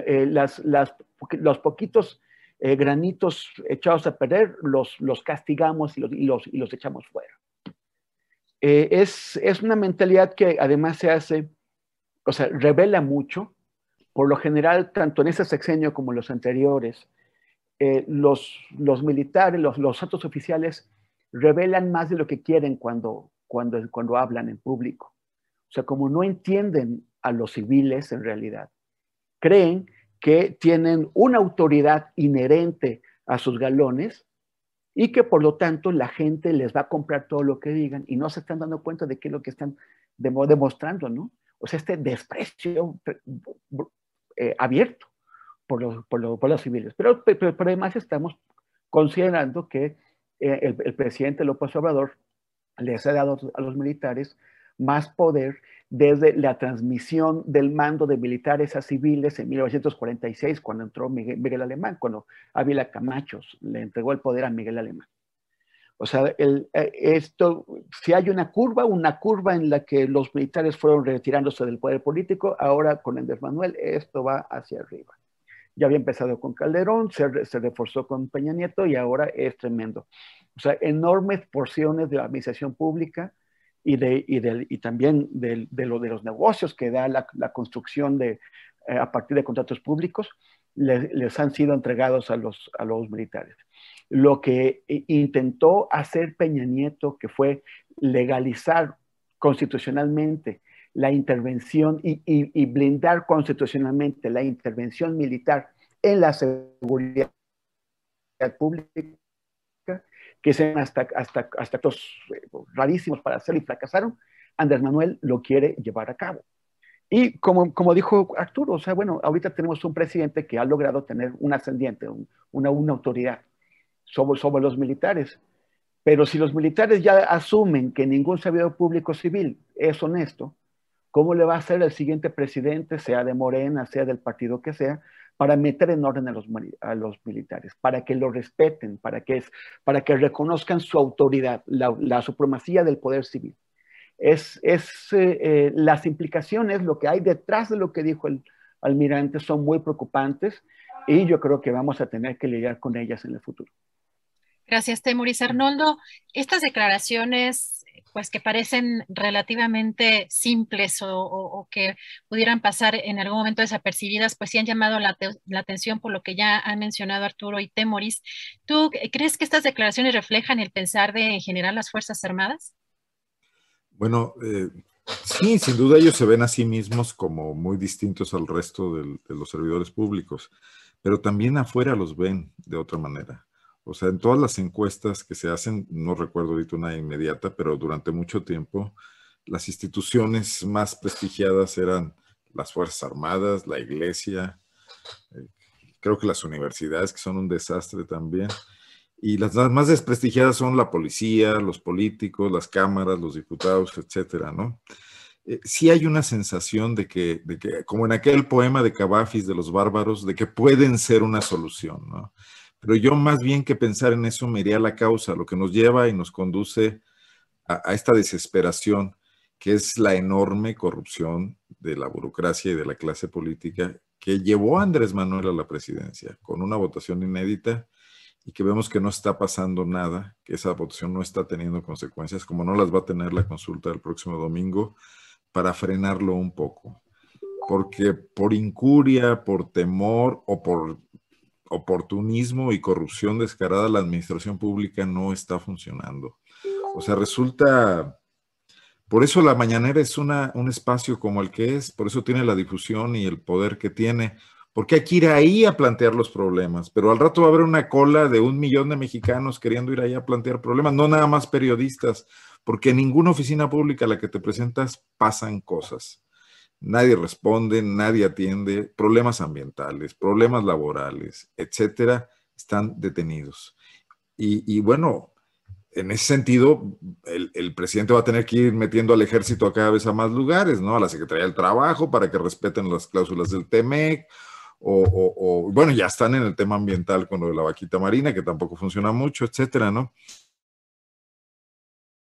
Eh, las, los poquitos granitos echados a perder los, los castigamos y los, y los, y los echamos fuera. es, es una mentalidad que además se hace, o sea, revela mucho. Por lo general, tanto en ese sexenio como en los anteriores, eh, los, los, militares, los, los altos oficiales revelan más de lo que quieren cuando, cuando, cuando hablan en público. O sea, como no entienden a los civiles en realidad, creen que tienen una autoridad inherente a sus galones y que por lo tanto la gente les va a comprar todo lo que digan y no se están dando cuenta de qué es lo que están demostrando, ¿no? O sea, este desprecio eh, abierto por los, por los, civiles. Pero, además estamos considerando que eh, el, el, presidente López Obrador les ha dado a los militares más poder desde la transmisión del mando de militares a civiles en 1946, cuando entró Miguel, Alemán, cuando Ávila Camacho le entregó el poder a Miguel Alemán. O sea, el, eh, esto, si hay una curva, una curva en la que los militares fueron retirándose del poder político, ahora con Andrés Manuel esto va hacia arriba ya había empezado con Calderón, se, reforzó con Peña Nieto y ahora es tremendo. O sea, enormes porciones de la administración pública y, de, y, también de, lo de los negocios que da la, construcción de, eh, a partir de contratos públicos, les, han sido entregados a los, a los militares. Lo que intentó hacer Peña Nieto, que fue legalizar constitucionalmente la intervención y, blindar constitucionalmente la intervención militar en la seguridad pública, que sean hasta, hasta, hasta actos eh, rarísimos para hacerlo y fracasaron, Andrés Manuel lo quiere llevar a cabo. Y como, como dijo Arturo, o sea, bueno, ahorita tenemos un presidente que ha logrado tener un ascendiente, una, una autoridad sobre, sobre los militares. Pero si los militares ya asumen que ningún servidor público civil es honesto, ¿Cómo le va a hacer el siguiente presidente, sea de Morena, sea del partido que sea, para meter en orden a los, militares, para que lo respeten, para que, reconozcan su autoridad, la, supremacía del poder civil? Es, es eh, eh, las implicaciones, lo que hay detrás de lo que dijo el almirante son muy preocupantes y yo creo que vamos a tener que lidiar con ellas en el futuro. Gracias, Temuris. Arnoldo, estas declaraciones pues que parecen relativamente simples o, que pudieran pasar en algún momento desapercibidas, pues sí han llamado la, atención por lo que ya han mencionado Arturo y Temoris. ¿Tú crees que estas declaraciones reflejan el pensar de en general las Fuerzas Armadas? Bueno, eh, sí, sin duda ellos se ven a sí mismos como muy distintos al resto de los servidores públicos, pero también afuera los ven de otra manera. O sea, en todas las encuestas que se hacen, no recuerdo ahorita una inmediata, pero durante mucho tiempo, las instituciones más prestigiadas eran las Fuerzas Armadas, la Iglesia, eh, creo que las universidades, que son un desastre también. Y las, más desprestigiadas son la policía, los políticos, las cámaras, los diputados, etcétera, ¿no? eh, sí hay una sensación de que, de que, como en aquel poema de Cavafis de los bárbaros, de que pueden ser una solución, ¿no? Pero yo más bien que pensar en eso me iría a la causa, lo que nos lleva y nos conduce a, a esta desesperación, que es la enorme corrupción de la burocracia y de la clase política que llevó a Andrés Manuel a la presidencia con una votación inédita y que vemos que no está pasando nada, que esa votación no está teniendo consecuencias, como no las va a tener la consulta del próximo domingo, para frenarlo un poco. Porque por incuria, por temor o por oportunismo y corrupción descarada, la administración pública no está funcionando. O sea, resulta por eso la mañanera es una, un espacio como el que es, por eso tiene la difusión y el poder que tiene, porque hay que ir ahí a plantear los problemas, pero al rato va a haber una cola de un millón de mexicanos queriendo ir ahí a plantear problemas, no nada más periodistas, porque en ninguna oficina pública a la que te presentas pasan cosas. Nadie responde, nadie atiende, problemas ambientales, problemas laborales, etcétera, están detenidos. Y, bueno, en ese sentido, el, presidente va a tener que ir metiendo al ejército a cada vez a más lugares, ¿no? A la Secretaría del Trabajo para que respeten las cláusulas del TEMEC, o, bueno, ya están en el tema ambiental con lo de la vaquita marina, que tampoco funciona mucho, etcétera, ¿no?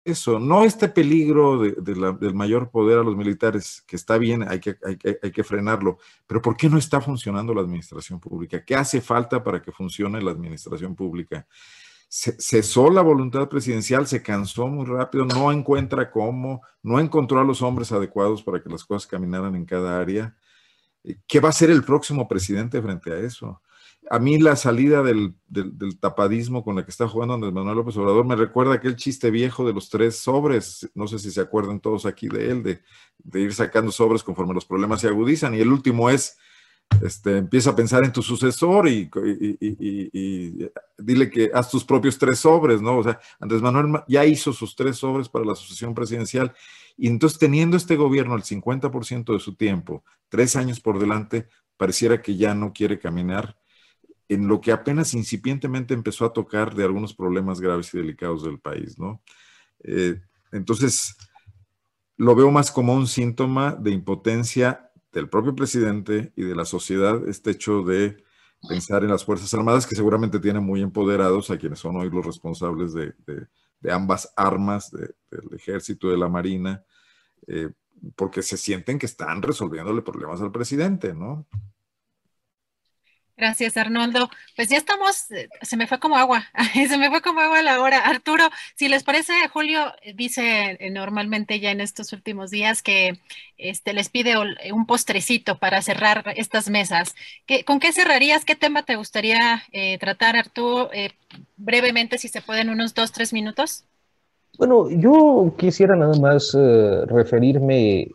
Eso, no este peligro del mayor poder a los militares, que está bien, hay que, hay, que frenarlo, pero ¿por qué no está funcionando la administración pública? ¿Qué hace falta para que funcione la administración pública? cesó la voluntad presidencial, se cansó muy rápido, no encuentra cómo, no encontró a los hombres adecuados para que las cosas caminaran en cada área. ¿Qué va a ser el próximo presidente frente a eso? A mí la salida del, tapadismo con la que está jugando Andrés Manuel López Obrador me recuerda aquel chiste viejo de los tres sobres, no sé si se acuerdan todos aquí de él, de, ir sacando sobres conforme los problemas se agudizan, y el último es este, empieza a pensar en tu sucesor y, dile que haz tus propios tres sobres, ¿no? O sea, Andrés Manuel ya hizo sus tres sobres para la sucesión presidencial y entonces teniendo este gobierno el 50% de su tiempo, tres años por delante, pareciera que ya no quiere caminar en lo que apenas incipientemente empezó a tocar de algunos problemas graves y delicados del país, ¿no? Eh, entonces, lo veo más como un síntoma de impotencia del propio presidente y de la sociedad este hecho de pensar en las Fuerzas Armadas, que seguramente tienen muy empoderados a quienes son hoy los responsables de, ambas armas, del ejército de la marina, eh, porque se sienten que están resolviéndole problemas al presidente, ¿no? Gracias, Arnoldo. Pues ya estamos, eh, se me fue como agua, *laughs* se me fue como agua la hora. Arturo, si les parece, Julio dice eh, normalmente ya en estos últimos días que este, les pide un postrecito para cerrar estas mesas. ¿Con qué cerrarías? ¿Qué tema te gustaría eh, tratar, Arturo? brevemente, si se pueden, unos dos, tres minutos. Bueno, yo quisiera nada más referirme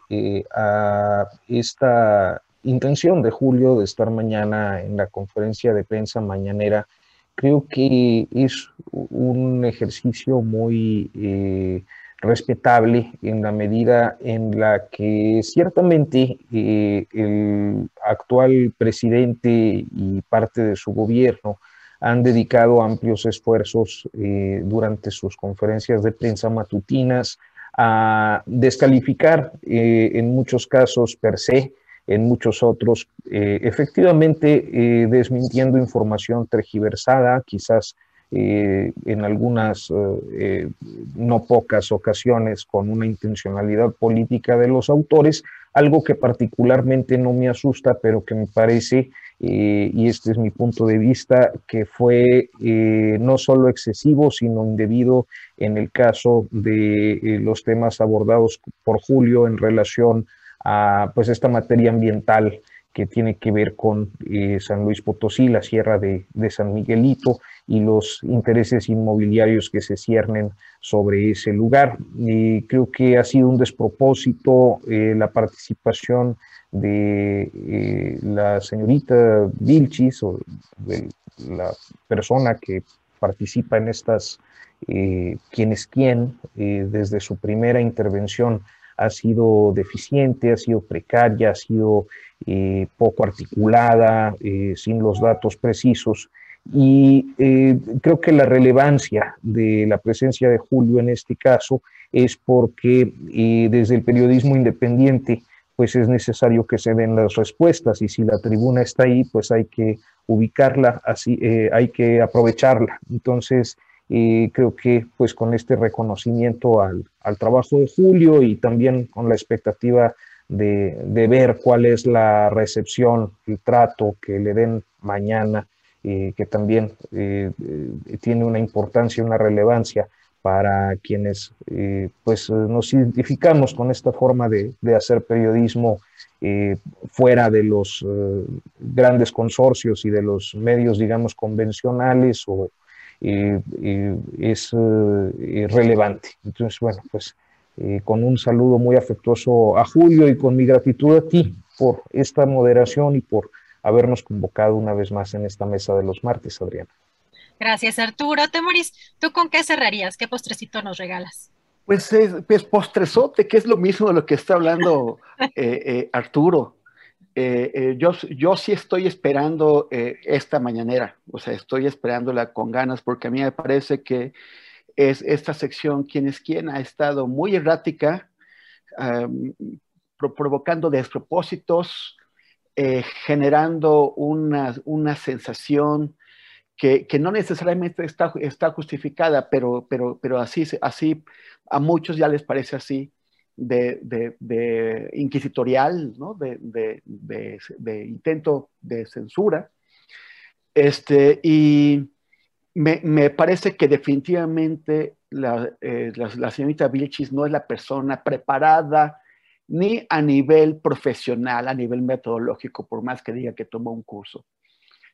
a esta intención de Julio de estar mañana en la conferencia de prensa mañanera, creo que es un ejercicio muy eh, respetable en la medida en la que ciertamente eh, el actual presidente y parte de su gobierno han dedicado amplios esfuerzos eh, durante sus conferencias de prensa matutinas a descalificar en muchos casos per se en muchos otros, eh, efectivamente eh, desmintiendo información tergiversada, quizás eh, en algunas no pocas ocasiones con una intencionalidad política de los autores, algo que particularmente no me asusta, pero que me parece, y este es mi punto de vista, que fue no solo excesivo, sino indebido en el caso de los temas abordados por Julio en relación a pues esta materia ambiental que tiene que ver con eh, San Luis Potosí, la sierra de, San Miguelito y los intereses inmobiliarios que se ciernen sobre ese lugar. Creo que ha sido un despropósito eh, la participación de eh, la señorita Vilchis o la persona que participa en estas quién es quién desde su primera intervención ha sido deficiente, ha sido precaria, ha sido eh, poco articulada, eh, sin los datos precisos. Y eh, creo que la relevancia de la presencia de Julio en este caso es porque desde el periodismo independiente pues es necesario que se den las respuestas y si la tribuna está ahí, pues hay que ubicarla, así hay que aprovecharla. Entonces, creo que pues con este reconocimiento al, al, trabajo de Julio y también con la expectativa de, de, ver cuál es la recepción, el trato que le den mañana, eh, que también eh, eh, tiene una importancia, una relevancia para quienes pues nos identificamos con esta forma de, de hacer periodismo fuera de los grandes consorcios y de los medios, digamos, convencionales o es relevante. Entonces, bueno, pues con un saludo muy afectuoso a Julio y con mi gratitud a ti por esta moderación y por habernos convocado una vez más en esta mesa de los martes, Adriana. Gracias, Arturo. Temoris, ¿tú con qué cerrarías? ¿Qué postrecito nos regalas? Pues, pues postrezote, que es lo mismo de lo que está hablando *laughs* eh, eh, Arturo. Eh, yo, yo sí estoy esperando esta mañanera, o sea, estoy esperándola con ganas porque a mí me parece que es esta sección, quién es quién, ha estado muy errática, provocando despropósitos, eh, generando una, una sensación que, no necesariamente está, está justificada, pero, pero, pero así, así a muchos ya les parece así, de, inquisitorial, ¿no? de, intento de censura. Este, y me, parece que definitivamente la, eh, la, señorita Vilchis no es la persona preparada ni a nivel profesional, a nivel metodológico, por más que diga que tomó un curso,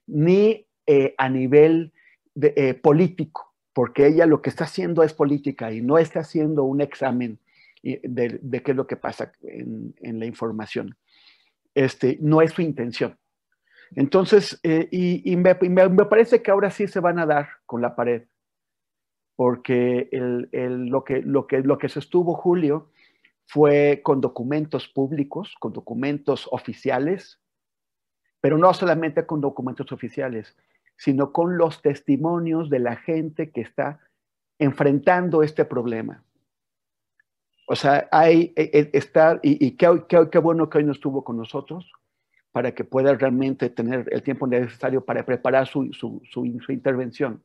ni eh, a nivel eh, político, porque ella lo que está haciendo es política y no está haciendo un examen de, qué es lo que pasa en, la información. Este, no es su intención. Entonces, eh, y, me, parece que ahora sí se van a dar con la pared, porque lo, que, lo, que, lo que sostuvo Julio fue con documentos públicos, con documentos oficiales, pero no solamente con documentos oficiales, sino con los testimonios de la gente que está enfrentando este problema. O sea, hay e, e, estar, y, y qué, qué, bueno que hoy no estuvo con nosotros, para que pueda realmente tener el tiempo necesario para preparar su, su, su intervención.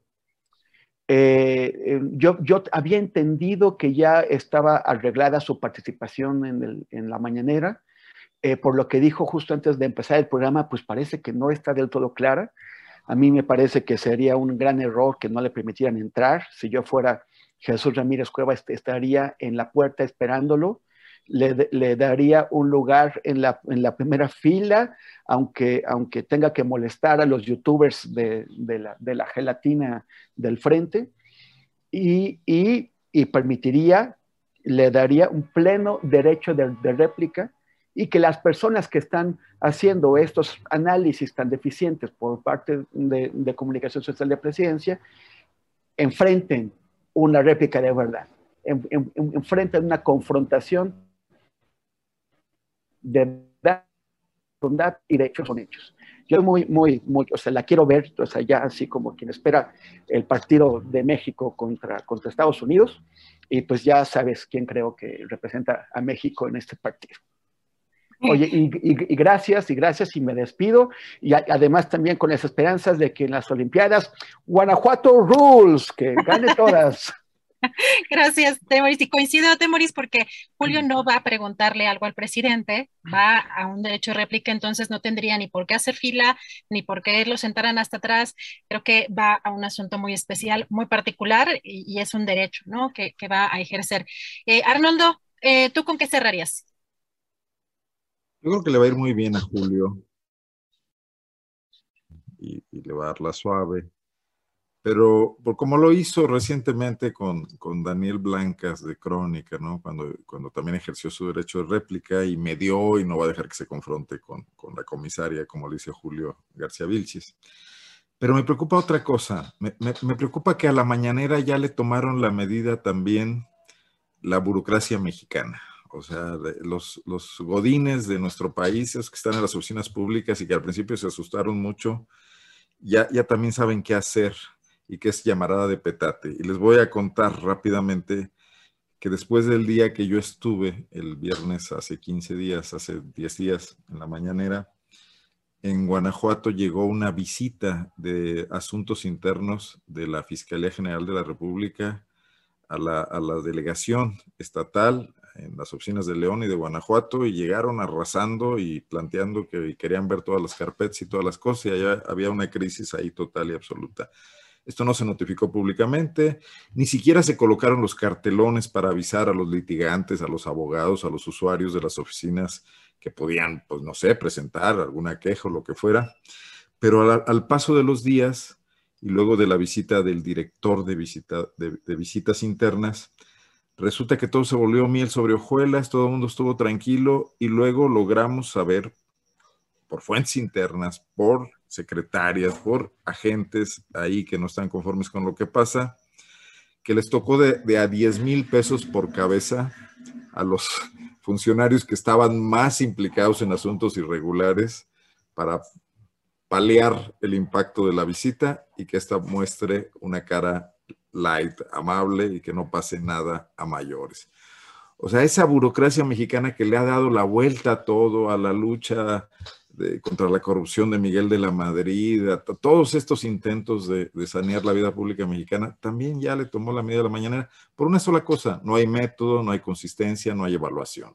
Eh, eh, yo, yo, había entendido que ya estaba arreglada su participación en, en la mañanera, eh, por lo que dijo justo antes de empezar el programa, pues parece que no está del todo clara. A mí me parece que sería un gran error que no le permitieran entrar. Si yo fuera Jesús Ramírez Cueva, estaría en la puerta esperándolo le, daría un lugar en la, en la, primera fila, aunque, aunque tenga que molestar a los youtubers de, de, la, gelatina del frente, y, y, permitiría, le daría un pleno derecho de, de réplica y que las personas que están haciendo estos análisis tan deficientes por parte de, de comunicación social de presidencia, enfrenten una réplica de verdad, enfrenten una confrontación de verdad y de hechos son hechos. Yo muy, muy, muy, o sea, la quiero ver, o sea, ya así como quien espera el partido de México contra, contra Estados Unidos, y pues ya sabes quién creo que representa a México en este partido. Oye, *laughs* y, y, gracias, y gracias, y me despido. Y además también con las esperanzas de que en las Olimpiadas, Guanajuato Rules, que gane *laughs* todas. Gracias, Temoris. Y coincido, Temoris, porque Julio no va a preguntarle algo al presidente, va a un derecho de réplica, entonces no tendría ni por qué hacer fila, ni por qué lo sentaran hasta atrás. Creo que va a un asunto muy especial, muy particular, y, es un derecho, ¿no? Que, va a ejercer. Eh, Arnoldo, eh, ¿tú con qué cerrarías? Yo creo que le va a ir muy bien a Julio. Y, y le va a dar la suave pero por como lo hizo recientemente con, con, Daniel Blancas de Crónica, ¿no? Cuando, cuando también ejerció su derecho de réplica y me dio y no va a dejar que se confronte con, con la comisaria, como le dice Julio García Vilchis. Pero me preocupa otra cosa, me, me, me, preocupa que a la mañanera ya le tomaron la medida también la burocracia mexicana, o sea, los, los godines de nuestro país, esos que están en las oficinas públicas y que al principio se asustaron mucho, ya, ya también saben qué hacer y qué es llamarada de petate. Y les voy a contar rápidamente que después del día que yo estuve el viernes hace 15 días, hace 10 días en la mañanera, en Guanajuato llegó una visita de asuntos internos de la Fiscalía General de la República a la, a la delegación estatal en las oficinas de León y de Guanajuato y llegaron arrasando y planteando que querían ver todas las carpetas y todas las cosas y allá había una crisis ahí total y absoluta. Esto no se notificó públicamente, ni siquiera se colocaron los cartelones para avisar a los litigantes, a los abogados, a los usuarios de las oficinas que podían, pues no sé, presentar alguna queja o lo que fuera. Pero al, paso de los días y luego de la visita del director de, visita, de visitas internas, Resulta que todo se volvió miel sobre hojuelas, todo el mundo estuvo tranquilo y luego logramos saber por fuentes internas, por secretarias, por agentes ahí que no están conformes con lo que pasa, que les tocó de, a 10 mil pesos por cabeza a los *laughs* funcionarios que estaban más implicados en asuntos irregulares para paliar el impacto de la visita y que esta muestre una cara light, amable y que no pase nada a mayores. O sea, esa burocracia mexicana que le ha dado la vuelta a todo, a la lucha contra la corrupción de Miguel de la Madrid, a, todos estos intentos de, sanear la vida pública mexicana, también ya le tomó la medida de la mañana por una sola cosa, no hay método, no hay consistencia, no hay evaluación.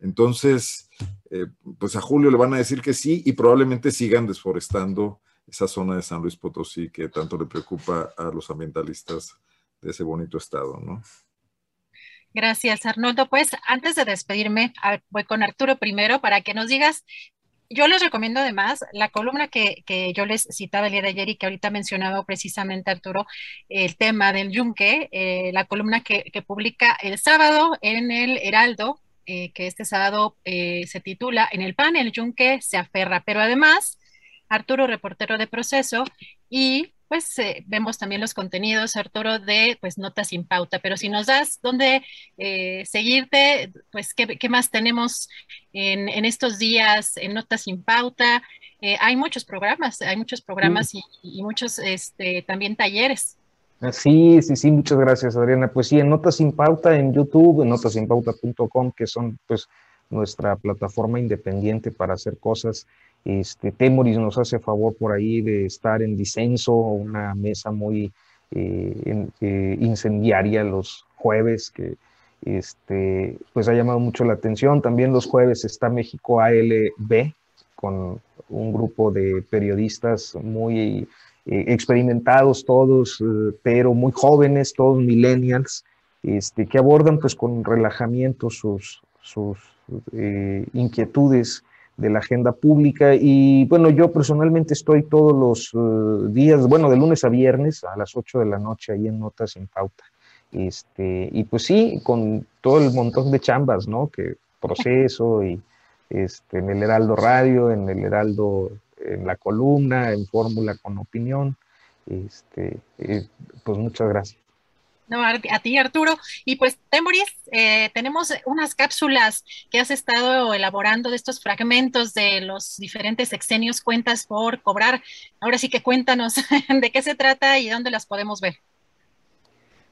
Entonces, eh, pues a Julio le van a decir que sí y probablemente sigan desforestando esa zona de San Luis Potosí que tanto le preocupa a los ambientalistas de ese bonito estado, ¿no? Gracias, Arnoldo. Pues antes de despedirme, voy con Arturo primero para que nos digas, yo les recomiendo además la columna que, yo les citaba el día de ayer y que ahorita ha mencionado precisamente Arturo, el tema del yunque, eh, la columna que, publica el sábado en el Heraldo, eh, que este sábado eh, se titula En el pan el yunque se aferra, pero además Arturo, reportero de proceso, y pues eh, vemos también los contenidos, Arturo, de pues Notas sin Pauta, pero si nos das dónde eh, seguirte, pues ¿qué, más tenemos en, estos días en Notas sin Pauta. Eh, hay muchos programas, hay muchos programas y, muchos este, también talleres. Sí, sí, sí, muchas gracias Adriana. Pues sí, en Notas sin Pauta en YouTube, en notasinpauta.com, que son pues nuestra plataforma independiente para hacer cosas este, Temoris nos hace favor por ahí de estar en disenso, una mesa muy eh, eh, incendiaria los jueves, que este, pues ha llamado mucho la atención. También los jueves está México ALB, con un grupo de periodistas muy eh, experimentados todos, pero muy jóvenes, todos millennials, este, que abordan pues con relajamiento sus, sus inquietudes de la agenda pública. Y bueno, yo personalmente estoy todos los eh, días, bueno, de lunes a viernes a las 8 de la noche ahí en Notas en Pauta. Este, y pues sí, con todo el montón de chambas, ¿no? Que proceso y este, en el Heraldo Radio, en el Heraldo, en la columna, en Fórmula con Opinión. Este, eh, pues muchas gracias. No, a, ti, Arturo. Y pues, Temoris, eh, tenemos unas cápsulas que has estado elaborando de estos fragmentos de los diferentes sexenios, cuentas por cobrar. Ahora sí que cuéntanos *laughs* de qué se trata y dónde las podemos ver.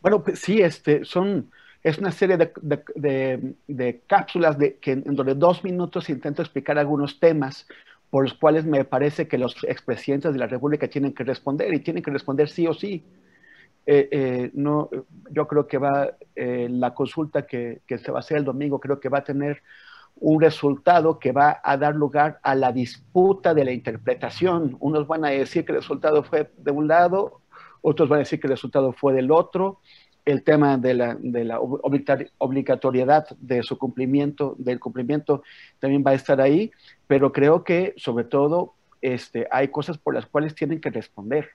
Bueno, pues sí, este, son, es una serie de, cápsulas de, que en donde dos minutos intento explicar algunos temas por los cuales me parece que los expresidentes de la República tienen que responder y tienen que responder sí o sí. Eh, eh, no, yo creo que va, eh, la consulta que, se va a hacer el domingo, creo que va a tener un resultado que va a dar lugar a la disputa de la interpretación. Unos van a decir que el resultado fue de un lado, otros van a decir que el resultado fue del otro. El tema de la, de la obligatoriedad de su cumplimiento, del cumplimiento, también va a estar ahí, pero creo que sobre todo este, hay cosas por las cuales tienen que responder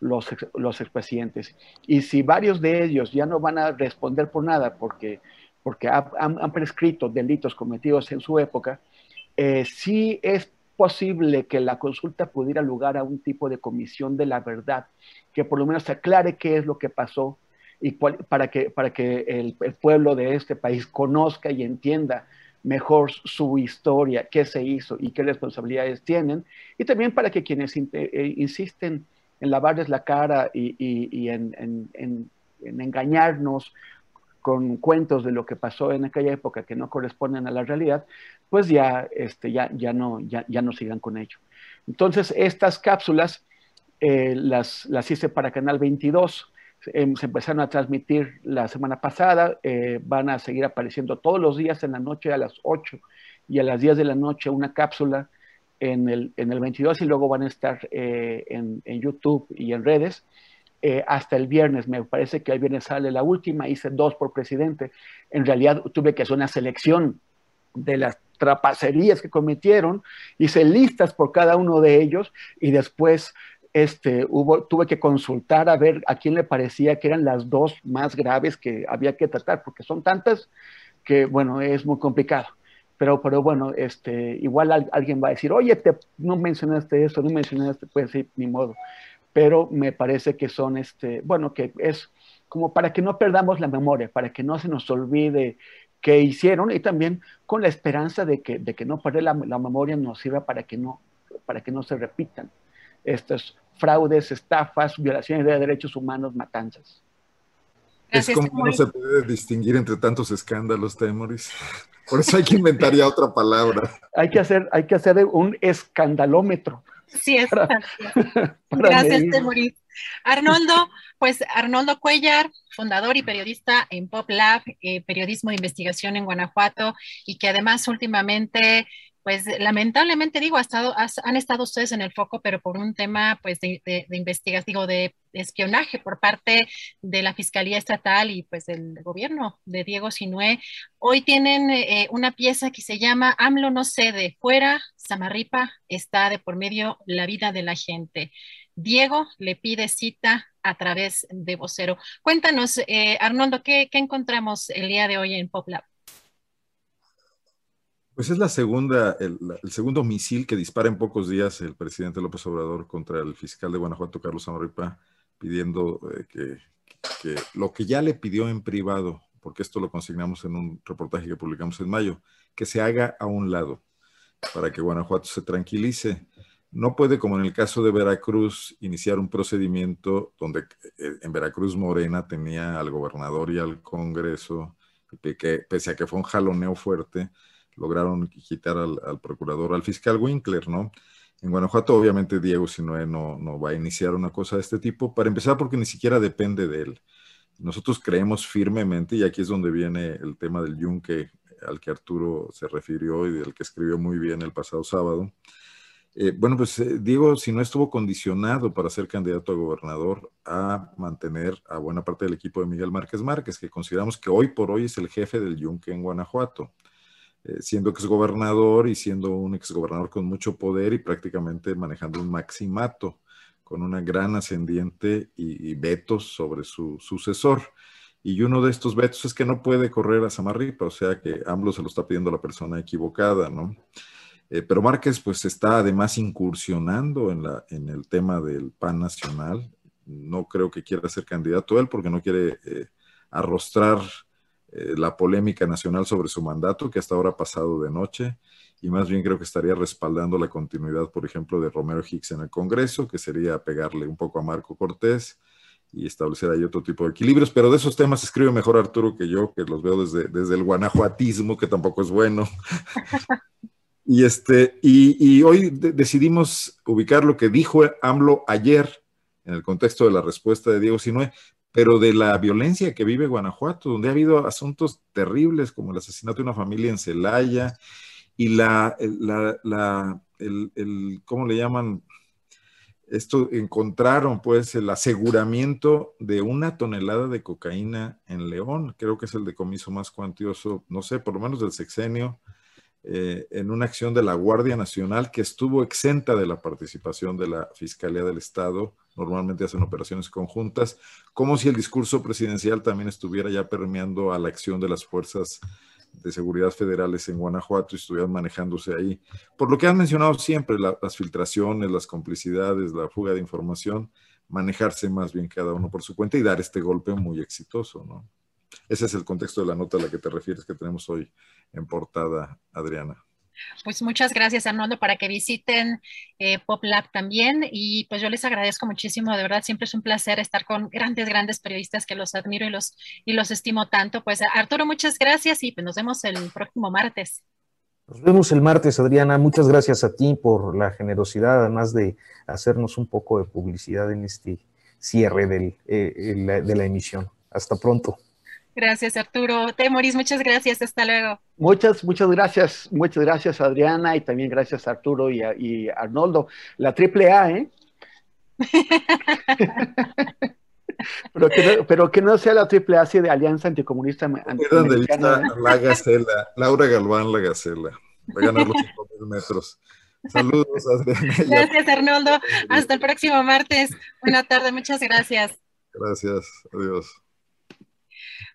los, los expresidentes. Y si varios de ellos ya no van a responder por nada porque, porque han, prescrito delitos cometidos en su época, eh, sí es posible que la consulta pudiera lugar a un tipo de comisión de la verdad, que por lo menos aclare qué es lo que pasó y para que, para que el, pueblo de este país conozca y entienda mejor su historia, qué se hizo y qué responsabilidades tienen, y también para que quienes eh, insisten en lavarles la cara y, en, engañarnos con cuentos de lo que pasó en aquella época que no corresponden a la realidad, pues ya, este, ya, ya, no, ya, ya no sigan con ello. Entonces, estas cápsulas eh, las, las hice para Canal 22, em, se empezaron a transmitir la semana pasada, eh, van a seguir apareciendo todos los días en la noche a las 8 y a las 10 de la noche una cápsula en el, en el 22 y luego van a estar eh, en, en, YouTube y en redes hasta el viernes. Me parece que el viernes sale la última, hice dos por presidente. En realidad tuve que hacer una selección de las trapacerías que cometieron, hice listas por cada uno de ellos y después este, hubo, tuve que consultar a ver a quién le parecía que eran las dos más graves que había que tratar, porque son tantas que, bueno, es muy complicado. Pero, pero bueno, este, igual alguien va a decir, oye, te, no mencionaste eso, no mencionaste, pues sí, ni modo. Pero me parece que son, este, bueno, que es como para que no perdamos la memoria, para que no se nos olvide qué hicieron y también con la esperanza de que, de que no perder la, la memoria nos sirva para que no, para que no se repitan estos fraudes, estafas, violaciones de derechos humanos, matanzas. es como no se puede distinguir entre tantos escándalos, Temoris. Por eso hay que inventar ya otra palabra. Hay que hacer, hay que hacer un escandalómetro. Sí, es. *laughs* Gracias, Temoris. Arnoldo, pues Arnoldo Cuellar, fundador y periodista en Pop Lab, eh, periodismo de investigación en Guanajuato, y que además últimamente pues lamentablemente digo, ha estado, han estado ustedes en el foco, pero por un tema pues de, investigación, digo, de espionaje por parte de la Fiscalía Estatal y pues del gobierno de Diego Sinué. Hoy tienen eh, una pieza que se llama AMLO no cede, fuera, Samarripa está de por medio la vida de la gente. Diego le pide cita a través de vocero. Cuéntanos, eh, Arnoldo, ¿qué, ¿qué encontramos el día de hoy en PopLab? Pues es la segunda, el, segundo misil que dispara en pocos días el presidente López Obrador contra el fiscal de Guanajuato, Carlos Amarripa, pidiendo eh, que, lo que ya le pidió en privado, porque esto lo consignamos en un reportaje que publicamos en mayo, que se haga a un lado para que Guanajuato se tranquilice. No puede, como en el caso de Veracruz, iniciar un procedimiento donde eh, en Veracruz Morena tenía al gobernador y al Congreso, que pese a que fue un jaloneo fuerte, lograron quitar al, procurador, al fiscal Winkler, ¿no? En Guanajuato, obviamente, Diego Sinoé no, va a iniciar una cosa de este tipo, para empezar porque ni siquiera depende de él. Nosotros creemos firmemente, y aquí es donde viene el tema del yunque al que Arturo se refirió y del que escribió muy bien el pasado sábado. Eh, bueno, pues eh, Diego, si no estuvo condicionado para ser candidato a gobernador a mantener a buena parte del equipo de Miguel Márquez Márquez, que consideramos que hoy por hoy es el jefe del yunque en Guanajuato. Eh, siendo exgobernador y siendo un exgobernador con mucho poder y prácticamente manejando un maximato con una gran ascendiente y, vetos sobre su sucesor. Y uno de estos vetos es que no puede correr a Samarripa, o sea que AMLO se lo está pidiendo la persona equivocada, ¿no? Eh, pero Márquez pues está además incursionando en, la, en el tema del PAN nacional. No creo que quiera ser candidato él porque no quiere eh, arrostrar eh, la polémica nacional sobre su mandato, que hasta ahora ha pasado de noche, y más bien creo que estaría respaldando la continuidad, por ejemplo, de Romero Hicks en el Congreso, que sería pegarle un poco a Marco Cortés y establecer ahí otro tipo de equilibrios, pero de esos temas escribe mejor Arturo que yo, que los veo desde, desde el guanajuatismo, que tampoco es bueno. *laughs* y, este, y, y hoy decidimos ubicar lo que dijo AMLO ayer en el contexto de la respuesta de Diego Sinue, pero de la violencia que vive Guanajuato, donde ha habido asuntos terribles como el asesinato de una familia en Celaya y la, la, el, el, ¿cómo le llaman? Esto encontraron pues el aseguramiento de una tonelada de cocaína en León, creo que es el decomiso más cuantioso, no sé, por lo menos del sexenio, eh, en una acción de la Guardia Nacional que estuvo exenta de la participación de la Fiscalía del Estado normalmente hacen operaciones conjuntas, como si el discurso presidencial también estuviera ya permeando a la acción de las fuerzas de seguridad federales en Guanajuato y estuvieran manejándose ahí. Por lo que han mencionado siempre, las filtraciones, las complicidades, la fuga de información, manejarse más bien cada uno por su cuenta y dar este golpe muy exitoso, ¿no? Ese es el contexto de la nota a la que te refieres que tenemos hoy en portada, Adriana. Pues muchas gracias, Arnoldo, para que visiten eh, PopLab también. Y pues yo les agradezco muchísimo, de verdad, siempre es un placer estar con grandes, grandes periodistas que los admiro y los, y los estimo tanto. Pues Arturo, muchas gracias y pues nos vemos el próximo martes. Nos vemos el martes, Adriana. Muchas gracias a ti por la generosidad, además de hacernos un poco de publicidad en este cierre del, eh, de la emisión. Hasta pronto. Gracias, Arturo. Temoris, muchas gracias. Hasta luego. Muchas, muchas gracias. Muchas gracias, Adriana, y también gracias, Arturo y, y Arnoldo. La triple A, ¿eh? *laughs* pero, que no, pero que no sea la triple A de Alianza Anticomunista. Anticomunista de vista la Gacela, Laura Galván, la Gacela. Va a ganar los 5.000 metros. Saludos, Adriana. Gracias, Arnoldo. Hasta el próximo martes. Buena tarde, muchas gracias. Gracias, adiós.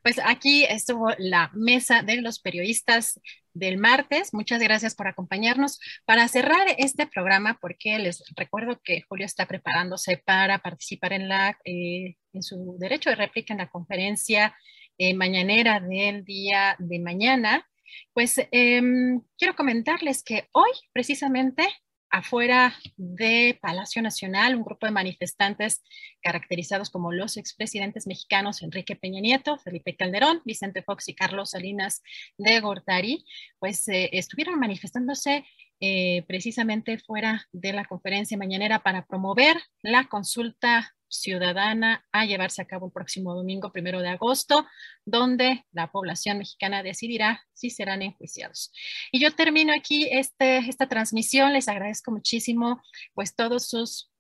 Pues aquí estuvo la mesa de los periodistas del martes. Muchas gracias por acompañarnos. Para cerrar este programa, porque les recuerdo que Julio está preparándose para participar en, la, eh, en su derecho de réplica en la conferencia eh, mañanera del día de mañana, pues em, quiero comentarles que hoy precisamente afuera de Palacio Nacional, un grupo de manifestantes caracterizados como los expresidentes mexicanos Enrique Peña Nieto, Felipe Calderón, Vicente Fox y Carlos Salinas de Gortari, pues eh, estuvieron manifestándose eh, precisamente fuera de la conferencia mañanera para promover la consulta ciudadana a llevarse a cabo el próximo domingo, primero de agosto, donde la población mexicana decidirá si serán enjuiciados. Y yo termino aquí este, esta transmisión. Les agradezco muchísimo pues todos sus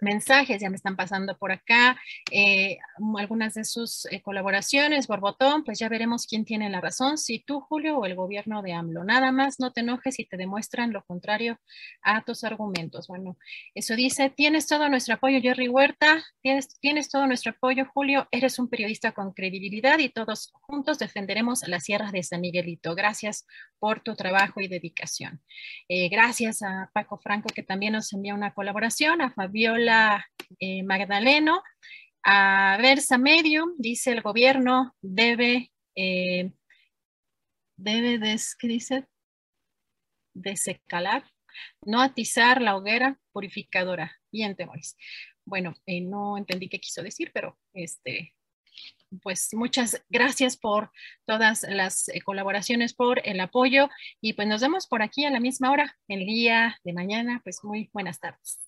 mensajes, ya me están pasando por acá, eh, algunas de sus eh, colaboraciones, Borbotón, pues ya veremos quién tiene la razón, si tú, Julio, o el gobierno de AMLO. Nada más, no te enojes si te demuestran lo contrario a tus argumentos. Bueno, eso dice, tienes todo nuestro apoyo, Jerry Huerta, tienes, tienes todo nuestro apoyo, Julio, eres un periodista con credibilidad y todos juntos defenderemos las sierras de San Miguelito. Gracias por tu trabajo y dedicación. Eh, gracias a Paco Franco, que también nos envía una colaboración, a Fabiola eh, Magdaleno. A Versa Medium, dice el gobierno, debe, eh, debe des, ¿qué dice? desecalar, no atizar la hoguera purificadora. Bien, temores. Bueno, eh, no entendí qué quiso decir, pero este, pues muchas gracias por todas las colaboraciones, por el apoyo y pues nos vemos por aquí a la misma hora, el día de mañana. Pues muy buenas tardes.